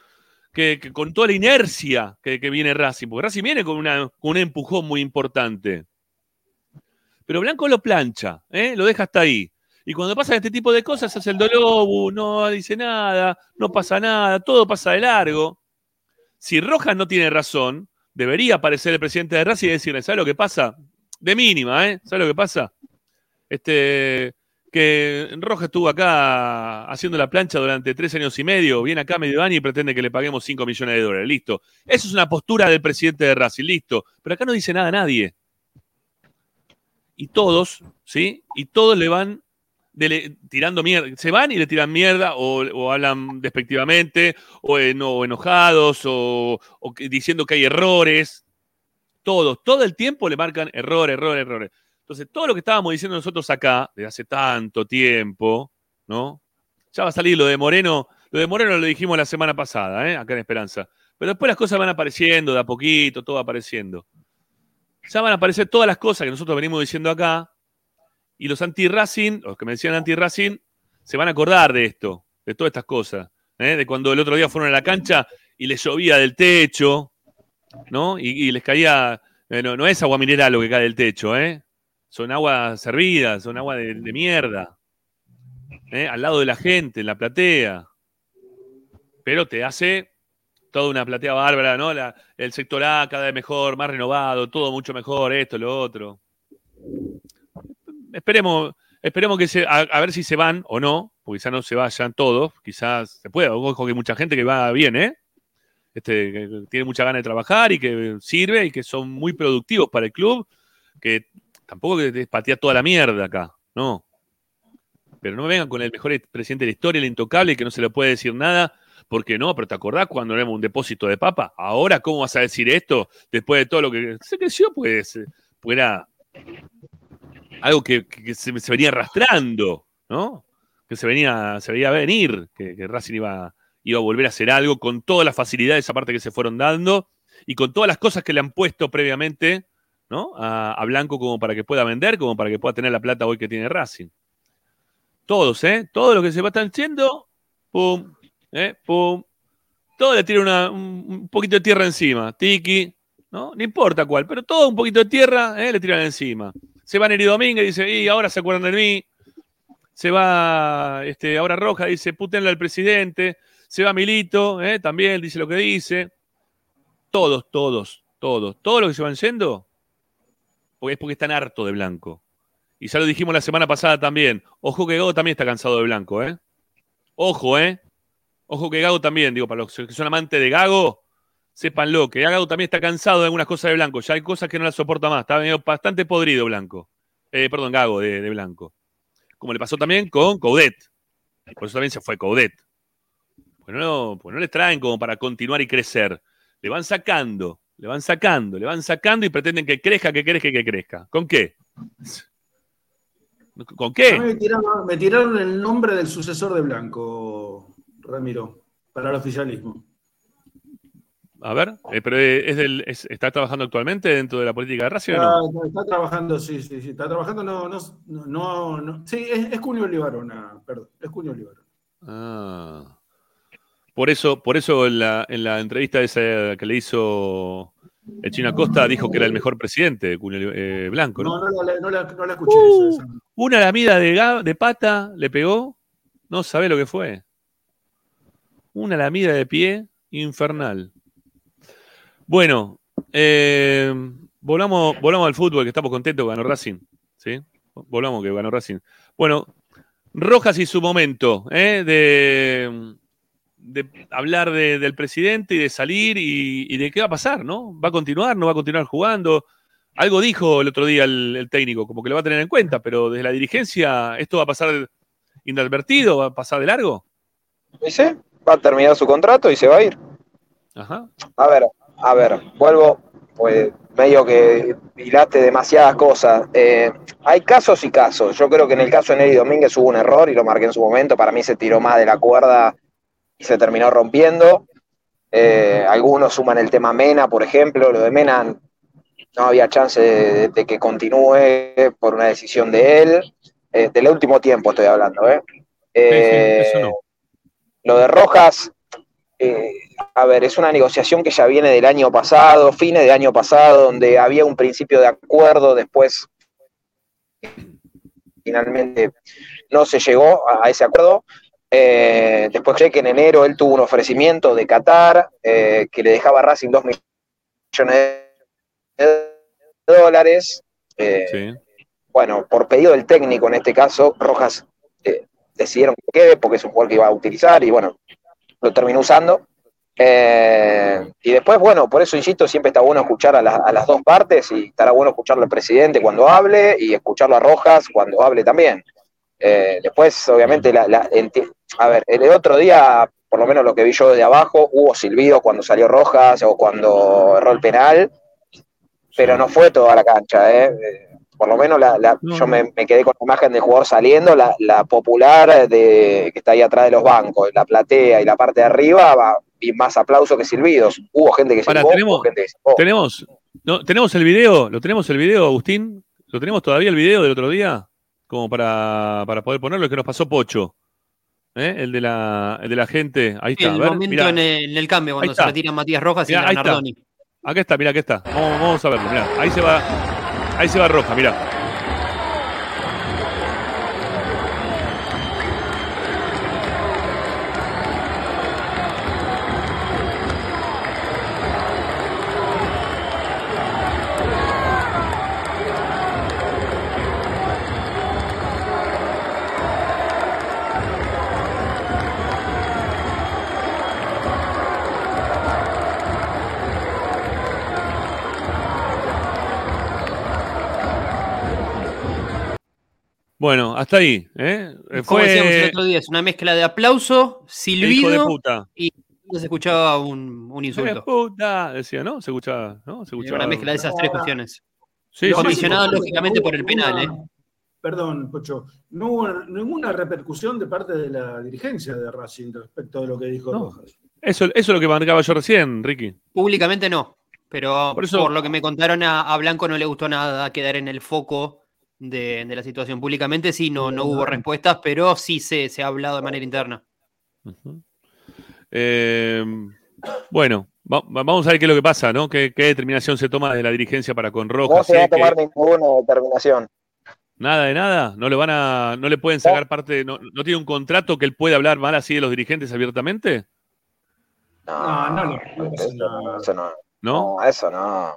que, que con toda la inercia que, que viene Racing, porque Racing viene con, una, con un empujón muy importante. Pero Blanco lo plancha, ¿eh? lo deja hasta ahí. Y cuando pasan este tipo de cosas, hace el dolobu, no dice nada, no pasa nada, todo pasa de largo. Si Rojas no tiene razón, debería aparecer el presidente de Racing y decirle, ¿sabes lo que pasa? De mínima, ¿eh? ¿Sabes lo que pasa? Este, que Rojas estuvo acá haciendo la plancha durante tres años y medio, viene acá medio año y pretende que le paguemos 5 millones de dólares. Listo. Eso es una postura del presidente de Racing, listo. Pero acá no dice nada nadie. Y todos, ¿sí? Y todos le van tirando mierda. Se van y le tiran mierda o, hablan despectivamente o, o enojados o, diciendo que hay errores. Todos, todo el tiempo le marcan error, error, errores. Entonces, todo lo que estábamos diciendo nosotros acá, desde hace tanto tiempo, ¿no? Ya va a salir lo de Moreno. Lo de Moreno lo dijimos la semana pasada, ¿eh? acá en Esperanza. Pero después las cosas van apareciendo de a poquito, todo apareciendo. Ya van a aparecer todas las cosas que nosotros venimos diciendo acá. Y los anti-Racing, los que me decían anti-Racing, se van a acordar de esto, de todas estas cosas. ¿eh? De cuando el otro día fueron a la cancha y les llovía del techo, ¿no? Y, y les caía. eh, no, no es agua mineral lo que cae del techo, ¿eh? Son aguas servidas, son agua de, mierda. ¿eh? Al lado de la gente, en la platea. Pero te hace toda una platea bárbara, ¿no? La- el sector A cada vez mejor, más renovado, todo mucho mejor, esto, lo otro. Esperemos, esperemos que se, a, ver si se van o no, porque quizás no se vayan todos, quizás se pueda. Ojo que hay mucha gente que va bien, ¿eh? Este, que tiene mucha ganas de trabajar y que sirve y que son muy productivos para el club, que tampoco que te patea toda la mierda acá, no. Pero no me vengan con el mejor presidente de la historia, el intocable, que no se le puede decir nada, porque no, pero ¿te acordás cuando éramos un depósito de papa? Ahora, ¿cómo vas a decir esto después de todo lo que se creció? Pues, pues era algo que, se venía arrastrando, ¿no? Que se venía, se veía venir, que, que Racing iba, iba a volver a hacer algo con todas las facilidades aparte que se fueron dando y con todas las cosas que le han puesto previamente, ¿no? A, Blanco como para que pueda vender, como para que pueda tener la plata hoy que tiene Racing. Todos, ¿eh? Todo lo que se va estar haciendo, pum, ¿eh? pum. Todo le tira una- un, poquito de tierra encima. Tiki, ¿no? No importa cuál, pero todo un poquito de tierra, ¿eh? Le tiran encima. Se va Neri Domínguez y dice, y ahora se acuerdan de mí. Se va, este, ahora Roja dice, putenle al presidente. Se va Milito, ¿eh? también dice lo que dice. Todos, todos, todos, todos los que se van yendo, porque es porque están hartos de Blanco. Y ya lo dijimos la semana pasada también. Ojo que Gago también está cansado de Blanco, ¿eh? Ojo, ¿eh? Ojo que Gago también, digo, para los que son amantes de Gago, sépanlo, que Gago también está cansado de algunas cosas de Blanco. Ya hay cosas que no las soporta más. Está medio bastante podrido Blanco. Eh, perdón, Gago de, Blanco. Como le pasó también con Coudet. Por eso también se fue Coudet. Pues no, pues no le traen como para continuar y crecer. Le van sacando, le van sacando, le van sacando y pretenden que crezca, que crezca, que crezca. ¿Con qué? ¿Con qué? Me tiraron, me tiraron el nombre del sucesor de Blanco, Ramiro, para el oficialismo. A ver, eh, pero eh, es del, es- ¿está trabajando actualmente dentro de la política de Racing o Está, no? está trabajando, sí, sí, sí, está trabajando, no, no, no, no- sí, es, es Cunio Olivarona, perdón, es Cunio Olivarona. Ah. Por eso, por eso en la, en la entrevista esa que le hizo el Chino Acosta dijo que era el mejor presidente, eh, Blanco, ¿no? No, no, la, no la- no la escuché. Uh, esa- esa. Una lamida de, de pata le pegó, no sabe lo que fue. Una lamida de pie infernal. Bueno, eh, volvamos, volvamos al fútbol, que estamos contentos, ganó Racing. ¿sí? Volvamos que ganó Racing. Bueno, Rojas y su momento ¿eh? de, de hablar de- del presidente y de salir y, y de qué va a pasar, ¿no? ¿Va a continuar? ¿No va a continuar jugando? Algo dijo el otro día el, el técnico, como que lo va a tener en cuenta, pero desde la dirigencia, ¿esto va a pasar inadvertido? ¿Va a pasar de largo? Dice, va a terminar su contrato y se va a ir. Ajá. A ver, a ver, vuelvo, pues medio que dilate demasiadas cosas. Eh, hay casos y casos. Yo creo que en el caso de Neri Domínguez hubo un error y lo marqué en su momento. Para mí se tiró más de la cuerda y se terminó rompiendo. Eh, algunos suman el tema Mena, por ejemplo. Lo de Mena no había chance de, de que continúe por una decisión de él. eh, del último tiempo estoy hablando, ¿eh? Eh, no. Lo de Rojas, a ver, es una negociación que ya viene del año pasado, fines del año pasado, donde había un principio de acuerdo, después finalmente no se llegó a, a ese acuerdo. Eh, después sé que en enero él tuvo un ofrecimiento de Qatar eh, que le dejaba a Racing 2 millones de dólares. Eh, Bueno, por pedido del técnico en este caso, Rojas decidieron que quede porque es un jugador que iba a utilizar y bueno, lo terminó usando. Y después, bueno, por eso insisto, siempre está bueno escuchar a, la- a las dos partes y estará bueno escucharlo al presidente cuando hable y escucharlo a Rojas cuando hable también. Eh, después, obviamente, la, la- a ver, el otro día, por lo menos lo que vi yo desde abajo, hubo silbido cuando salió Rojas o cuando erró el penal, pero no fue toda la cancha, ¿eh? Eh, Por lo menos la, la- yo me, me quedé con la imagen del jugador saliendo, la, la popular de, que está ahí atrás de los bancos, la platea y la parte de arriba, va, y más aplausos que silbidos. Hubo gente que silbó, tenemos, hubo gente que silbó. tenemos, no, tenemos el video, lo tenemos el video, Agustín, lo tenemos todavía el video del otro día, como para, para poder ponerlo, que nos pasó Pocho, ¿eh? el de la, el de la gente, ahí está, el ver, momento mirá. en, el, en el cambio, cuando se retira Matías Rojas y Mirá, ahí está. Nardoni. Acá está, mira, acá está. Vamos, vamos a verlo, mira. Ahí se va, ahí se va Roja, mira. Bueno, hasta ahí. ¿eh? Eh, Como decíamos el Fue otro día, es una mezcla de aplauso, hijo de silbido puta. y se escuchaba un, un Hijo de insulto. puta, decía, ¿no? Se escuchaba, ¿no? Se escuchaba. una mezcla de esas tres cuestiones. Sí, sí, Condicionado sí. lógicamente por el penal, ¿eh? Perdón, Pocho, no hubo ninguna repercusión de parte de la dirigencia de Racing respecto de lo que dijo Rojas. Eso, eso es lo que marcaba yo recién, Ricky. Públicamente no, pero Por lo que me contaron a, a Blanco no le gustó nada quedar en el foco de, de la situación. Públicamente sí, no, no hubo respuestas, pero sí se, se ha hablado de manera interna. Eh, bueno, va- va- vamos a ver qué es lo que pasa, ¿no? ¿Qué, qué determinación se toma de la dirigencia para con No Rojas? se va a tomar que ninguna determinación. nada de nada, no le van a, no le pueden sacar parte, no, no tiene un contrato que él puede hablar mal así de los dirigentes abiertamente, No, no, no. Eso no, eso no. ¿no? No, eso no.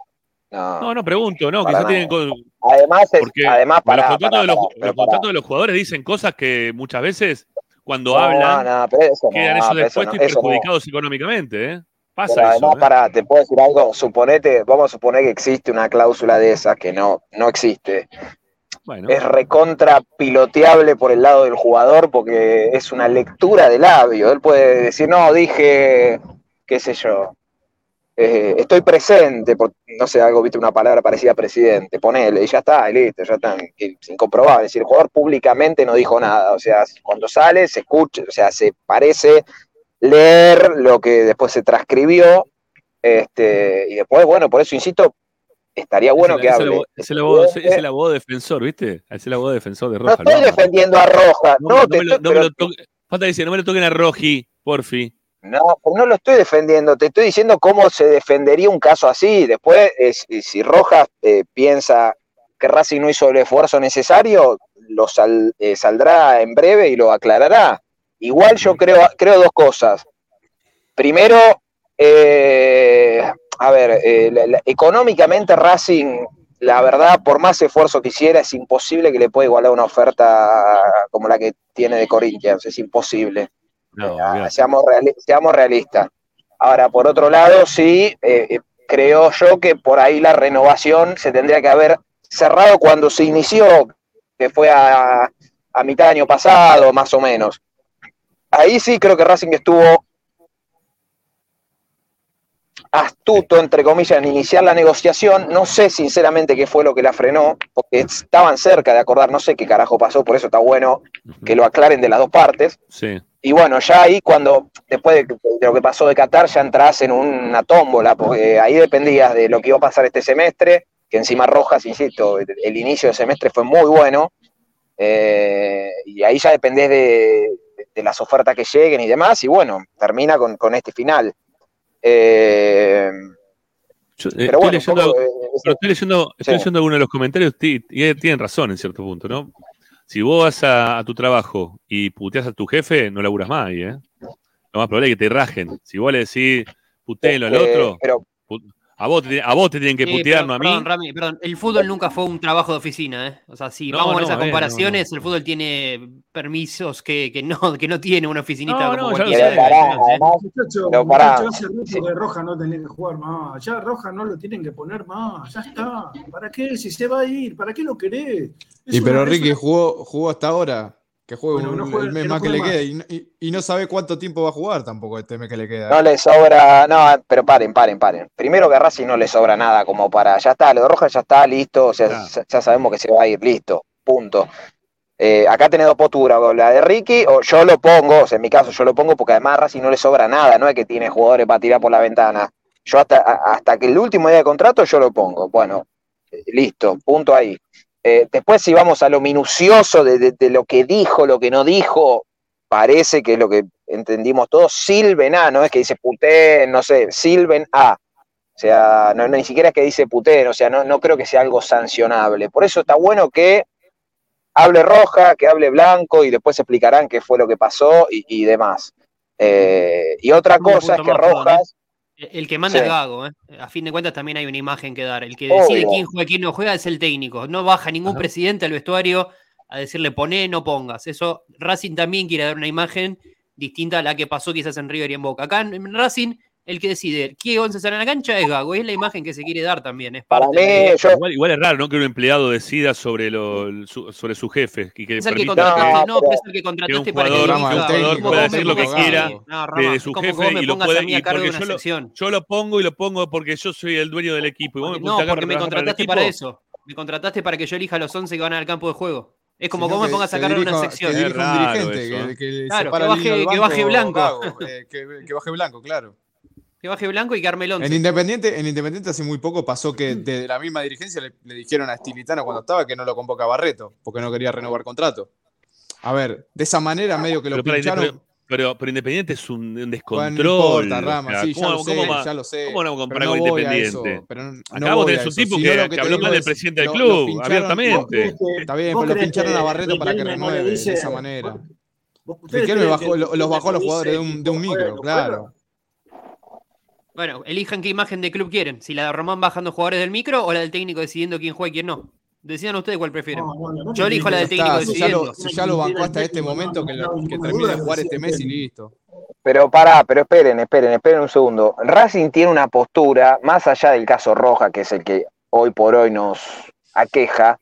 No, No, no pregunto, no, Para quizás tienen nada. Además, es- porque además los, contratos, de los, contratos de los jugadores dicen cosas que muchas veces cuando No, hablan no, pero eso quedan ellos pero eso después y eso perjudicados económicamente, ¿eh? Pasa Pero eso. además, ¿eh? pará, te puedo decir algo, suponete, vamos a suponer que existe una cláusula de esas que no, no existe. Bueno, Es recontra piloteable por el lado del jugador porque es una lectura de labio. Él puede decir, no, dije, qué sé yo, eh, estoy presente, por, no sé, algo, viste, una palabra parecida a presidente, ponele, y ya está, y listo, ya está, comprobar. Es decir, el jugador públicamente no dijo nada, o sea, cuando sale, se escucha, o sea, se parece leer lo que después se transcribió, este, y después, bueno, por eso insisto, estaría bueno es, que el- es el hable. abogado- es el abogado, es el abogado defensor, ¿viste? Es el abogado defensor de No Roja. estoy defendiendo a Roja, No, no, no te me lo, estoy- no me pero- lo toque- falta decir, no me lo toquen a Roji, porfi. No, pues no lo estoy defendiendo, te estoy diciendo cómo se defendería un caso así. Después, eh, si- si Rojas eh, piensa que Racing no hizo el esfuerzo necesario, lo sal- eh, saldrá en breve y lo aclarará. Igual yo creo, creo dos cosas. Primero, eh, a ver, eh, la- la- económicamente Racing, la verdad, por más esfuerzo que hiciera, es imposible que le pueda igualar una oferta como la que tiene de Corinthians, es imposible. Ah, seamos, reali- seamos realistas. Ahora, por otro lado, sí, eh, eh, creo yo que por ahí la renovación se tendría que haber cerrado cuando se inició, que fue a, a mitad de año pasado, más o menos. Ahí sí creo que Racing estuvo astuto, entre comillas, en iniciar la negociación. No sé sinceramente qué fue lo que la frenó, porque estaban cerca de acordar, no sé qué carajo pasó, por eso está bueno que lo aclaren de las dos partes. Sí. Y bueno, ya ahí cuando, después de, de lo que pasó de Qatar, ya entras en una tómbola, porque ahí dependías de lo que iba a pasar este semestre, que encima Rojas, insisto, el, el inicio del semestre fue muy bueno, Eh, y ahí ya dependés de, de las ofertas que lleguen y demás, y bueno, termina con, con este final. Eh, Yo, eh, Pero estoy, bueno, leyendo, poco, pero estoy leyendo, estoy sí. leyendo algunos de los comentarios y tienen razón en cierto punto, ¿no? Si vos vas a, a tu trabajo y puteas a tu jefe, no laburas más ahí, ¿eh? Lo más probable es que te rajen. Si vos le decís putéelo al Eh, otro, pero- a, vos te, a vos te tienen que Sí, putear, pero, no a mí. Perdón, Rami, perdón. El fútbol nunca fue un trabajo de oficina, ¿eh? O sea, si No, vamos no, esas eh, no, comparaciones, el fútbol tiene permisos que, que no, que no tiene una oficinita No, como no, ya lo cualquier sé, otra, pará, ¿eh? además, Muchacho, pero pará. muchacho, hace rato que Roja no tenía que jugar más. Ya Roja no lo tienen que poner más. Ya está. ¿Para qué? Si se va a ir, ¿para qué lo querés? Es Y una- pero Ricky una- jugó, jugó hasta ahora. Que juegue Bueno, un- no juegue- el mes que no más que le más. queda. Y, no- y- y no sabe cuánto tiempo va a jugar tampoco este mes que le queda. No le sobra, no, pero paren, paren, paren. Primero que a Racing no le sobra nada como para, ya está, lo de Roja ya está, listo, o sea, Claro. ya, ya sabemos que se va a ir, listo, punto. Eh, acá tenés dos posturas, o la de Ricky, o yo lo pongo, o sea, en mi caso yo lo pongo porque además a Racing no le sobra nada, no es que tiene jugadores para tirar por la ventana. Yo hasta, hasta que el último día de contrato yo lo pongo. Bueno, eh, listo, punto ahí. Eh, después si vamos a lo minucioso de, de- de lo que dijo, lo que no dijo, parece que es lo que entendimos todos, silben A, no es que dice puté, no sé, silben A. O sea, no, no, ni siquiera es que dice puté, o sea, no, no creo que sea algo sancionable. Por eso está bueno que hable Roja, que hable Blanco y después explicarán qué fue lo que pasó y, y demás. Eh, y otra cosa es que perdón, Rojas... El que manda Sí. es Gago, ¿eh? A fin de cuentas también hay una imagen que dar. El que decide Obvio. quién juega y quién no juega es el técnico. No baja ningún Ajá. presidente al vestuario a decirle poné, no pongas. Eso Racing también quiere dar una imagen distinta a la que pasó quizás en River y en Boca. Acá en Racing el que decide qué once sale en la cancha es Gago. Es la imagen que se quiere dar también. Es Para parte mí, de- yo, Igual, igual es raro, ¿no? Que un empleado decida sobre, lo, su- sobre su jefe y que Es el que contrataste, No, no, es el que que un contrataste para que Rama, un jugador pueda "Vos me decir lo que pongas a mí". quiera No, de, Rama, de su jefe y lo puede y porque yo lo, yo lo pongo y lo pongo porque yo soy el dueño del equipo y vos me No, porque me para para contrataste para equipo. eso. Me contrataste para que yo elija los 11 que van al campo de juego. Es como vos me pongas a de una sección. Que dirija un dirigente, eso, que, ¿eh? que Claro, que baje- que baje Blanco. Gago, eh, que, que baje blanco, claro. Que baje blanco y once. En Independiente, en Independiente hace muy poco pasó que de la misma dirigencia le, le dijeron a Estilitano cuando estaba que no lo convoca a Barreto, porque no quería renovar contrato. A ver, de esa manera medio que lo Pero, pincharon. Pero, pero Independiente es un, un Bueno, descontrol. no importa, Rama, o sea, sí, ya ¿cómo- lo sé, ya lo sé. ¿Cómo no comparar pero con Independiente? eso, pero no- Acá no vos tenés un tipo Si que, habló mal del es, presidente del club, lo abiertamente. Está bien, ¿Vos pero lo pincharon a Barreto para que renueve de esa manera. ¿Vos- Riquelme bajó, los bajó a los jugadores de un, de un tipo, micro, claro. Bueno, elijan qué imagen de club quieren. Si la de Román bajando jugadores del micro o la del técnico decidiendo quién juega y quién no. Decidan ustedes cuál prefieren. No, bueno, no Yo elijo la del técnico Está, si ya, decidiendo. lo, si ya lo bancó hasta este momento, que, lo- que termine de jugar este mes y listo. Pero pará, pero esperen, esperen, esperen un segundo. Racing tiene una postura, más allá del caso Roja, que es el que hoy por hoy nos aqueja,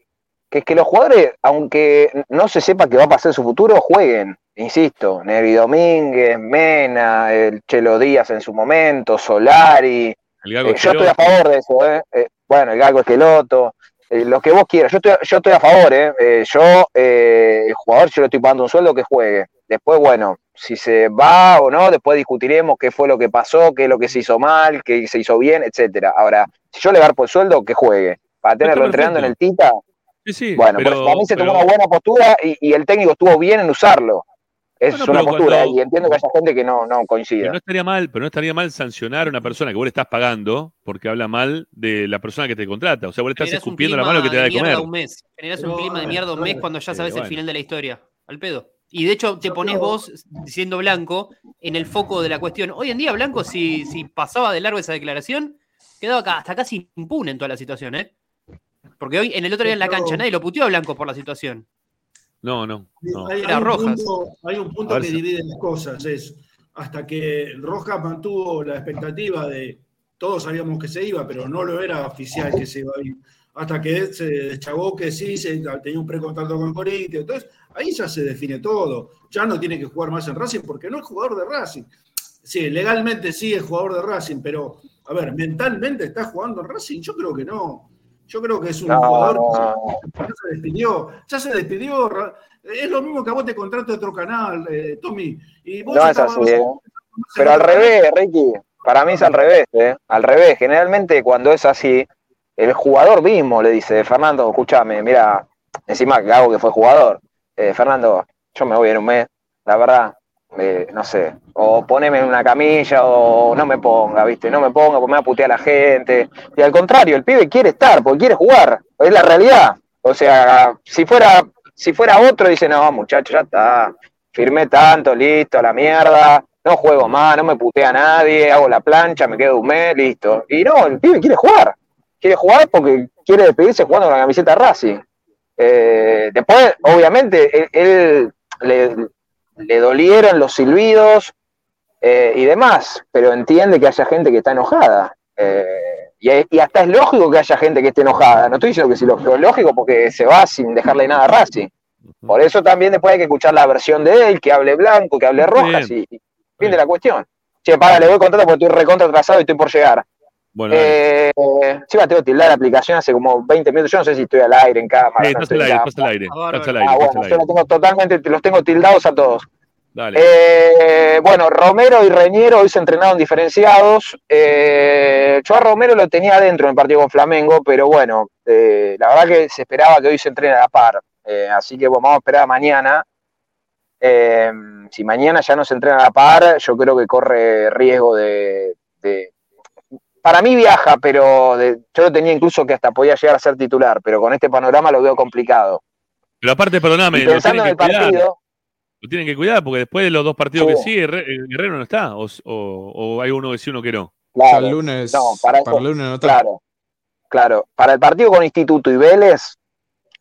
que es que los jugadores, aunque no se sepa qué va a pasar en su futuro, jueguen. Insisto, Nevi Domínguez, Mena, el Chelo Díaz en su momento, Solari. El Gago Eh, yo estoy a favor de eso, ¿eh? Eh, bueno, el Gago Esqueloto, eh, lo que vos quieras. Yo estoy, yo estoy a favor, ¿eh? Yo, eh, el jugador, yo le estoy pagando un sueldo que juegue. Después, bueno, si se va o no, después discutiremos qué fue lo que pasó, qué es lo que se hizo mal, qué se hizo bien, etcétera. Ahora, si yo le garpo el sueldo, que juegue. Para tenerlo entrenando en el Tita, Sí, sí, bueno, pero, para mí se tomó una buena postura y, y el técnico estuvo bien en usarlo. Es Bueno, una postura, cuando- y entiendo que haya gente que no, no pero coincida. no estaría mal, pero no estaría mal sancionar a una persona que vos le estás pagando porque habla mal de la persona que te contrata. O sea, vos le estás Generás escupiendo la mano que te da de mierda comer. un mes. Generás un clima de mierda un mes cuando ya sabes el bueno. final de la historia. Al pedo. Y de hecho te pones vos, siendo blanco, en el foco de la cuestión. Hoy en día, Blanco, si, si pasaba de largo esa declaración, quedaba acá, hasta casi impune en toda la situación, ¿eh? Porque hoy, en el otro día en la cancha, nadie lo puteó a Blanco por la situación. No, no, no. Hay, Era hay un Rojas. punto, hay un punto que si- divide las cosas. Es hasta que Rojas mantuvo la expectativa de todos sabíamos que se iba, pero no lo era oficial que se iba a ir. Hasta que se deschavó que sí, se, tenía un precontrato con Corinthians. Entonces, ahí ya se define todo. Ya no tiene que jugar más en Racing porque no es jugador de Racing. Sí, legalmente sí es jugador de Racing, pero, a ver, mentalmente está jugando en Racing. Yo creo que no. Yo creo que es un No, jugador no. que ya se despidió. Ya se despidió. Es lo mismo que a vos te contrate otro canal, eh, Tommy. Y vos No es así, ¿eh? Pero al revés, Ricky. Para mí es al revés, ¿eh? Al revés. Generalmente cuando es así, el jugador mismo le dice, Fernando, escúchame, mira, encima Gago que fue jugador. eh, Fernando, yo me voy en un mes, la verdad, eh, no sé, o poneme en una camilla o no me ponga, ¿viste? No me ponga porque me va a putear la gente. Y al contrario, el pibe quiere estar porque quiere jugar, es la realidad. O sea, si fuera, si fuera otro, dice, no, muchacho, ya está, firmé tanto, listo, a la mierda, no juego más, no me putea nadie, hago la plancha, me quedo un mes, listo. Y no, el pibe quiere jugar, quiere jugar porque quiere despedirse jugando con la camiseta Racing. Eh, después, obviamente, él, él le, le dolieron los silbidos eh, y demás, pero entiende que haya gente que está enojada. Eh, y, y hasta es lógico que haya gente que esté enojada. No estoy diciendo que sí lógico, es lógico porque se va sin dejarle nada a Racing. Por eso también después hay que escuchar la versión de él, que hable blanco, que hable rojas y, y fin de la cuestión. Che, para, le voy contando porque estoy recontra atrasado y estoy por llegar. Bueno, Eh, sí, va, tengo que tildar la aplicación hace como 20 minutos. Yo no sé si estoy al aire en cámara. Sí, no estás estoy al aire, estás al aire. Estás al aire, Ah, estás bueno, yo aire. los tengo totalmente, los tengo tildados a todos. Dale. Eh, bueno, Romero y Reñero hoy se entrenaron diferenciados. Eh, yo a Romero lo tenía adentro en el partido con Flamengo, pero bueno, eh, la verdad que se esperaba que hoy se entrene a la par. Eh, así que bueno, vamos a esperar a mañana. Eh, si mañana ya no se entrena a la par, yo creo que corre riesgo de. de- para mí viaja, pero de- yo lo tenía incluso que hasta podía llegar a ser titular, pero con este panorama lo veo complicado. Pero aparte, perdóname, Y lo pensando tienen en que el cuidar. partido, Lo tienen que cuidar porque después de los dos partidos que Sí. sigue, Herre- eh, Guerrero no está. O, o- o hay uno que sí, uno que no. Claro. El lunes, No, para, para el lunes no está. Claro, claro. Para el partido con Instituto y Vélez,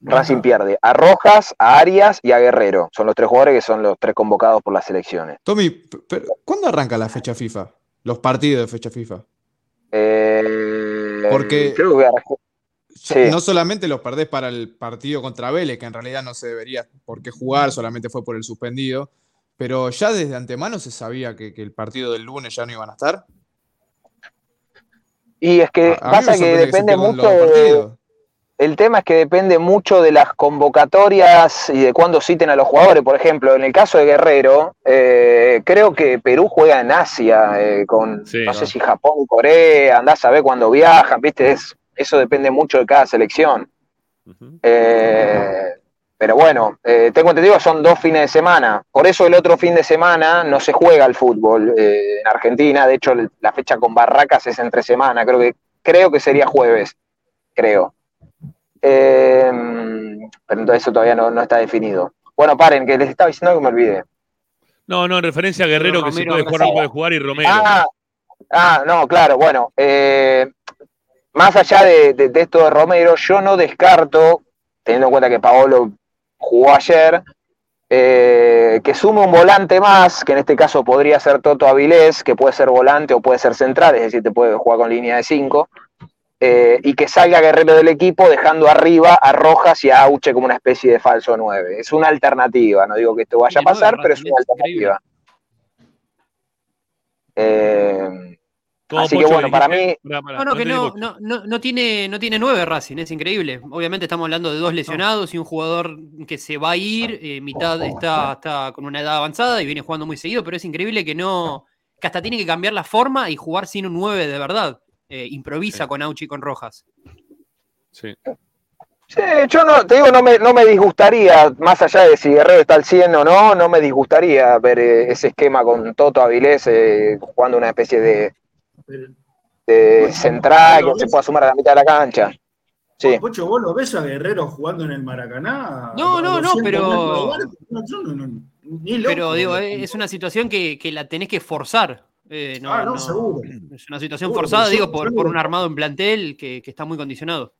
Racing pierde a Rojas, a Arias y a Guerrero. Son los tres jugadores que son los tres convocados por las selecciones. Tommy, ¿cuándo arranca la fecha FIFA? Los partidos de fecha FIFA. Eh, Porque- creo que arrancó- Ya- Sí. No solamente los perdés para el partido contra Vélez, que en realidad no se debería por qué jugar, solamente fue por el suspendido, pero ya desde antemano se sabía que, que el partido del lunes ya no iban a estar. Y es que A- a pasa que depende mucho de, partidos. El tema es que depende mucho de las convocatorias y de cuándo citen a los jugadores. Por ejemplo, en el caso de Guerrero, eh, creo que Perú juega en Asia, eh, con Sí, no sé si Japón Corea, andás a ver cuándo viajan, ¿viste? Es, eso depende mucho de cada selección. Eh, pero bueno, eh, tengo entendido que son dos fines de semana. Por eso el otro fin de semana no se juega al fútbol eh, en Argentina. De hecho, la fecha con Barracas es entre semana. Creo que, creo que sería jueves. Creo. Eh, pero entonces eso todavía no, no está definido. Bueno, paren, que les estaba diciendo algo que me olvidé. No, no, en referencia a Guerrero, que si puede jugar, no puede jugar, y Romero. Ah, ah, no, claro, bueno. eh, más allá de, de- de esto de Romero, yo no descarto, teniendo en cuenta que Paolo jugó ayer, eh, que sume un volante más, que en este caso podría ser Toto Avilés, que puede ser volante o puede ser central, es decir, te puede jugar con línea de 5, y que salga Guerrero del equipo dejando arriba a Rojas y a Auche como una especie de falso 9. Es una alternativa, no digo que esto vaya a pasar, pero es una alternativa. Eh, así que bueno, para mí, No, no, que no, tiene, no tiene nueve Racing, es increíble. Obviamente estamos hablando de dos lesionados y un jugador que se va a ir, eh, mitad está, está con una edad avanzada y viene jugando muy seguido, pero es increíble que no, que hasta tiene que cambiar la forma y jugar sin un 9 de verdad. Eh, improvisa con Auchi y con Rojas. Sí. Sí, yo no, te digo, no me, no me disgustaría, más allá de si Guerrero está al 100 o no, no me disgustaría ver eh, ese esquema con Toto Avilés eh, jugando una especie de, de central que se pueda sumar a la mitad de la cancha. Sí. Pocho, ¿vos lo ves a Guerrero jugando en el Maracaná? No, no, no, 200 pero- barco? No, yo no- no- ni loco. Pero digo, es una situación que, que la tenés que forzar. Eh, no, Ah, no, no, seguro. Es una situación Seguro, forzada, digo, por, por un armado en plantel que, que está muy condicionado.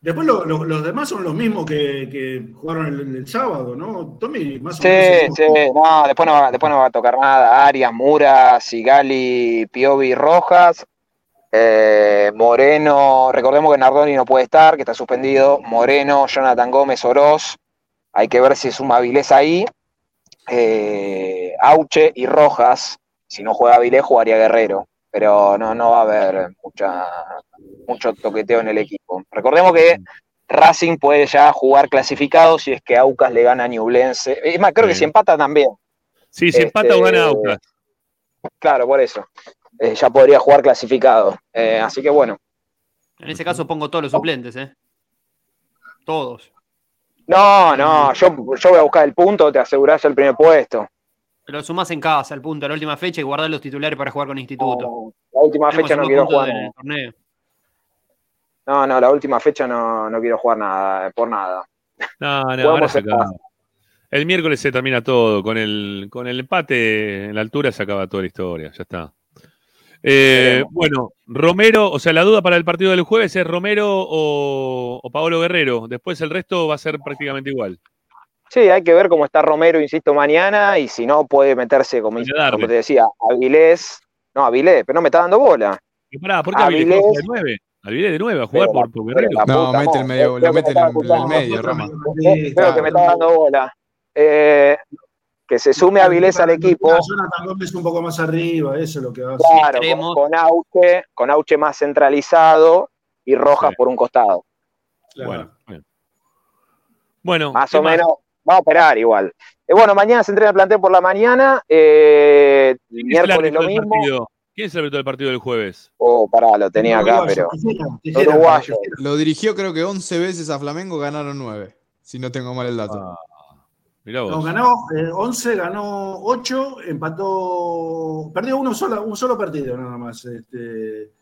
Después lo- lo- los demás son los mismos que, que jugaron el, el sábado, ¿no? Tommy, más o Sí, menos. sí, no, después no, va- después no va a tocar nada. Arias, Mura, Sigali, Piovi, Rojas, eh, Moreno, recordemos que Nardoni no puede estar, que está suspendido. Moreno, Jonathan Gómez, Oroz, hay que ver si suma Avilés ahí. Eh, Auche y Rojas, si no juega Avilés, jugaría Guerrero, pero no, no va a haber mucha, mucho toqueteo en el equipo. Recordemos que Racing puede ya jugar clasificado si es que Aucas le gana a Ñublense. Es más, creo que si empata también. Sí, si empata o Este, gana Aucas. Claro, por eso. Eh, ya podría jugar clasificado. Eh, así que bueno. En ese caso pongo todos los suplentes, ¿eh? Todos. No, no, yo, yo voy a buscar el punto, te asegurás el primer puesto. Lo sumás en casa, al punto, a la última fecha y guardás los titulares para jugar con instituto. La última Tenemos fecha no quiero jugar. torneo. No, no, la última fecha no, no quiero jugar nada, por nada. No, no, ahora se acaba. casa. El miércoles se termina todo. Con el, con el empate en la altura se acaba toda la historia. Ya está. Eh, bueno, Romero, o sea, la duda para el partido del jueves es Romero o, o Paolo Guerrero. Después el resto va a ser prácticamente igual. Sí, hay que ver cómo está Romero, insisto, mañana, y si no puede meterse, como, como te decía, Avilés. No, Avilés, pero no me está dando bola. Y pará, ¿por qué Avilés Avilés- de 9? Avilés de 9 a jugar Pero por, por Guerrero. No, puta mete el medio, que mete el, medio, Rama. Creo que me está dando bola. Eh, que se sume Avilés al equipo. Jonathan Gómez un poco más arriba, eso es lo que va a hacer. Claro, con, con Auche, con Auche más centralizado y Rojas por un costado. Bueno, bueno. Bueno, Más ¿qué o menos, va a operar igual. Eh, bueno, mañana se entrena el plantel por la mañana, eh, ¿Quién es el miércoles lo mismo. partido? ¿Quién es el árbitro del partido del jueves? Oh, pará, lo tenía acá, pero. Uruguayo. Lo dirigió creo que 11 veces a Flamengo, ganaron 9. Si no tengo mal el dato. Mirá vos. No, ganó eh, 11, ganó 8, empató, perdió uno solo, un solo partido nada más. Este,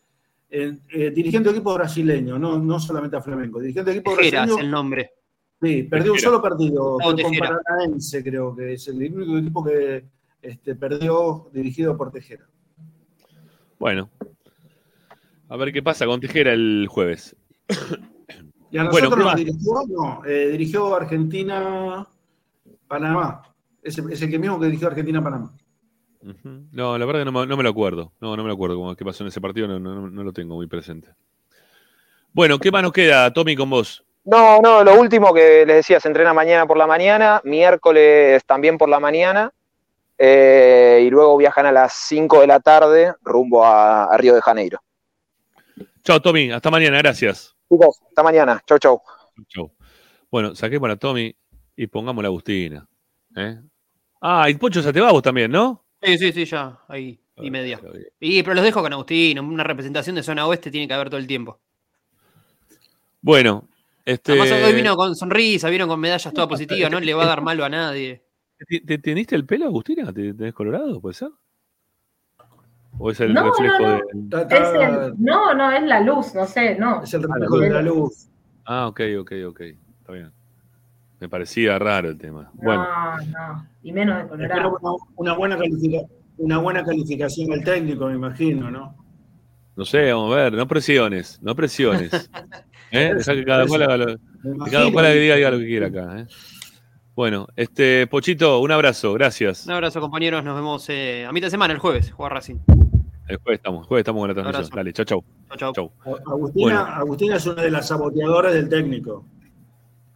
eh, eh, dirigente de equipo brasileño, no, no solamente a Flamengo. Dirigente de equipo Tejera es brasileño. el nombre. Sí, perdió un solo partido. Con. Paranaense, creo que es el único equipo que este, perdió dirigido por Tejera. Bueno. A ver qué pasa con Tejera el jueves. Y a Bueno, nosotros ¿qué nos dirigió, no, eh, dirigió Argentina, Panamá. Es el, es el que mismo que dirigió Argentina, Panamá. Ujú. No, la verdad que no me, no me lo acuerdo. No, no me lo acuerdo cómo- qué pasó en ese partido, no, no- no lo tengo muy presente. Bueno, ¿qué más nos queda, Tommy, con vos? No, no, lo último que les decía, se entrena mañana por la mañana, miércoles también por la mañana, eh, y luego viajan a las 5 de la tarde rumbo a, a Río de Janeiro. Chao, Tommy. Hasta mañana. Gracias. Chicos, hasta mañana. Chau, chau. Chau. Bueno, saquemos a Tommy y pongamos la Agustina. ¿eh? Ah, y Pocho se te va vos también, ¿no? Sí, sí, sí, ya, ahí, y media. Y, pero los dejo con Agustín, una representación de zona oeste tiene que haber todo el tiempo. Bueno, este. Además, hoy vino con sonrisa, vino con medallas todas positivas, no le va a dar malo a nadie. ¿Te, te teniste el pelo, Agustina? ¿Te tenés colorado, puede ser? ¿O es el No, reflejo no, no. de.? Es el- no, no, es la luz, no sé, no. Es el reflejo de la luz. Ah, ok, ok, ok. Está bien. Me parecía raro el tema. Bueno, No, no. Y menos de Colorado. una, una buena califica- una buena calificación al técnico, me imagino, ¿no? no sé, vamos a ver. No presiones, no presiones. ¿Eh? Dejá que cada cual haga lo, que cada cual diga, diga lo que quiera acá. ¿eh? Bueno, este, Pochito, un abrazo, gracias. Un abrazo, compañeros. Nos vemos eh, a mitad de semana, el jueves, jugar Racing. El jueves estamos, el jueves estamos con la transmisión. Dale, chau, chau. Chau, chau. Agustina, Bueno. Agustina es una de las saboteadoras del técnico.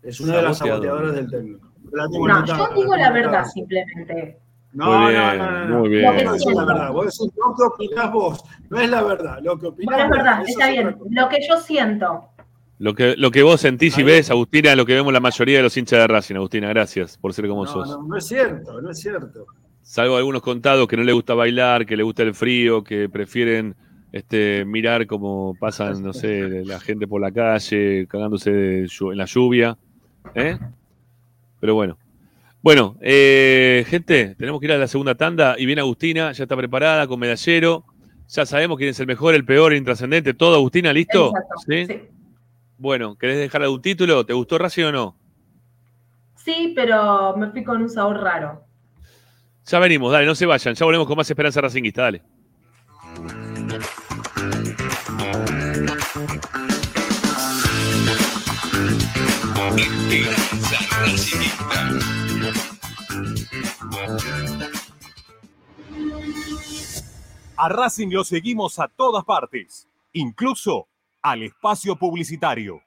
Es una de las Saboteadora. saboteadoras del técnico. La No, yo digo la verdad simplemente. No, Muy no, bien, no, no, no. muy bien. Lo que no es la verdad. Vos decís lo que opinás vos. No es la verdad. Lo que opinás Bueno, es verdad, está es bien. Lo que yo siento. Lo que, lo que vos sentís y ves, Agustina, es lo que vemos la mayoría de los hinchas de Racing, Agustina. Gracias por ser como No, sos. no, no es cierto, no es cierto. Salvo algunos contados que no les gusta bailar, que les gusta el frío, que prefieren este, mirar cómo pasan, no sé, la gente por la calle, cagándose en la lluvia. ¿Eh? Pero bueno. Bueno, eh, gente, tenemos que ir a la segunda tanda y viene Agustina, ya está preparada con medallero. Ya sabemos quién es el mejor, el peor, el intrascendente, todo. Agustina, ¿listo? Exacto, ¿Sí? sí. Bueno, ¿querés dejar algún título? ¿Te gustó Racing o no? Sí, pero me fui con un sabor raro. Ya venimos, dale, no se vayan. Ya volvemos con más Esperanza Racinguista, dale. A Racing lo seguimos a todas partes, incluso al espacio publicitario.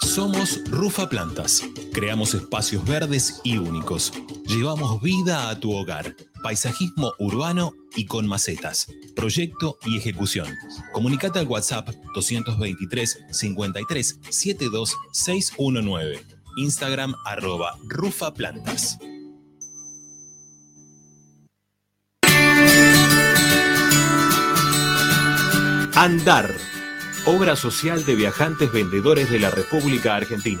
Somos Rufa Plantas. Creamos espacios verdes y únicos. Llevamos vida a tu hogar. Paisajismo urbano y con macetas. Proyecto y ejecución. Comunicate al WhatsApp 223 53 72 619. Instagram arroba Rufa Plantas. Andar. Obra social de viajantes vendedores de la República Argentina.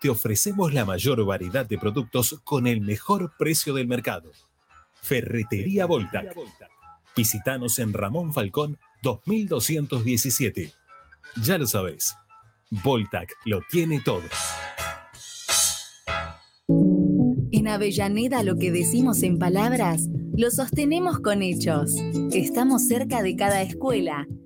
te ofrecemos la mayor variedad de productos con el mejor precio del mercado. Ferretería Voltac. Visítanos en Ramón Falcón 2217. Ya lo sabes. Voltac lo tiene todo. En Avellaneda lo que decimos en palabras, lo sostenemos con hechos. Estamos cerca de cada escuela,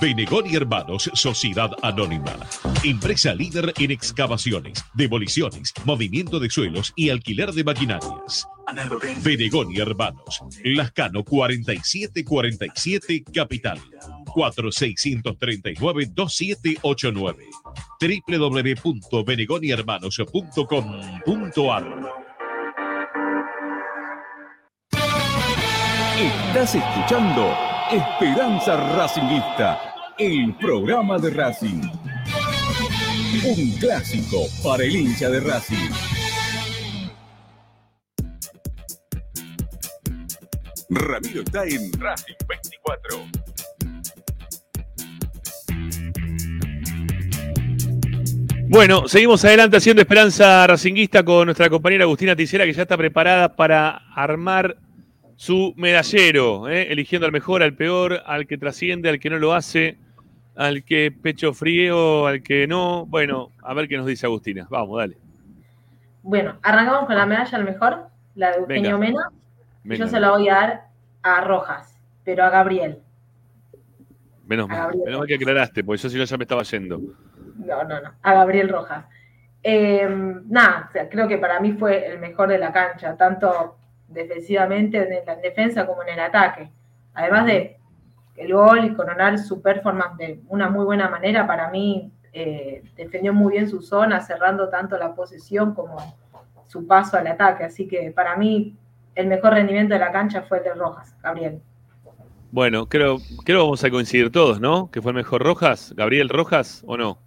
Benegoni Hermanos, Sociedad Anónima. Empresa líder en excavaciones, demoliciones, movimiento de suelos y alquiler de maquinarias. Benegoni Hermanos, Lascano 4747 Capital. 4639-2789. www.benegonihermanos.com.ar Estás escuchando Esperanza Racingista, el programa de Racing. Un clásico para el hincha de Racing. Ramiro está en Racing 24. Bueno, seguimos adelante haciendo Esperanza Racinguista con nuestra compañera Agustina Ticera, que ya está preparada para armar su medallero, ¿eh? eligiendo al mejor, al peor, al que trasciende, al que no lo hace, al que pecho frío, al que no. Bueno, a ver qué nos dice Agustina. Vamos, dale. Bueno, arrancamos con la medalla al mejor, la de Eugenio Venga. Mena. Venga. Yo se la voy a dar a Rojas. pero a Gabriel. Menos A mal, Gabriel. menos mal que aclaraste, porque yo si no ya me estaba yendo. No, no, no, a Gabriel Rojas. Eh, nada, creo que para mí fue el mejor de la cancha, tanto defensivamente en la defensa como en el ataque. Además de el gol y coronar su performance de una muy buena manera, para mí eh, defendió muy bien su zona, cerrando tanto la posesión como su paso al ataque. Así que para mí el mejor rendimiento de la cancha fue el de Rojas, Gabriel. Bueno, creo, creo que vamos a coincidir todos, ¿no? Que fue el mejor Rojas, Gabriel Rojas, ¿o no?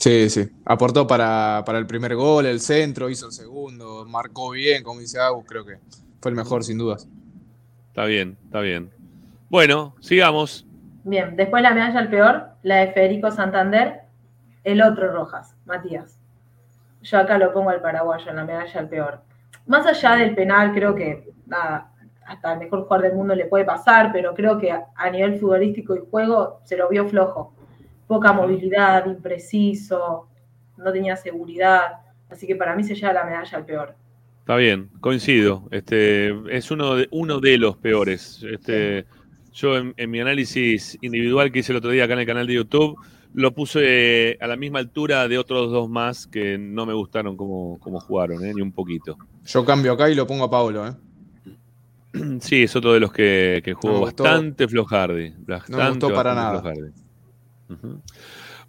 Sí, sí. Aportó para, para el primer gol, el centro, hizo el segundo, marcó bien, como dice Agus, creo que fue el mejor, sin dudas. Está bien, está bien. Bueno, sigamos. Bien, después la medalla al peor, la de Federico Santander, el otro Rojas, Matías. Yo acá lo pongo al paraguayo en la medalla al peor. Más allá del penal, creo que nada, hasta el mejor jugador del mundo le puede pasar, pero creo que a nivel futbolístico y juego se lo vio flojo. Poca movilidad, impreciso, no tenía seguridad. Así que para mí se lleva la medalla al peor. Está bien, coincido. Este, es uno de, uno de los peores. Este, Yo en, en mi análisis individual que hice el otro día acá en el canal de YouTube, lo puse eh, a la misma altura de otros dos más que no me gustaron como, como jugaron, eh, ni un poquito. Yo cambio acá y lo pongo a Pablo, ¿eh? Sí, es otro de los que, que jugó No bastante flojardi. Bastante, gustó para nada. flojardi.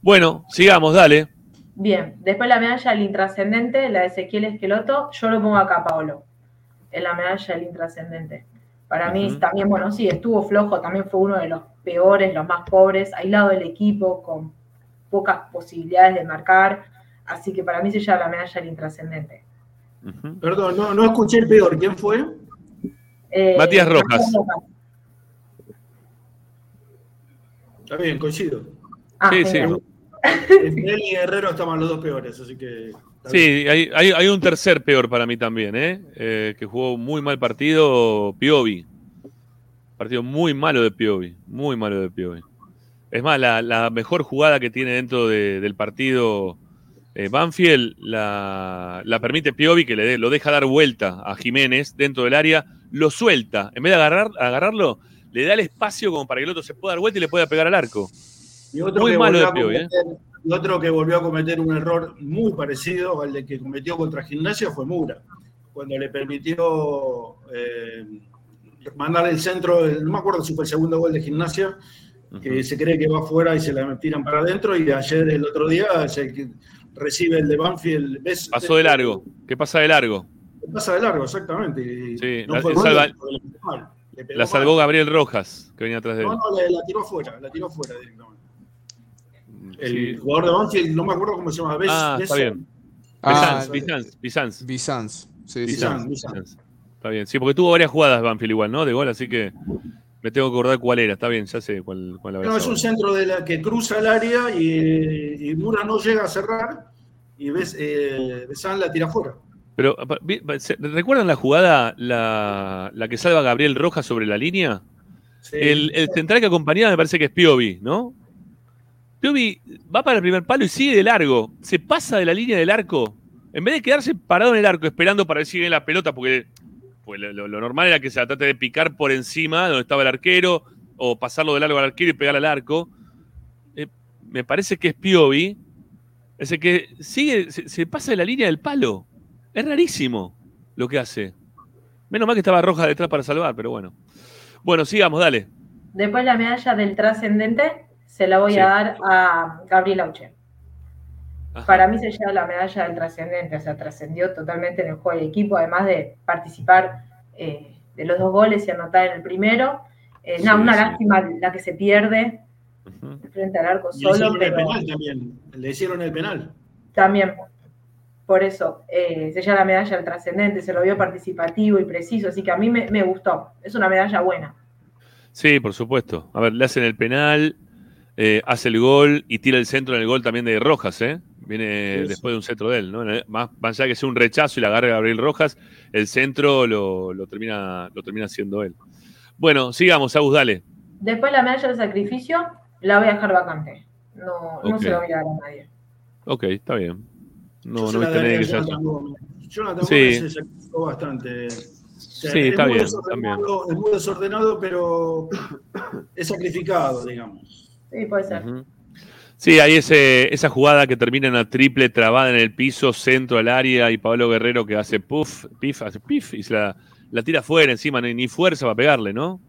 Bueno, sigamos, dale. Bien, después la medalla del intrascendente, la de Ezequiel Esqueloto, yo lo pongo acá, Paolo, en la medalla del intrascendente. Para mí también, bueno, sí, estuvo flojo, también fue uno de los peores, los más pobres, aislado del equipo, con pocas posibilidades de marcar, así que para mí se lleva la medalla del intrascendente. Perdón, no, no escuché el peor. ¿Quién fue? Eh, Matías Rojas. Está bien, coincido. Ah, Sí, sí. Él y Guerrero estaban los dos peores, así que. Sí, hay, hay- hay un tercer peor para mí también, ¿eh? Eh, que jugó muy mal partido, Piovi. Partido muy malo de Piovi, muy malo de Piovi. Es más, la, la mejor jugada que tiene dentro de- del partido eh, Banfield la, la permite Piovi, que le dé- lo deja dar vuelta a Jiménez dentro del área, lo suelta. En vez de agarrar, agarrarlo, le da el espacio como para que el otro se pueda dar vuelta y le pueda pegar al arco. Y otro, Muy que malo volvió de ¿eh? y otro que volvió a cometer un error muy parecido al de que cometió contra Gimnasia fue Mura, cuando le permitió eh, mandar el centro, no me acuerdo si fue el segundo gol de Gimnasia, que se cree que va afuera y se la tiran para adentro, y ayer, el otro día, se recibe el de Banfield. ¿ves? Pasó de largo. ¿Qué pasa de largo? Pasa de largo, exactamente. y Sí, no la- fue salva- mal, salvó Gabriel Rojas, que venía atrás de él. No, no, la tiró afuera, la tiró afuera directamente. El Sí. jugador de Banfield, no me acuerdo cómo se llama. ¿ves? Ah, está bien. Ah, Bizanz, Bizanz, Bizanz. Bizanz. Sí. Bizanz. Bizanz. Está bien. Sí, porque tuvo varias jugadas Banfield igual, ¿no? De gol, así que me tengo que acordar cuál era. Está bien, ya sé cuál, cuál la No, es un centro de la que cruza el área y, y Mura no llega a cerrar y ves, eh, la tira afuera. Pero, ¿recuerdan la jugada, la, la que salva Gabriel Rojas sobre la línea? El, el central que acompañaba me parece que es Piovi, ¿no? Piovi va para el primer palo y sigue de largo. Se pasa de la línea del arco. En vez de quedarse parado en el arco esperando para si viene la pelota, porque, pues lo, normal era que se trate de picar por encima donde estaba el arquero o pasarlo de largo al arquero y pegar al arco. Eh, me parece que es Piovi. Es que sigue, se, se pasa de la línea del palo. Es rarísimo lo que hace. Menos mal que estaba Rojas detrás para salvar, pero bueno. Bueno, sigamos, dale. Después la medalla del trascendente se la voy Sí. a dar a Gabriel Auche. Para mí se lleva la medalla del trascendente, o sea, trascendió totalmente en el juego de equipo, además de participar eh, de los dos goles y anotar en el primero. Eh, Sí, una sí. lástima la que se pierde frente al arco Y le solo, hicieron el penal también. Le hicieron el penal. también por eso eh, se lleva la medalla del trascendente, se lo vio participativo y preciso, así que a mí me, me gustó, es una medalla buena. Sí, por supuesto. A ver, le hacen el penal, eh, hace el gol y tira el centro en el gol también de Rojas, ¿eh? Viene Sí, después de un centro de él, ¿no? Más, más allá de que sea un rechazo y la agarre Gabriel Rojas, el centro lo, lo termina, lo termina haciendo él. Bueno, sigamos, Agus, dale. Después la medalla del sacrificio la voy a dejar vacante, no, no se la voy a dar a nadie. Ok, está bien. Yo No, se no la viste nadie que sea. Jonathan Sí. Se sacrificó bastante. sea, Sí, es está bien, Es muy desordenado, pero es sacrificado, digamos. Sí, puede ser. Sí, hay ese, esa jugada que termina en una triple trabada en el piso, centro al área y Pablo Guerrero que hace puff, pif, hace pif y se la, la tira fuera encima, no hay ni fuerza para pegarle, ¿no?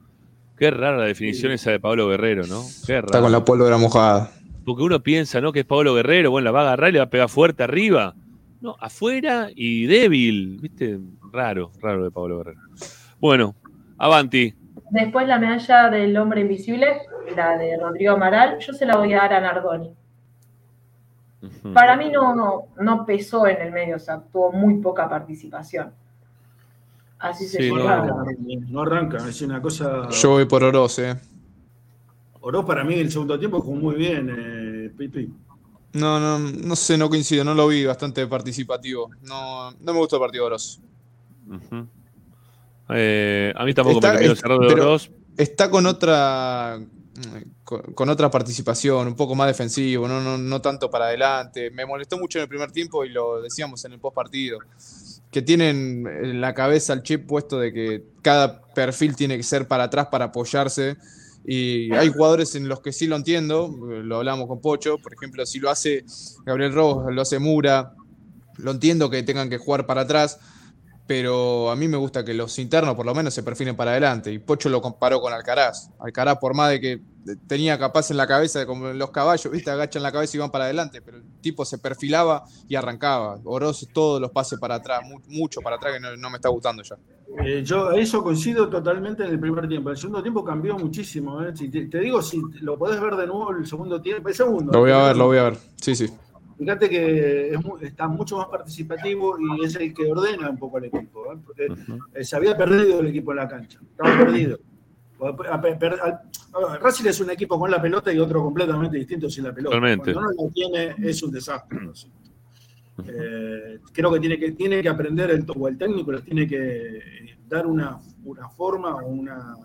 Qué rara la definición esa de Pablo Guerrero, ¿no? Qué Está raro. con la pólvora mojada. Porque uno piensa, ¿no? Que es Pablo Guerrero, bueno, la va a agarrar y le va a pegar fuerte arriba. No, afuera y débil, ¿viste? Raro, raro de Pablo Guerrero. Bueno, Avanti. Después la medalla del hombre invisible, la de Rodrigo Amaral, yo se la voy a dar a Nardoni. Para mí no, no, no pesó en el medio, o sea, tuvo muy poca participación. Así se no, lleva. no arranca, es una cosa. Yo voy por Oroz, eh. Oroz para mí el segundo tiempo jugó muy bien, eh, Pipi. No, no, no sé, no coincido, no lo vi bastante participativo. No, no me gustó el partido de Oroz. Ujú. Eh, a mí tampoco Está- me terminó es- cerrado de Oroz. Está con otra con, con otra participación, un poco más defensivo, no, no, no tanto para adelante. Me molestó mucho en el primer tiempo y lo decíamos en el post partido. Que tienen en la cabeza el chip puesto de que cada perfil tiene que ser para atrás para apoyarse. Y hay jugadores en los que sí lo entiendo, lo hablamos con Pocho, por ejemplo, si lo hace Gabriel Rojas, lo hace Mura, lo entiendo que tengan que jugar para atrás, pero a mí me gusta que los internos por lo menos se perfilen para adelante. Y Pocho lo comparó con Alcaraz. Alcaraz, por más de que tenía capaz en la cabeza, como los caballos, ¿viste? agachan la cabeza y van para adelante, pero el tipo se perfilaba y arrancaba. Oroz todos los pases para atrás, mu- mucho para atrás que no, no me está gustando ya. Eh, yo eso coincido totalmente en el primer tiempo. El segundo tiempo cambió muchísimo. eh. Si te, te digo, si lo podés ver de nuevo el segundo tiempo, el segundo. Lo voy a ver, lo voy a ver. Sí, sí. Fíjate que es está mucho más participativo y es el que ordena un poco al equipo. ¿eh? Porque eh, se había perdido el equipo en la cancha. Estaba perdido. Racing es un equipo con la pelota y otro completamente distinto sin la pelota. Totalmente. Cuando no la tiene es un desastre. Eh, creo que tiene que, tiene que aprender el, o el técnico les tiene que dar una, una forma o una,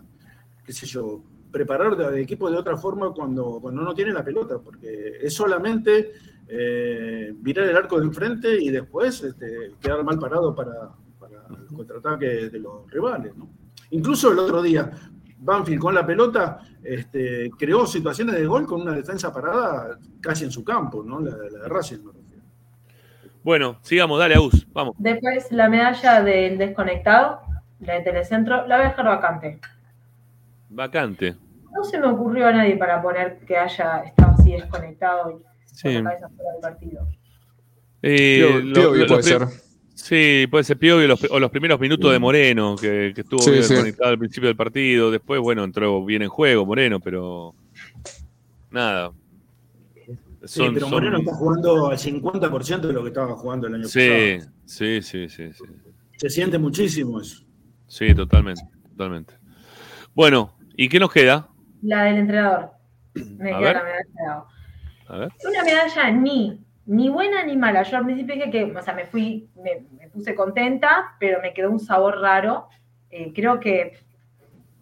qué sé yo, preparar al equipo de otra forma cuando, cuando no tiene la pelota, porque es solamente eh, virar el arco de enfrente y después este, quedar mal parado para, para el contraataque de los rivales. ¿no? Incluso el otro día, Banfield con la pelota este, creó situaciones de gol con una defensa parada casi en su campo, ¿no? la, la de Racing. me refiero. Bueno, sigamos, dale, Agus, vamos. Después la medalla del desconectado, la de Telecentro, la voy a dejar vacante. Vacante. No se me ocurrió a nadie para poner que haya estado así desconectado y Sí. con la cabeza fuera del partido. Eh, Pio- lo- Piovi lo- puede ser. Sí, puede ser Piovi o los, o los primeros minutos de Moreno, que, que estuvo Sí, bien sí. conectado al principio del partido. Después, bueno, entró bien en juego Moreno, pero nada. Sí, pero son- Moreno está jugando al 50% de lo que estaba jugando el año Sí, pasado. sí, sí, sí, sí. Se siente muchísimo eso. Sí, totalmente, totalmente. Bueno, ¿y qué nos queda? La del entrenador. Me A queda ver. la medalla. A ver. Una medalla ni, ni buena ni mala. Yo al principio dije que, o sea, me fui, me, me puse contenta, pero me quedó un sabor raro. Eh, creo que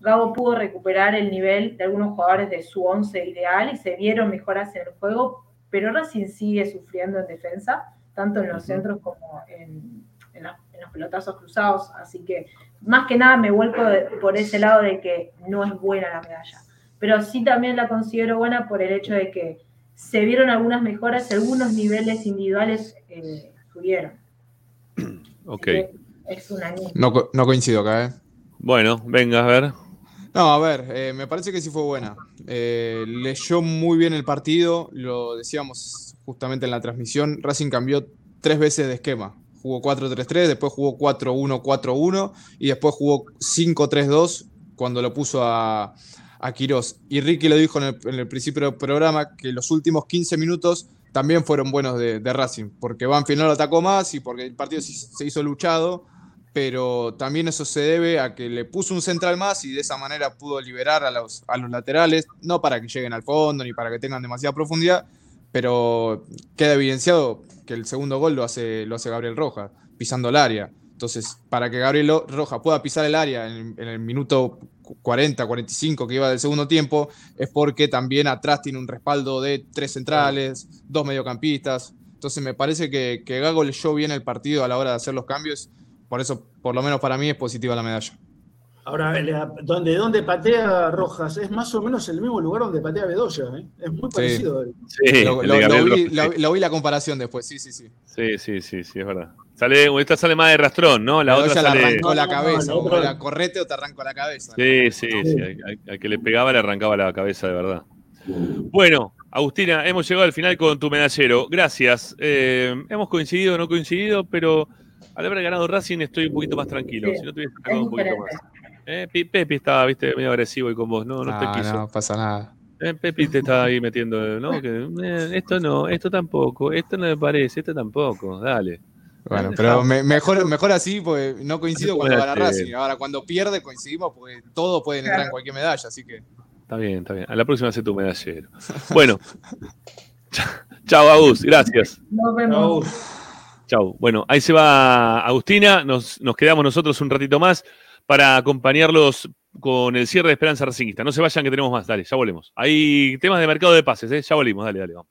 Gabo pudo recuperar el nivel de algunos jugadores de su once ideal y se vieron mejoras en el juego, pero Racing sigue sufriendo en defensa, tanto en los centros como en, en la- en los pelotazos cruzados. Así que más que nada me vuelco de- por ese lado de que no es buena la medalla. Pero sí también la considero buena por el hecho de que se vieron algunas mejoras, algunos niveles individuales eh, subieron. Ok. Es una No, no coincido acá, ¿eh? Bueno, venga, a ver. No, a ver, eh, me parece que sí fue buena. Eh, leyó muy bien el partido, lo decíamos justamente en la transmisión. Racing cambió tres veces de esquema. Jugó 4-3-3, después jugó 4-1-4-1 y después jugó 5-3-2 cuando lo puso a, a Quirós. Y Ricky lo dijo en el, principio del programa que los últimos 15 minutos también fueron buenos de, Racing, porque Banfield no lo atacó más y porque el partido se se hizo luchado pero también eso se debe a que le puso un central más y de esa manera pudo liberar a los, a los laterales, no para que lleguen al fondo ni para que tengan demasiada profundidad, pero queda evidenciado que el segundo gol lo hace, lo hace Gabriel Rojas, pisando el área. Entonces, para que Gabriel Rojas pueda pisar el área en, en el minuto 40, 45 que iba del segundo tiempo, es porque también atrás tiene un respaldo de tres centrales, dos mediocampistas. Entonces, me parece que, que Gago leyó bien el partido a la hora de hacer los cambios por eso, por lo menos para mí, es positiva la medalla. Ahora, la- donde, donde patea Rojas es más o menos el mismo lugar donde patea Bedoya, ¿eh? Es muy parecido. Sí, lo, el lo- lo Gabriel vi, Rojas, lo- lo vi la comparación después, sí, sí, sí. Sí, sí, sí, sí, es verdad. Sale, esta sale más de rastrón, ¿no? La otra le sale. arrancó la cabeza, la otra- era correte o te arranco la cabeza. Sí, sí, sí. Al, que le pegaba le arrancaba la cabeza de verdad. Bueno, Agustina, hemos llegado al final con tu medallero. Gracias. Eh, hemos coincidido o no coincidido, pero al haber ganado Racing estoy un poquito más tranquilo. Sí, si no te hubiese un poquito más. Eh, Pepi estaba, viste, medio agresivo y con vos. No, no te No, quiso. no pasa nada. Eh, Pepi te estaba ahí metiendo, ¿no? Que, eh, esto no, esto tampoco, esto no me parece, esto tampoco. Dale. Bueno, pero me- mejor, mejor así, porque no coincido cuando gana Bueno, Racing. Ahora, cuando pierde, coincidimos, porque todos pueden entrar en cualquier medalla, así que. Está bien, está bien. A la próxima hace tu medallero. Bueno. Chao, Agus. Gracias. Nos vemos. Chau. Bueno, ahí se va Agustina. Nos, nos quedamos nosotros un ratito más para acompañarlos con el cierre de Esperanza Racingista. No se vayan que tenemos más. Dale, ya volvemos. Hay temas de mercado de pases, ¿eh? Ya volvimos. Dale, dale, vamos.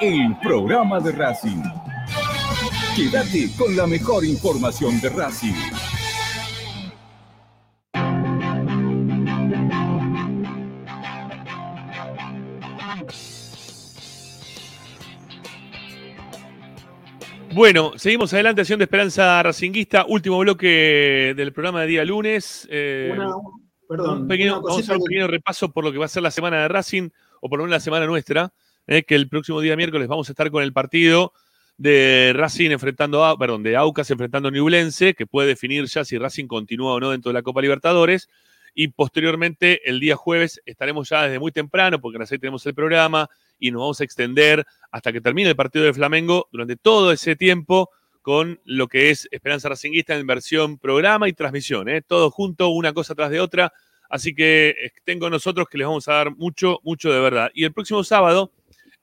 el programa de Racing. Quédate con la mejor información de Racing. Bueno, seguimos adelante haciendo Esperanza Racinguista, último bloque del programa de día lunes. Eh, Una- perdón, un pequeño, una vamos a hacer un que- pequeño repaso por lo que va a ser la semana de Racing, o por lo menos la semana nuestra, eh, que el próximo día miércoles vamos a estar con el partido de Racing enfrentando a, perdón, de Aucas enfrentando a que puede definir ya si Racing continúa o no dentro de la Copa Libertadores. Y posteriormente, el día jueves, estaremos ya desde muy temprano, porque a las seis tenemos el programa, y nos vamos a extender hasta que termine el partido de Flamengo durante todo ese tiempo con lo que es Esperanza Racinguista en versión programa y transmisión, ¿eh? todo junto, una cosa tras de otra. Así que eh, estén con nosotros que les vamos a dar mucho, mucho de verdad. Y el próximo sábado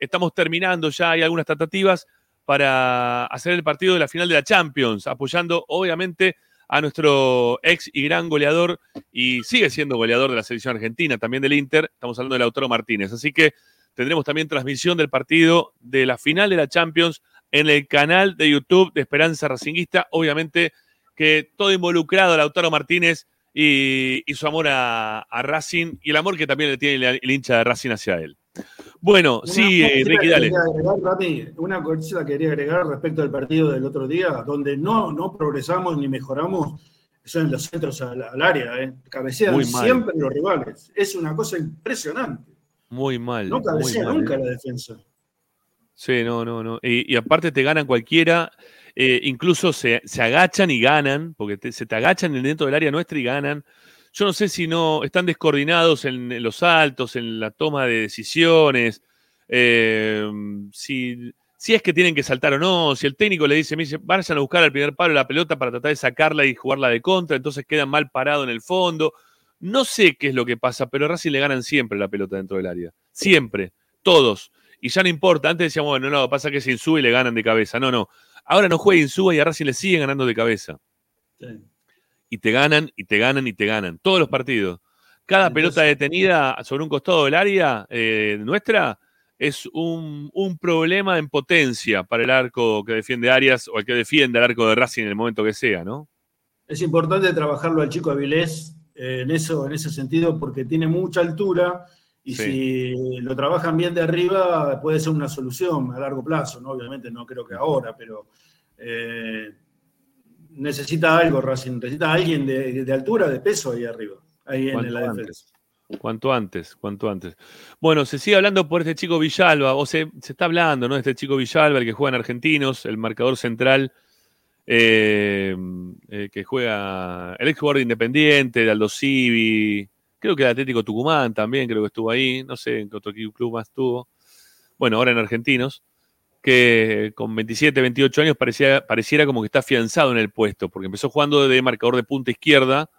estamos terminando ya, hay algunas tratativas para hacer el partido de la final de la Champions, apoyando obviamente a nuestro ex y gran goleador, y sigue siendo goleador de la selección argentina, también del Inter, estamos hablando de Lautaro Martínez. Así que tendremos también transmisión del partido de la final de la Champions en el canal de YouTube de Esperanza Racinguista. Obviamente que todo involucrado, Lautaro Martínez y, su amor a, a Racing y el amor que también le tiene el, el hincha de Racing hacia él. Bueno, Una- sí, eh, Ricky, dale. quería agregar, Rami, una cosita que quería agregar respecto al partido del otro día, donde no, no progresamos ni mejoramos, son los centros al, al área, ¿eh? cabecean Muy mal. siempre los rivales. Es una cosa impresionante. Muy mal. No cabecea mal, nunca eh. la defensa. Sí, no, no, no. Y, y aparte te ganan cualquiera, eh, incluso se, se agachan y ganan, porque te- se te agachan dentro del área nuestra y ganan. Yo no sé si no están descoordinados en, los saltos, en la toma de decisiones, eh, si, es que tienen que saltar o no, si el técnico le dice, me dice, vayan a buscar al primer palo la pelota para tratar de sacarla y jugarla de contra, entonces quedan mal parado en el fondo. No sé qué es lo que pasa, pero Racing le ganan siempre la pelota dentro del área. Siempre. Todos. Y ya no importa. Antes decíamos, bueno, no, pasa que se Insúa y le ganan de cabeza. No, no. Ahora no juega Insúa y a Racing le siguen ganando de cabeza. Y te ganan, y te ganan, y te ganan. Todos los partidos. Cada pelota detenida sobre un costado del área eh, nuestra es un, un problema en potencia para el arco que defiende Arias o el que defiende el arco de Racing en el momento que sea, ¿no? Es importante trabajarlo al chico Avilés eh, en, eso, en ese sentido porque tiene mucha altura y Sí. si lo trabajan bien de arriba puede ser una solución a largo plazo, ¿no? Obviamente no creo que ahora, pero eh, necesita algo Racing, necesita alguien de, de altura, de peso ahí arriba, ahí en la antes. defensa. Cuanto antes, cuanto antes. Bueno, se sigue hablando por este chico Villalba, o se, se está hablando, ¿no? Este chico Villalba, el que juega en Argentinos, el marcador central, eh, eh, que juega el ex jugador de Independiente, de Aldo Civi, creo que el Atlético Tucumán también, creo que estuvo ahí, no sé en qué otro club más estuvo. Bueno, ahora en Argentinos, que con 27, 28 años parecía, pareciera como que está afianzado en el puesto, porque empezó jugando de marcador de punta izquierda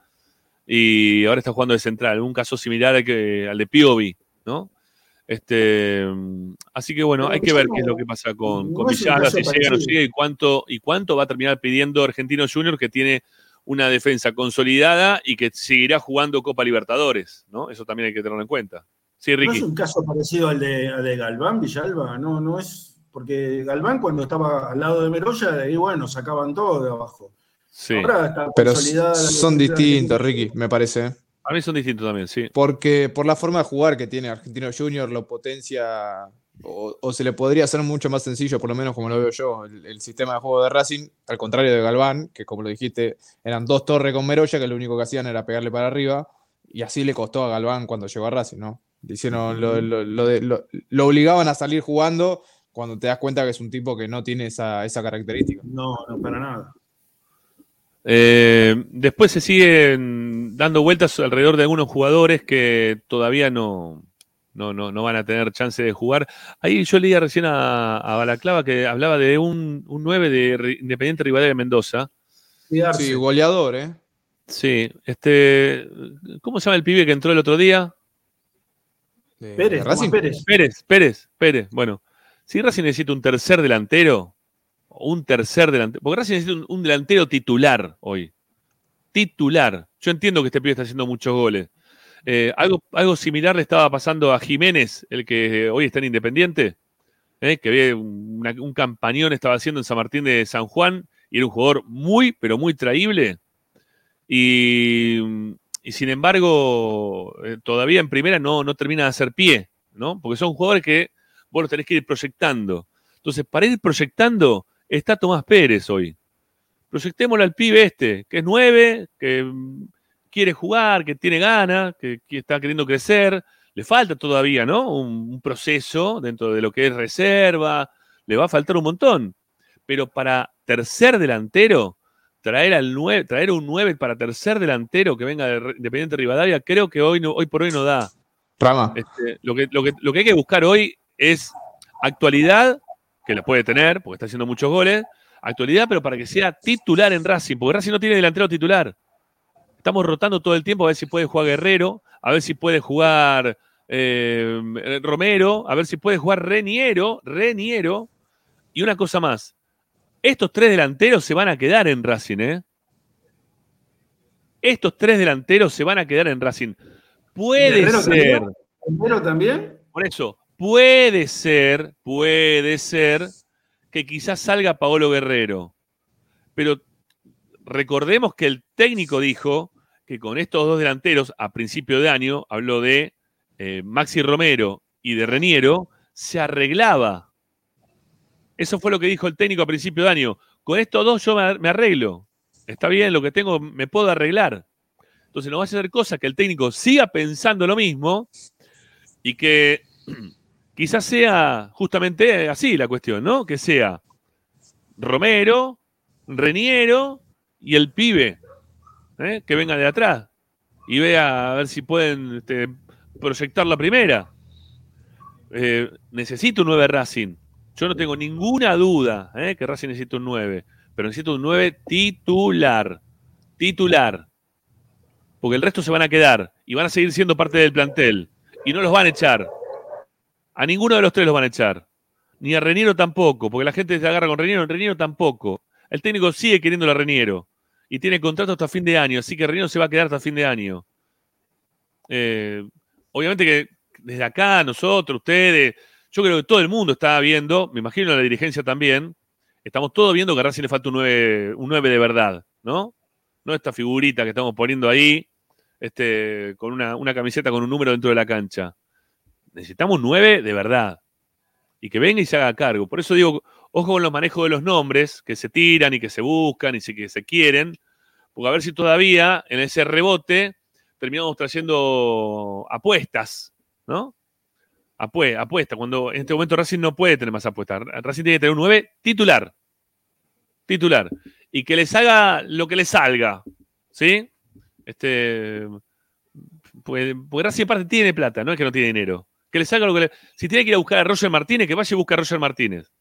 y ahora está jugando de central, un caso similar al, que, al de Piovi, ¿no? Este, así que bueno, Pero hay que ver qué es lo que pasa con, no con si llega o no llega y cuánto, y cuánto va a terminar pidiendo Argentino Junior, que tiene una defensa consolidada y que seguirá jugando Copa Libertadores, ¿no? Eso también hay que tenerlo en cuenta. Sí, ¿No Ricky. es un caso parecido al de, al de Galván, Villalba? No, no es. Porque Galván, cuando estaba al lado de Meroya, ahí bueno, sacaban todo de abajo. Sí. Ahora está Pero son distintos. Ricky, me parece. ¿eh? A mí son distintos también, sí. Porque por la forma de jugar que tiene Argentino Junior, lo potencia, o, o se le podría hacer mucho más sencillo, por lo menos como lo veo yo, el, el sistema de juego de Racing, al contrario de Galván, que como lo dijiste, eran dos torres con Meroya, que lo único que hacían era pegarle para arriba, y así le costó a Galván cuando llegó a Racing, ¿no? Le hicieron, lo, lo- lo de- lo- lo obligaban a salir jugando cuando te das cuenta que es un tipo que no tiene esa, esa característica. No, no, para nada. Eh, después se siguen dando vueltas alrededor de algunos jugadores que todavía no, no, no, no van a tener chance de jugar. Ahí yo leía recién a, a Balaclava que hablaba de un, un 9 de Independiente Rivadavia de Mendoza. Sí, goleador, ¿eh? Sí, este. ¿Cómo se llama el pibe que entró el otro día? Pérez. Pérez. Pérez, Pérez, Pérez. Bueno, si Racing necesita un tercer delantero, un tercer delantero, porque Racing necesita un, delantero titular hoy. Titular. Yo entiendo que este pibe está haciendo muchos goles. Eh, algo, algo similar le estaba pasando a Jiménez, el que hoy está en Independiente, eh, que una- un campañón estaba haciendo en San Martín de San Juan y era un jugador muy, pero muy traíble. Y, sin embargo, eh, todavía en primera no, no termina de hacer pie, ¿no? Porque son jugadores que vos los tenés que ir proyectando. Entonces, para ir proyectando, está Tomás Pérez hoy. Proyectémoslo al pibe este, que es nueve, que mm, quiere jugar, que tiene ganas, que, que está queriendo crecer. Le falta todavía, ¿no? Un, un proceso dentro de lo que es reserva. Le va a faltar un montón. Pero para tercer delantero, traer al 9, traer un 9 para tercer delantero que venga de Independiente Rivadavia, creo que hoy, no, hoy por hoy no da. Rama. Este, lo, que, lo, que, lo que hay que buscar hoy es actualidad, que la puede tener, porque está haciendo muchos goles, actualidad, pero para que sea titular en Racing, porque Racing no tiene delantero titular. Estamos rotando todo el tiempo a ver si puede jugar Guerrero, a ver si puede jugar eh, Romero, a ver si puede jugar Reniero, Reniero, y una cosa más. Estos tres delanteros se van a quedar en Racing, ¿eh? Estos tres delanteros se van a quedar en Racing. Puede ser. también. Guerrero también. Por eso, puede ser, puede ser que quizás salga Paolo Guerrero. Pero recordemos que el técnico dijo que con estos dos delanteros, a principio de año, habló de eh, Maxi Romero y de Reniero, se arreglaba. Eso fue lo que dijo el técnico a principio de año. Con estos dos yo me ar- me arreglo. Está bien, lo que tengo me puedo arreglar. Entonces no va a ser cosa que el técnico siga pensando lo mismo y que quizás sea justamente así la cuestión, ¿no? Que sea Romero, Reniero y el pibe ¿eh? que venga de atrás y vea a ver si pueden este, proyectar la primera. Eh, necesito un 9 Racing. Yo no tengo ninguna duda ¿eh? que Racing necesita un 9, pero necesito un 9 titular. Titular. Porque el resto se van a quedar y van a seguir siendo parte del plantel. Y no los van a echar. A ninguno de los tres los van a echar. Ni a Reniero tampoco, porque la gente se agarra con Reniero, Reniero tampoco. El técnico sigue queriendo a Reniero. Y tiene contrato hasta fin de año, así que Reniero se va a quedar hasta fin de año. Eh, obviamente que desde acá, nosotros, ustedes, yo creo que todo el mundo está viendo, me imagino la dirigencia también, estamos todos viendo que a Racing le falta un 9, un 9 de verdad, ¿no? No esta figurita que estamos poniendo ahí, este, con una camiseta con un número dentro de la cancha. Necesitamos 9 de verdad. Y que venga y se haga cargo. Por eso digo, ojo con los manejos de los nombres, que se tiran y que se buscan y que se quieren, porque a ver si todavía en ese rebote terminamos trayendo apuestas, ¿no? Apue- apuesta, cuando en este momento Racing no puede tener más apuestas. Racing tiene que tener un 9 titular. Titular. Y que les haga lo que les salga. ¿Sí? Este. Pues, porque Racing aparte tiene plata, no es que no tiene dinero. Que les haga lo que le. Si tiene que ir a buscar a Roger Martínez, que vaya y busque a Roger Martínez.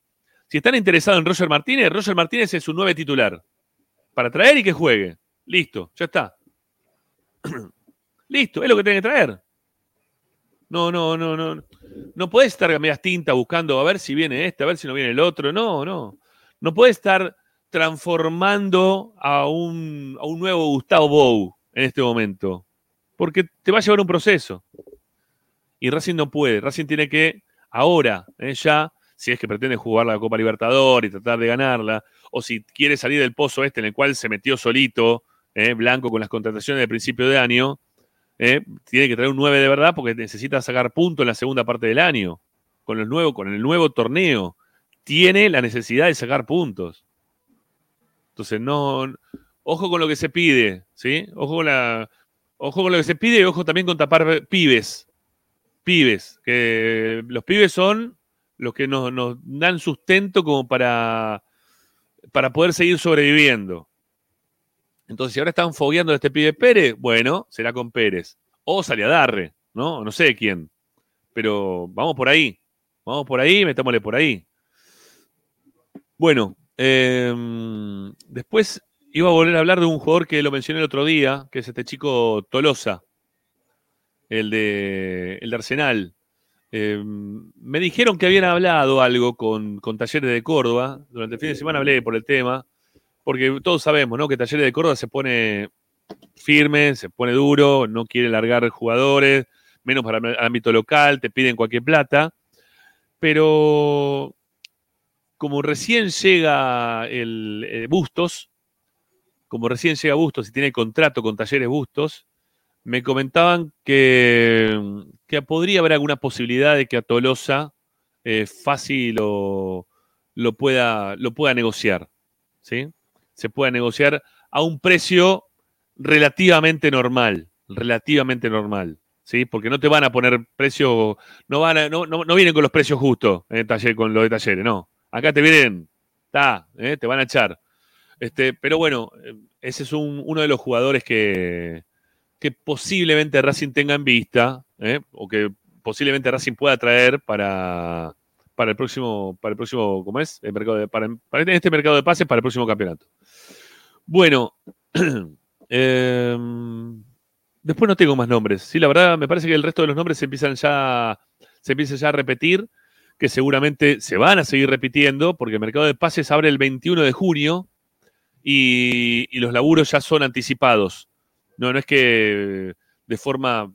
Si están interesados en Roger Martínez, Roger Martínez es su 9 titular. Para traer y que juegue. Listo, ya está. Listo, es lo que tiene que traer. No, no, no, no. No puedes estar a medias tintas buscando a ver si viene este, a ver si no viene el otro. No, no. No puedes estar transformando a un, a un nuevo Gustavo Bou en este momento. Porque te va a llevar un proceso. Y Racing no puede. Racing tiene que, ahora, eh, ya, si es que pretende jugar la Copa Libertadores y tratar de ganarla, o si quiere salir del pozo este en el cual se metió solito, eh, Blanco, con las contrataciones de principio de año, eh, tiene que traer un 9 de verdad porque necesita sacar puntos en la segunda parte del año. Con el nuevo, con el nuevo torneo. Tiene la necesidad de sacar puntos. Entonces, no. Ojo con lo que se pide, ¿sí? Ojo con la. Ojo con lo que se pide y ojo también con tapar pibes. Pibes. Que los pibes son los que nos, dan sustento como para, para poder seguir sobreviviendo. Entonces, si ahora están fogueando a este pibe Pérez, bueno, será con Pérez. O sale a Darre, ¿no? No sé quién. pero vamos por ahí. Vamos por ahí, metámosle por ahí. Bueno, eh, después iba a volver a hablar de un jugador que lo mencioné el otro día, que es este chico Tolosa, el de, el de Arsenal. Eh, me dijeron que habían hablado algo con, con Talleres de Córdoba. Durante el fin de semana hablé por el tema, porque todos sabemos ¿no? que Talleres de Córdoba se pone firme, se pone duro, no quiere largar jugadores, menos para el ámbito local, te piden cualquier plata. Pero como recién llega el eh, Bustos, como recién llega Bustos y tiene contrato con Talleres Bustos, me comentaban que, que podría haber alguna posibilidad de que a Tolosa eh, fácil lo, lo, pueda, lo pueda negociar. ¿sí? Se pueda negociar a un precio relativamente normal, relativamente normal. ¿sí? Porque no te van a poner precio, no, no, no, no vienen con los precios justos en el taller, con los de talleres, no. Acá te vienen, está, ¿eh? te van a echar. Este, pero bueno, eh, ese es un- uno de los jugadores que, que posiblemente Racing tenga en vista, ¿eh? o que posiblemente Racing pueda traer para, para el próximo, para el próximo, ¿cómo es? El mercado para, este mercado de pases para el próximo campeonato. Bueno, em, después no tengo más nombres. Sí, la verdad, me parece que el resto de los nombres se empiezan ya, se empiezan ya a repetir, que seguramente se van a seguir repitiendo, porque el mercado de pases abre el 21 de junio y los laburos ya son anticipados. No, no es que de forma,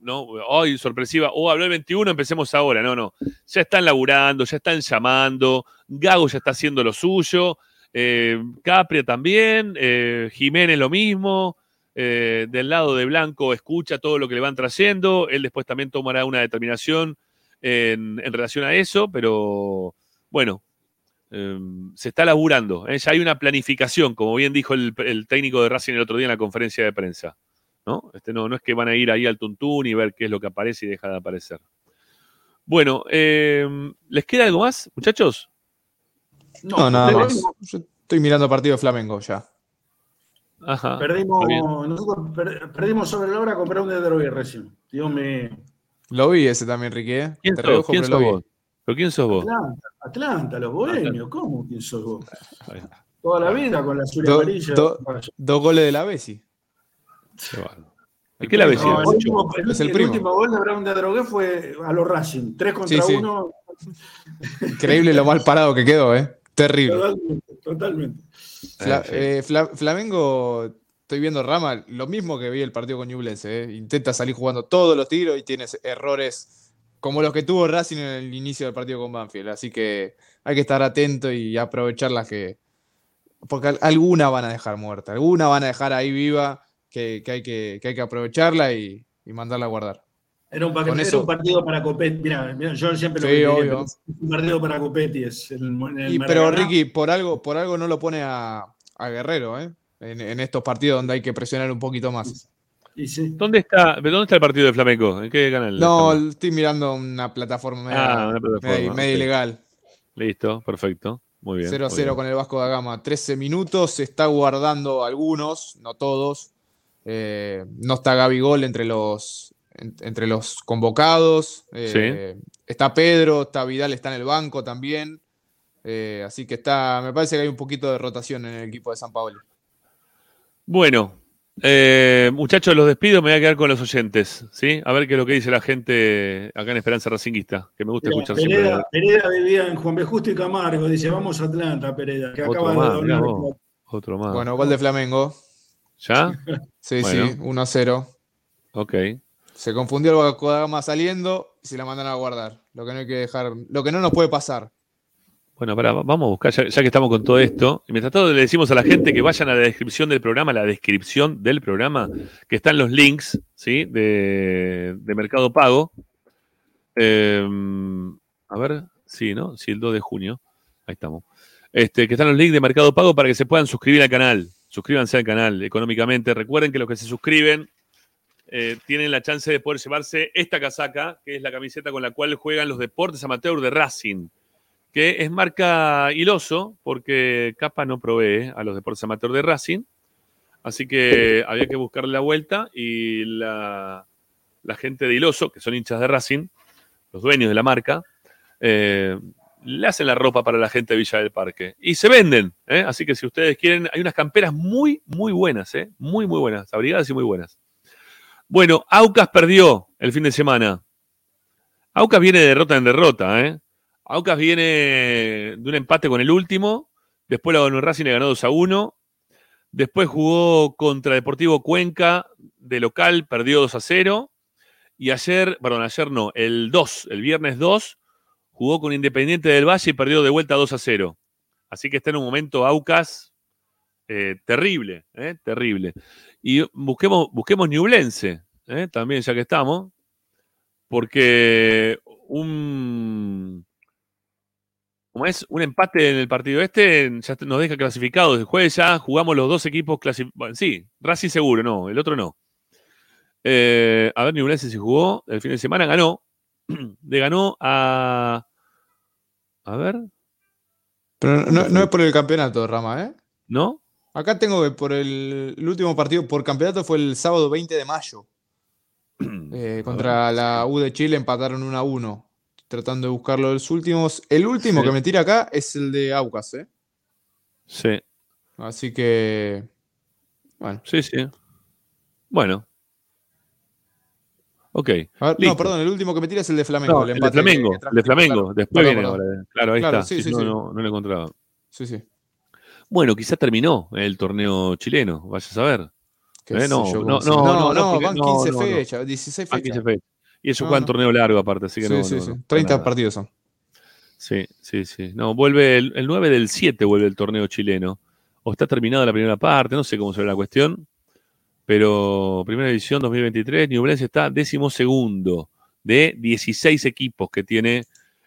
no, hoy sorpresiva, o habló el 21, empecemos ahora. No, no. Ya están laburando, ya están llamando, Gago ya está haciendo lo suyo, eh, Capria también, eh, Jiménez lo mismo. eh, del lado de Blanco escucha todo lo que le van trayendo, él después también tomará una determinación en, en relación a eso, pero bueno, eh, se está laburando, ¿eh? ya hay una planificación, como bien dijo el, el técnico de Racing el otro día en la conferencia de prensa. ¿no? Este, no, no es que van a ir ahí al tuntún y ver qué es lo que aparece y deja de aparecer. Bueno, eh, ¿les queda algo más, muchachos? No, nada más. Yo estoy mirando partido de Flamengo ya. Ajá. Perdimos, nosotros per- perdimos sobre la hora comprar un de droga recién. Dios mío. Lo vi ese también, Ricky. ¿eh? ¿Quién Te sos? ¿Quién pero lo sos vi. vos? ¿Pero quién sos vos? Atlanta, Atlanta, los bohemios. ¿Cómo? ¿Quién sos vos? Toda la vida con la azul y Do- amarilla. do- dos goles de la Bessi. ¿De qué la ves? No, el, último, el Es el ulti- el primo. último gol de Brown de Drogué fue a los Racing. 3 contra Sí, sí. 1. Increíble lo mal parado que quedó, ¿eh? Terrible. Totalmente. totalmente. Fla- eh, Fla- Flamengo, estoy viendo Rama, lo mismo que vi el partido con Ñublense. ¿eh? Intenta salir jugando todos los tiros y tiene errores como los que tuvo Racing en el inicio del partido con Banfield. Así que hay que estar atento y aprovechar las que. Porque al- alguna van a dejar muerta, alguna van a dejar ahí viva que, que hay, que, que hay que aprovecharla y, y mandarla a guardar. Era un, era partido para Copetti. Mira, mira, yo siempre lo Sí, diría, obvio. un partido para Copetti. Es el, en el Y, pero. Ricky, por algo, por algo no lo pone a, a Guerrero, ¿eh? En, en estos partidos donde hay que presionar un poquito más. ¿Dónde está, ¿Dónde está el partido de Flamengo? ¿En qué canal? No, estamos? estoy mirando una plataforma media, Ah, una plataforma, media- ilegal. Listo, perfecto. Muy bien. 0 a muy 0 bien. con el Vasco da Gama. 13 minutos, se está guardando algunos, no todos. Eh, no está Gabigol entre los, en- entre los convocados. Eh, Está Pedro, está Vidal, está en el banco también. Eh, así que está, me parece que hay un poquito de rotación en el equipo de San Paolo. Bueno, eh, muchachos, los despido, me voy a quedar con los oyentes, ¿sí? A ver qué es lo que dice la gente acá en Esperanza Racinguista, que me gusta Mira, escuchar siempre. Pereda, Pereda vivía en Juan B. Justo y Camargo. Dice, vamos a Atlanta, Pereda, que Otro acaba más, de doblar. Otro más. Bueno, gol de Flamengo. ¿Ya? Sí, Bueno. sí, 1 a 0. Ok. Se confundió el Gama saliendo y se la mandan a guardar. Lo que no hay que dejar, lo que no nos puede pasar. Bueno, pará, vamos a buscar, ya, que estamos con todo esto. Mientras tanto, le decimos a la gente que vayan a la descripción del programa, la descripción del programa, que están los links, ¿sí? De, de Mercado Pago. Eh, a ver, sí, ¿no? Sí, el 2 de junio. Ahí estamos. Este, que están los links de Mercado Pago para que se puedan suscribir al canal. Suscríbanse al canal económicamente. Recuerden que los que se suscriben eh, tienen la chance de poder llevarse esta casaca, que es la camiseta con la cual juegan los deportes amateur de Racing que es marca Iloso, porque Capa no provee a los deportes amateur de Racing. Así que había que buscarle la vuelta y la, la gente de Iloso, que son hinchas de Racing, los dueños de la marca, eh, le hacen la ropa para la gente de Villa del Parque. Y se venden, ¿eh? así que si ustedes quieren, hay unas camperas muy, muy buenas, ¿eh? muy, muy buenas, abrigadas y muy buenas. Bueno, Aucas perdió el fin de semana. Aucas viene de derrota en derrota, ¿eh? Aucas viene de un empate con el último, después la ganó Racing le ganó 2 a 1. Después jugó contra Deportivo Cuenca de local, perdió 2 a 0. Y ayer, perdón, ayer no, el 2, el viernes 2, jugó con Independiente del Valle y perdió de vuelta 2 a 0. Así que está en un momento Aucas eh, terrible, eh, terrible. Y busquemos, busquemos Ñublense, eh, también ya que estamos, porque un, como es un empate en el partido este, ya nos deja clasificados. El jueves ya jugamos los dos equipos clasificados. sí, Racing seguro, no, el otro no. Eh, a ver, Ñublense si jugó el fin de semana, ganó. Le ganó a. A ver. Pero no, no es por el campeonato, Rama, ¿eh? ¿No? Acá tengo que por el, el último partido por campeonato fue el sábado 20 de mayo. Eh, contra la U de Chile empataron 1 a 1. Tratando de buscarlo los últimos. El último Sí. que me tira acá es el de Aucas, ¿eh? Sí. Así que. Bueno. Sí, sí. Bueno. Ok. Ver, no, perdón, el último que me tira es el de Flamengo. No, el el de Flamengo, el de Flamengo. claro. Después Perdón, viene perdón. ahora. Claro, ahí Claro, está. sí, sí, no, no, no lo encontraba. Sí, sí. Bueno, quizá terminó el torneo chileno, vaya a saber. Eh, no, yo no, no, no, no, no, van no, 15 no, no. fechas, 16 Van 15 fechas. Y juega en no. torneo largo aparte, así que Sí, no. sí, no, sí. no, para 30 nada. partidos son. Sí, sí, sí. No, vuelve el, el 9 del 7 vuelve el torneo chileno. O está terminada la primera parte, no sé cómo será la cuestión. Pero primera edición 2023, Ñublense está décimo segundo de 16 equipos que tiene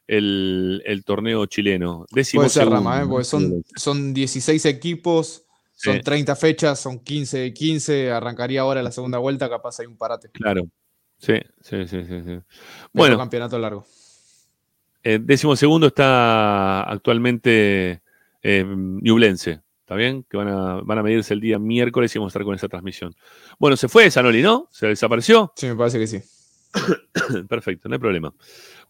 el, el torneo chileno. Décimo Puede ser segundo. Rama, ¿eh? porque son, son 16 equipos, son Sí. 30 fechas, son 15 de 15. Arrancaría ahora la segunda vuelta, capaz hay un parate. Claro. Sí, sí, sí, sí. sí. Bueno. Campeonato largo. eh, décimo segundo está actualmente eh, Ñublense. ¿Está bien? Que van a, van a medirse el día miércoles y vamos a estar con esa transmisión. Bueno, se fue Sanoli, ¿no? ¿Se desapareció? Sí, me parece que sí. Perfecto, no hay problema.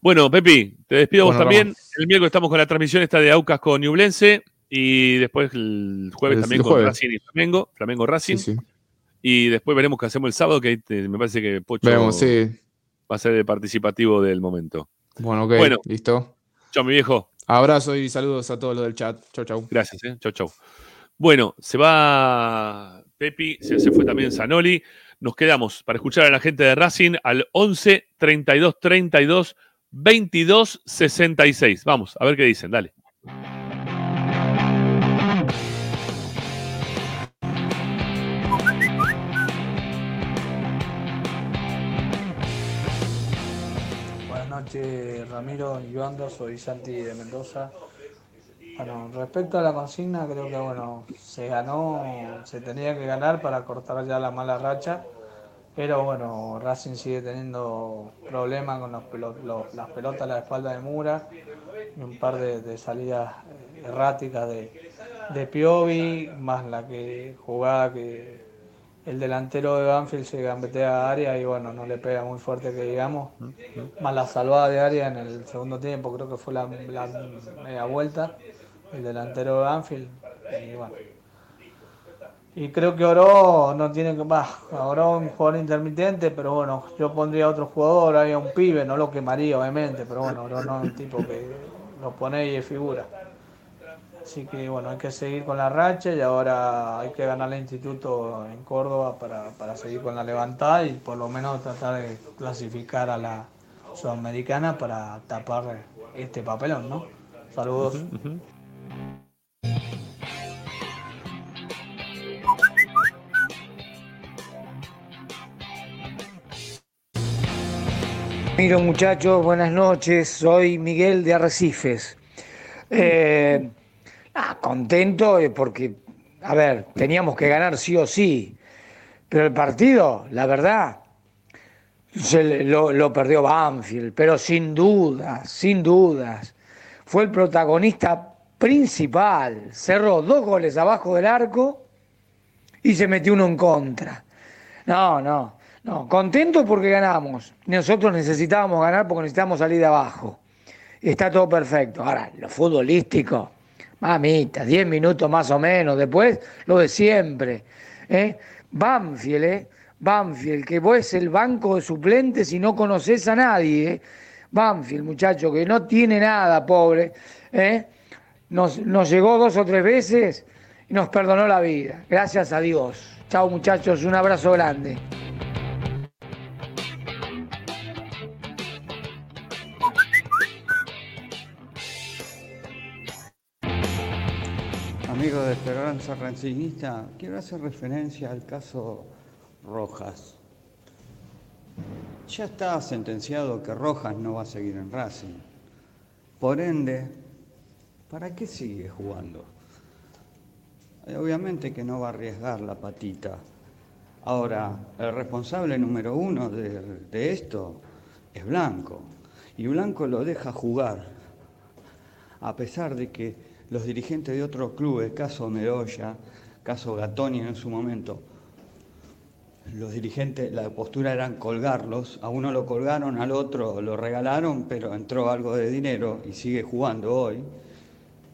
Bueno, Pepi, te despido vos también. Ramón. El miércoles estamos con la transmisión esta de Aucas con Ñublense y después el jueves El- también el con jueves. Racing y Flamengo, Flamengo Racing. Sí, sí. Y después veremos qué hacemos el sábado, que me parece que Pocho Vemos, sí. va a ser el participativo del momento. Bueno, ok, Bueno. listo. Chao, mi viejo. Abrazo y saludos a todos los del chat. Chau, chau. Gracias, eh. Chau, chau. Bueno, se va Pepi, se, se fue también Zanoli. Nos quedamos para escuchar a la gente de Racing al 11 32 32 22 66. Vamos, a ver qué dicen, dale. Ramiro y soy Santi de Mendoza. Bueno, respecto a la consigna, creo que bueno, se ganó, se tenía que ganar para cortar ya la mala racha, pero bueno, Racing sigue teniendo problemas con las pelotas a la espalda de Mura y un par de, salidas erráticas de, de Piovi, más la que jugada que el delantero de Banfield se gambetea a área y bueno, no le pega muy fuerte que digamos. Más la salvada de área en el segundo tiempo, creo que fue la, la media vuelta, el delantero de Banfield. Y bueno. Y creo que Oro no tiene que más. Oro es un jugador intermitente, pero bueno, yo pondría otro jugador, había un pibe, no lo quemaría obviamente, pero bueno, Oro no es un tipo que lo pone y es figura. Así que bueno, hay que seguir con la racha y ahora hay que ganar el instituto en Córdoba para, para seguir con la levantada y por lo menos tratar de clasificar a la sudamericana para tapar este papelón, ¿no? Saludos. Miro muchachos, buenas noches, soy Miguel de Arrecifes. Eh, ah, contento eh, porque, a ver, teníamos que ganar sí o sí, pero el partido, la verdad, se lo, lo perdió Banfield, pero sin dudas, sin dudas, fue el protagonista principal, cerró dos goles abajo del arco y se metió uno en contra. No, no. No, contento porque ganamos. Nosotros necesitábamos ganar porque necesitamos salir de abajo. Está todo perfecto. Ahora, lo futbolístico, mamita, 10 minutos más o menos. Después, lo de siempre. ¿eh? Banfield, ¿eh? Que vos es el banco de suplentes y no conoces a nadie. ¿eh? Banfield, muchacho, que no tiene nada, pobre. ¿eh? Nos, nos llegó dos o tres veces y nos perdonó la vida. Gracias a Dios. Chao, muchachos, un abrazo grande. De Esperanza Ranciguista, quiero hacer referencia al caso Rojas. Ya está sentenciado que Rojas no va a seguir en Racing. Por ende, ¿para qué sigue jugando? Eh, Obviamente que no va a arriesgar la patita. Ahora, el responsable número uno de esto es Blanco. Y Blanco lo deja jugar. A pesar de que los dirigentes de otros clubes, caso Meroya, caso Gatoni en su momento, los dirigentes, la postura eran colgarlos, a uno lo colgaron, al otro lo regalaron, pero entró algo de dinero y sigue jugando hoy.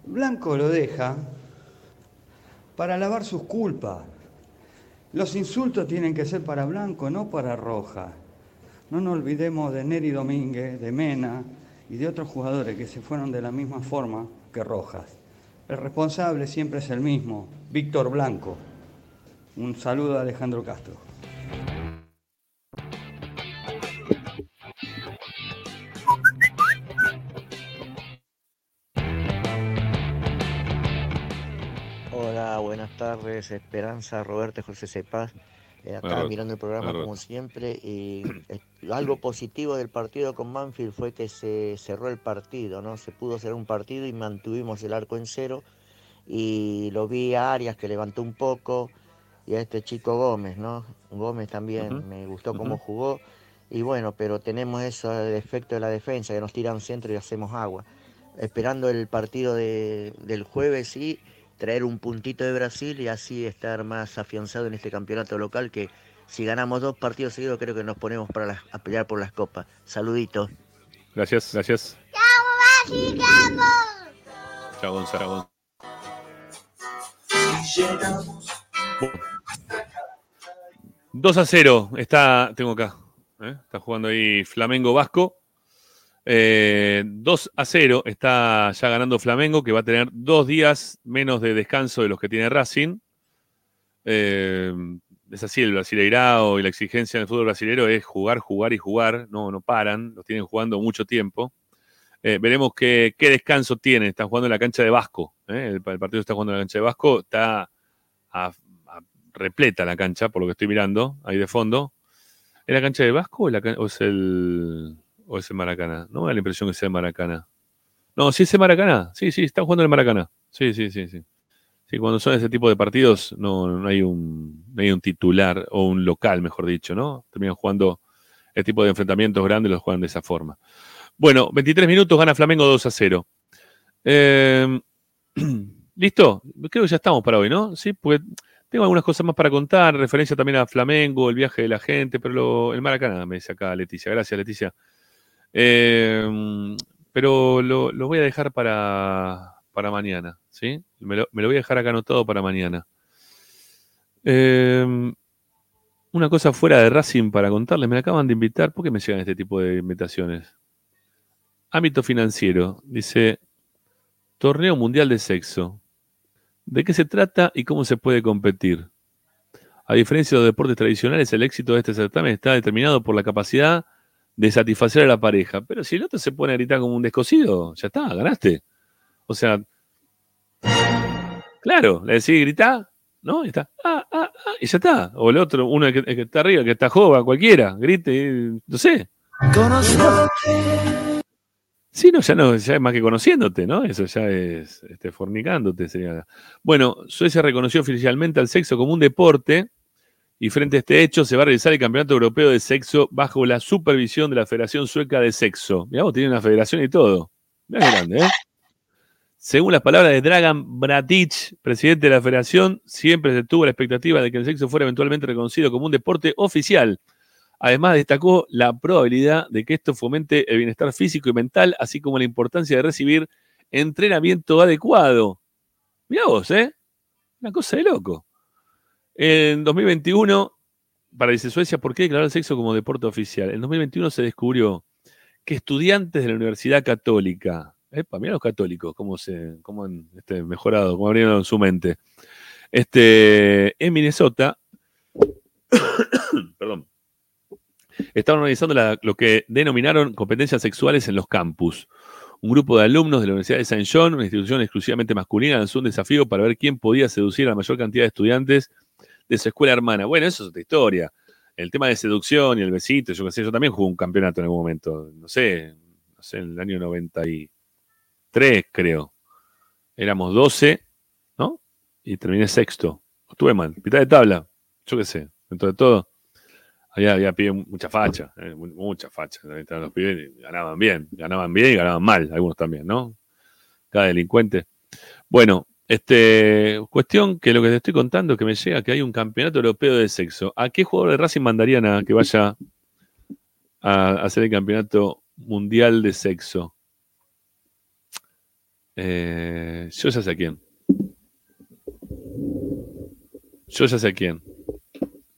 Blanco lo deja para lavar sus culpas. Los insultos tienen que ser para Blanco, no para Roja. No nos olvidemos de Neri Domínguez, de Mena y de otros jugadores que se fueron de la misma forma que Rojas. El responsable siempre es el mismo, Víctor Blanco. Un saludo a Alejandro Castro. Hola, buenas tardes, Esperanza, Roberto, José Cepaz. Eh, acá mirando el programa como siempre y eh, algo positivo del partido con Manfield fue que se cerró el partido, ¿no? Se pudo cerrar un partido y mantuvimos el arco en cero y lo vi a Arias que levantó un poco y a este chico Gómez, ¿no? Gómez también me gustó cómo jugó y bueno, pero tenemos eso el efecto de la defensa que nos tiran centro y hacemos agua. Esperando el partido de- del jueves y traer un puntito de Brasil y así estar más afianzado en este campeonato local que si ganamos dos partidos seguidos creo que nos ponemos para las- a pelear por las copas. Saluditos. Gracias, gracias. Chao, Gonzalo. Bueno. 2 a 0 está, tengo acá, ¿eh? está jugando ahí Flamengo Vasco. Eh, 2 a 0 está ya ganando Flamengo, que va a tener dos días menos de descanso de los que tiene Racing. Eh, es así el Brasileirao y la exigencia en el fútbol brasileño es jugar, jugar y jugar. No, no paran, los tienen jugando mucho tiempo. Eh, veremos qué, descanso tienen. Están jugando en la cancha de Vasco. ¿eh? El, el partido está jugando en la cancha de Vasco. Está repleta la cancha, por lo que estoy mirando, ahí de fondo. ¿Es la cancha de Vasco o es el o es el Maracaná? No me da la impresión que sea el Maracaná. No, sí es el Maracaná. Sí, sí, están jugando en el Maracaná. Sí, sí, sí, sí. Sí, cuando son ese tipo de partidos no, no hay un, no hay un titular o un local, mejor dicho, ¿no? Terminan jugando el tipo de enfrentamientos grandes, los juegan de esa forma. Bueno, 23 minutos, gana Flamengo 2 a 0. Eh, ¿Listo? Creo que ya estamos para hoy, ¿no? Sí, porque tengo algunas cosas más para contar, referencia también a Flamengo, el viaje de la gente, pero lo- el Maracaná, me dice acá Leticia. Gracias, Leticia. Eh, pero lo, voy a dejar para, para mañana, ¿sí? Me lo, voy a dejar acá anotado para mañana. Eh, una cosa fuera de Racing para contarles, me acaban de invitar, ¿por qué me llegan este tipo de invitaciones? Ámbito financiero, dice, Torneo Mundial de Sexo. ¿De qué se trata y cómo se puede competir? A diferencia de los deportes tradicionales, el éxito de este certamen está determinado por la capacidad de satisfacer a la pareja. Pero si el otro se pone a gritar como un descosido, ya está, ganaste. O sea, claro, le decís gritá, ¿no? Y está, ah, ah, ah, y ya está. O el otro, uno que, está arriba, que está joven, cualquiera, grite, no sé. Sí, no, ya no, ya es más que conociéndote, ¿no? Eso ya es este, fornicándote. Sería. Bueno, Suecia reconoció oficialmente al sexo como un deporte y frente a este hecho se va a realizar el Campeonato Europeo de Sexo bajo la supervisión de la Federación Sueca de Sexo. Mirá, vos tiene una federación y todo. Mirá grande, ¿eh? Según las palabras de Dragan Bratic, presidente de la federación, siempre se tuvo la expectativa de que el sexo fuera eventualmente reconocido como un deporte oficial. Además, destacó la probabilidad de que esto fomente el bienestar físico y mental, así como la importancia de recibir entrenamiento adecuado. Mirá vos, ¿eh? Una cosa de loco. En 2021, para dice Suecia, ¿por qué declarar el sexo como deporte oficial? En 2021 se descubrió que estudiantes de la Universidad Católica, epa, mirá los católicos, cómo se, cómo han este, mejorado, cómo abrieron su mente. Este, en Minnesota, perdón, estaban organizando lo que denominaron competencias sexuales en los campus. Un grupo de alumnos de la Universidad de Saint John, una institución exclusivamente masculina, lanzó un desafío para ver quién podía seducir a la mayor cantidad de estudiantes de su escuela hermana. Bueno, eso es otra historia. El tema de seducción y el besito, yo qué sé, yo también jugué un campeonato en algún momento. No sé, no sé, en el año 93, creo. Éramos 12, ¿no? Y terminé sexto. Estuve mal, mitad de tabla, yo qué sé, dentro de todo. Había, había pibes mucha facha, eh, mu- mucha facha. Los pibes ganaban bien, ganaban bien y ganaban mal, algunos también, ¿no? Cada delincuente. Bueno, este, cuestión que lo que te estoy contando que me llega que hay un campeonato europeo de sexo. ¿A qué jugador de Racing mandarían a que vaya a hacer el campeonato mundial de sexo? Eh, yo ya sé a quién. Yo ya sé a quién.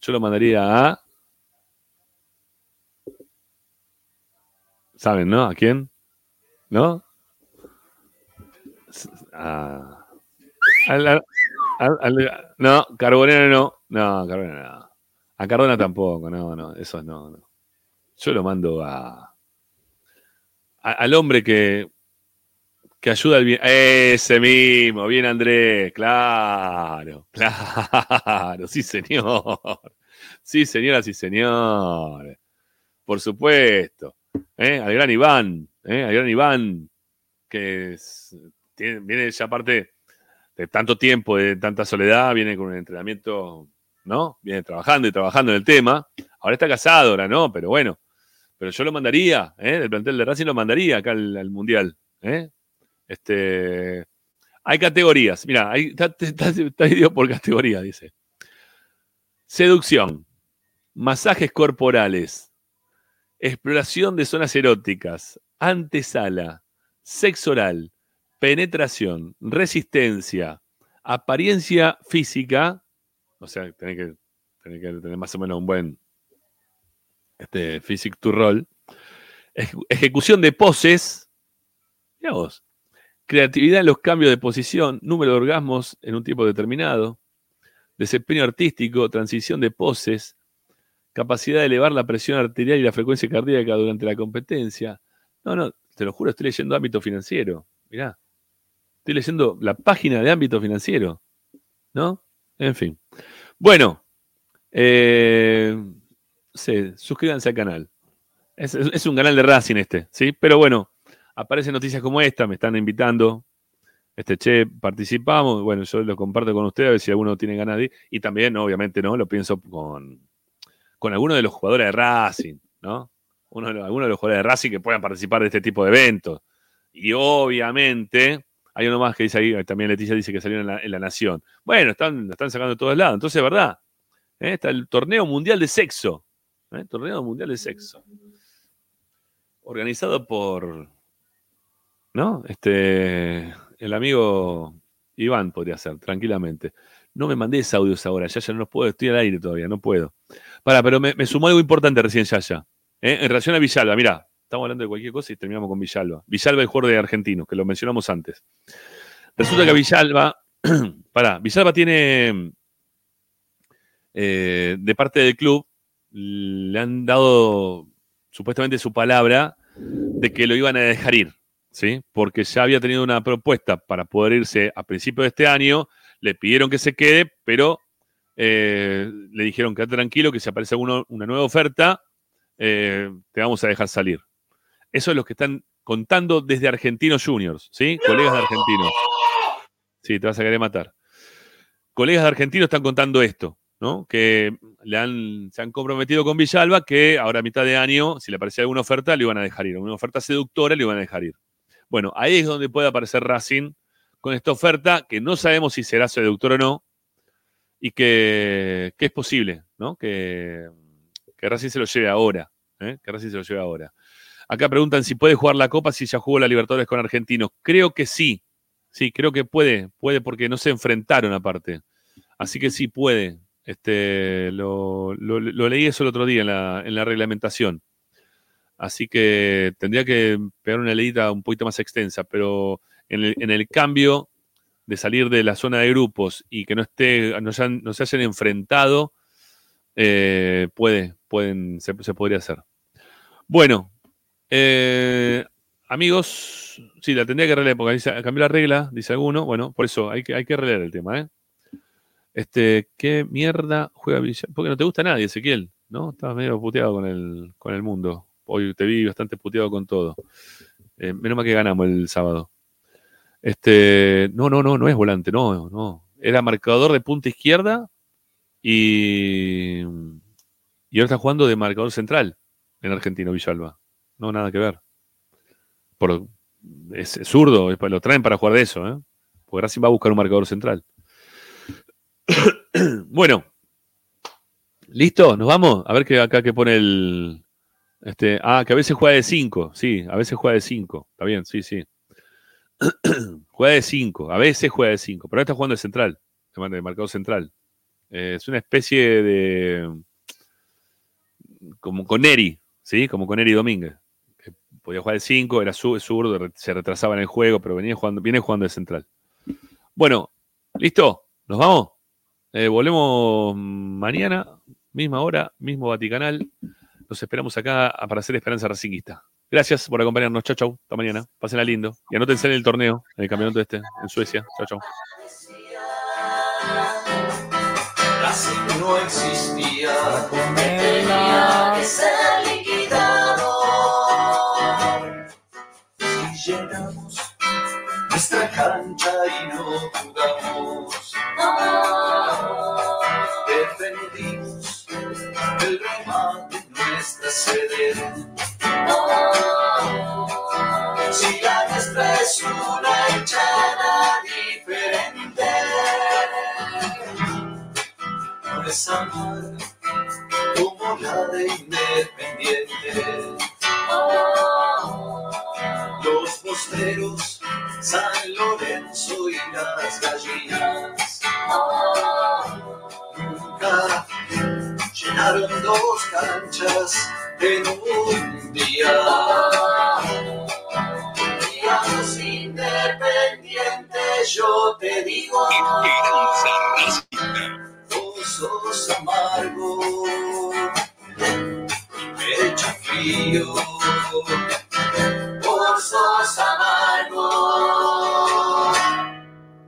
Yo lo mandaría a. ¿Saben, no? ¿A quién? ¿No? A. no, Carbonero no. No, Carbonero no. A Cardona tampoco, no, no, eso no, no. Yo lo mando a, al hombre que, que ayuda al bien. Ese mismo, bien Andrés, claro, claro, sí señor. Sí, señoras y señores. Por supuesto. ¿eh? Al gran Iván, ¿eh? al gran Iván, que viene ya aparte de tanto tiempo, de tanta soledad, viene con un entrenamiento, ¿no? Viene trabajando y trabajando en el tema. Ahora está casado, ahora no, pero bueno. Pero yo lo mandaría, ¿eh? Del plantel de Racing lo mandaría acá al, al Mundial. ¿eh? Este, hay categorías. Mira, está, está- dividido por categorías, dice. Seducción, masajes corporales, exploración de zonas eróticas, antesala, sexo oral, penetración, resistencia, apariencia física, o sea, tenés que, tener más o menos un buen este, physic to roll, Eje- ejecución de poses, vos, creatividad en los cambios de posición, número de orgasmos en un tiempo determinado, desempeño artístico, transición de poses, capacidad de elevar la presión arterial y la frecuencia cardíaca durante la competencia. No, no, te lo juro, estoy leyendo ámbito financiero. Mirá, estoy leyendo la página de ámbito financiero. ¿No? En fin. Bueno, eh, sé, suscríbanse al canal. Es, un canal de Racing este, ¿sí? Pero bueno, aparecen noticias como esta, me están invitando. Este, che, participamos. Bueno, yo lo comparto con ustedes a ver si alguno tiene ganas de ir. Y también, obviamente, ¿no? Lo pienso con, con alguno de los jugadores de Racing, ¿no? Uno de algunos de los jugadores de Racing que puedan participar de este tipo de eventos. Y obviamente, hay uno más que dice ahí, también Leticia dice que salió en la, Nación. Bueno, están, están sacando de todos lados. Entonces, ¿verdad? ¿Eh? Está el torneo mundial de sexo. ¿eh? Torneo mundial de sexo. Organizado por, ¿no? Este, el amigo Iván podría ser, tranquilamente. No me mandés audios ahora, ya ya no los puedo, estoy al aire todavía, no puedo. Para, pero me, me sumó algo importante recién, Yaya. ¿eh? En relación a Villalba, mirá, estamos hablando de cualquier cosa y terminamos con Villalba. Villalba, el jugador de argentino, que lo mencionamos antes. Resulta que Villalba, pará, Villalba tiene, eh, de parte del club, le han dado supuestamente su palabra de que lo iban a dejar ir, ¿sí? Porque ya había tenido una propuesta para poder irse a principios de este año, le pidieron que se quede, pero eh, le dijeron quédate tranquilo, que si aparece alguno- una nueva oferta, eh, te vamos a dejar salir. Eso es lo que están contando desde Argentinos Juniors, ¿sí? Colegas de Argentinos. Sí, te vas a querer matar. Colegas de Argentinos están contando esto, ¿no? Que le han, se han comprometido con Villalba que ahora a mitad de año, si le aparecía alguna oferta, le iban a dejar ir. Una oferta seductora le iban a dejar ir. Bueno, ahí es donde puede aparecer Racing con esta oferta, que no sabemos si será seductora o no, y que, que es posible, ¿no? Que, Que Racing se lo lleve ahora. ¿eh? Que Racing se lo lleve ahora. Acá preguntan si puede jugar la Copa si ya jugó la Libertadores con Argentinos. Creo que sí. Sí, creo que puede. Puede porque no se enfrentaron aparte. Así que sí puede. Este, lo, lo- leí eso el otro día en la, en la reglamentación. Así que tendría que pegar una leída un poquito más extensa, pero en el, en el cambio de salir de la zona de grupos y que no esté, no no se hayan enfrentado, eh, puede, pueden, se, se podría hacer. Bueno, eh, amigos, sí, la tendría que releer porque dice, cambió la regla, dice alguno. Bueno, por eso hay que, hay que releer el tema, ¿eh? Este, ¿qué mierda juega Villa? Porque no te gusta nadie, Ezequiel, ¿no? Estabas medio puteado con el, con el mundo. Hoy te vi bastante puteado con todo. Eh, menos mal que ganamos el sábado. Este, no, no, no, no es volante, no, no. Era marcador de punta izquierda y, y ahora está jugando de marcador central en Argentino Villalba. No, nada que ver. Por, es, es zurdo, lo traen para jugar de eso, ¿eh? Porque Racing va a buscar un marcador central. bueno, ¿listo? ¿Nos vamos? A ver que acá que pone el. Este, ah, que a veces juega de 5. Sí, a veces juega de 5. Está bien, sí, sí. juega de 5. A veces juega de 5. Pero ahora está jugando de central. De mar- de marcador central. Eh, es una especie de. Como con Neri, ¿sí? Como con Neri Domínguez. Podía jugar de 5, era zu- zurdo, se retrasaba en el juego, pero venía jugando, viene jugando de central. Bueno, ¿listo? ¿Nos vamos? Eh, volvemos mañana, misma hora, mismo Vaticanal. Los esperamos acá para hacer Esperanza Racinguista. Gracias por acompañarnos. Chau, chau. Hasta mañana. Pásenla lindo. Y anótense en el torneo, en el campeonato este, en Suecia. Chau. Racing no existía, nuestra cancha y no jugamos, defendimos el remate nuestra sede. Si la nuestra es una hinchada diferente no es amar como la de Independiente. Los posteros, San Lorenzo y las gallinas nunca llenaron dos canchas en un día. Los independientes yo te digo. Vos sos amargo echa frío sosos amargos.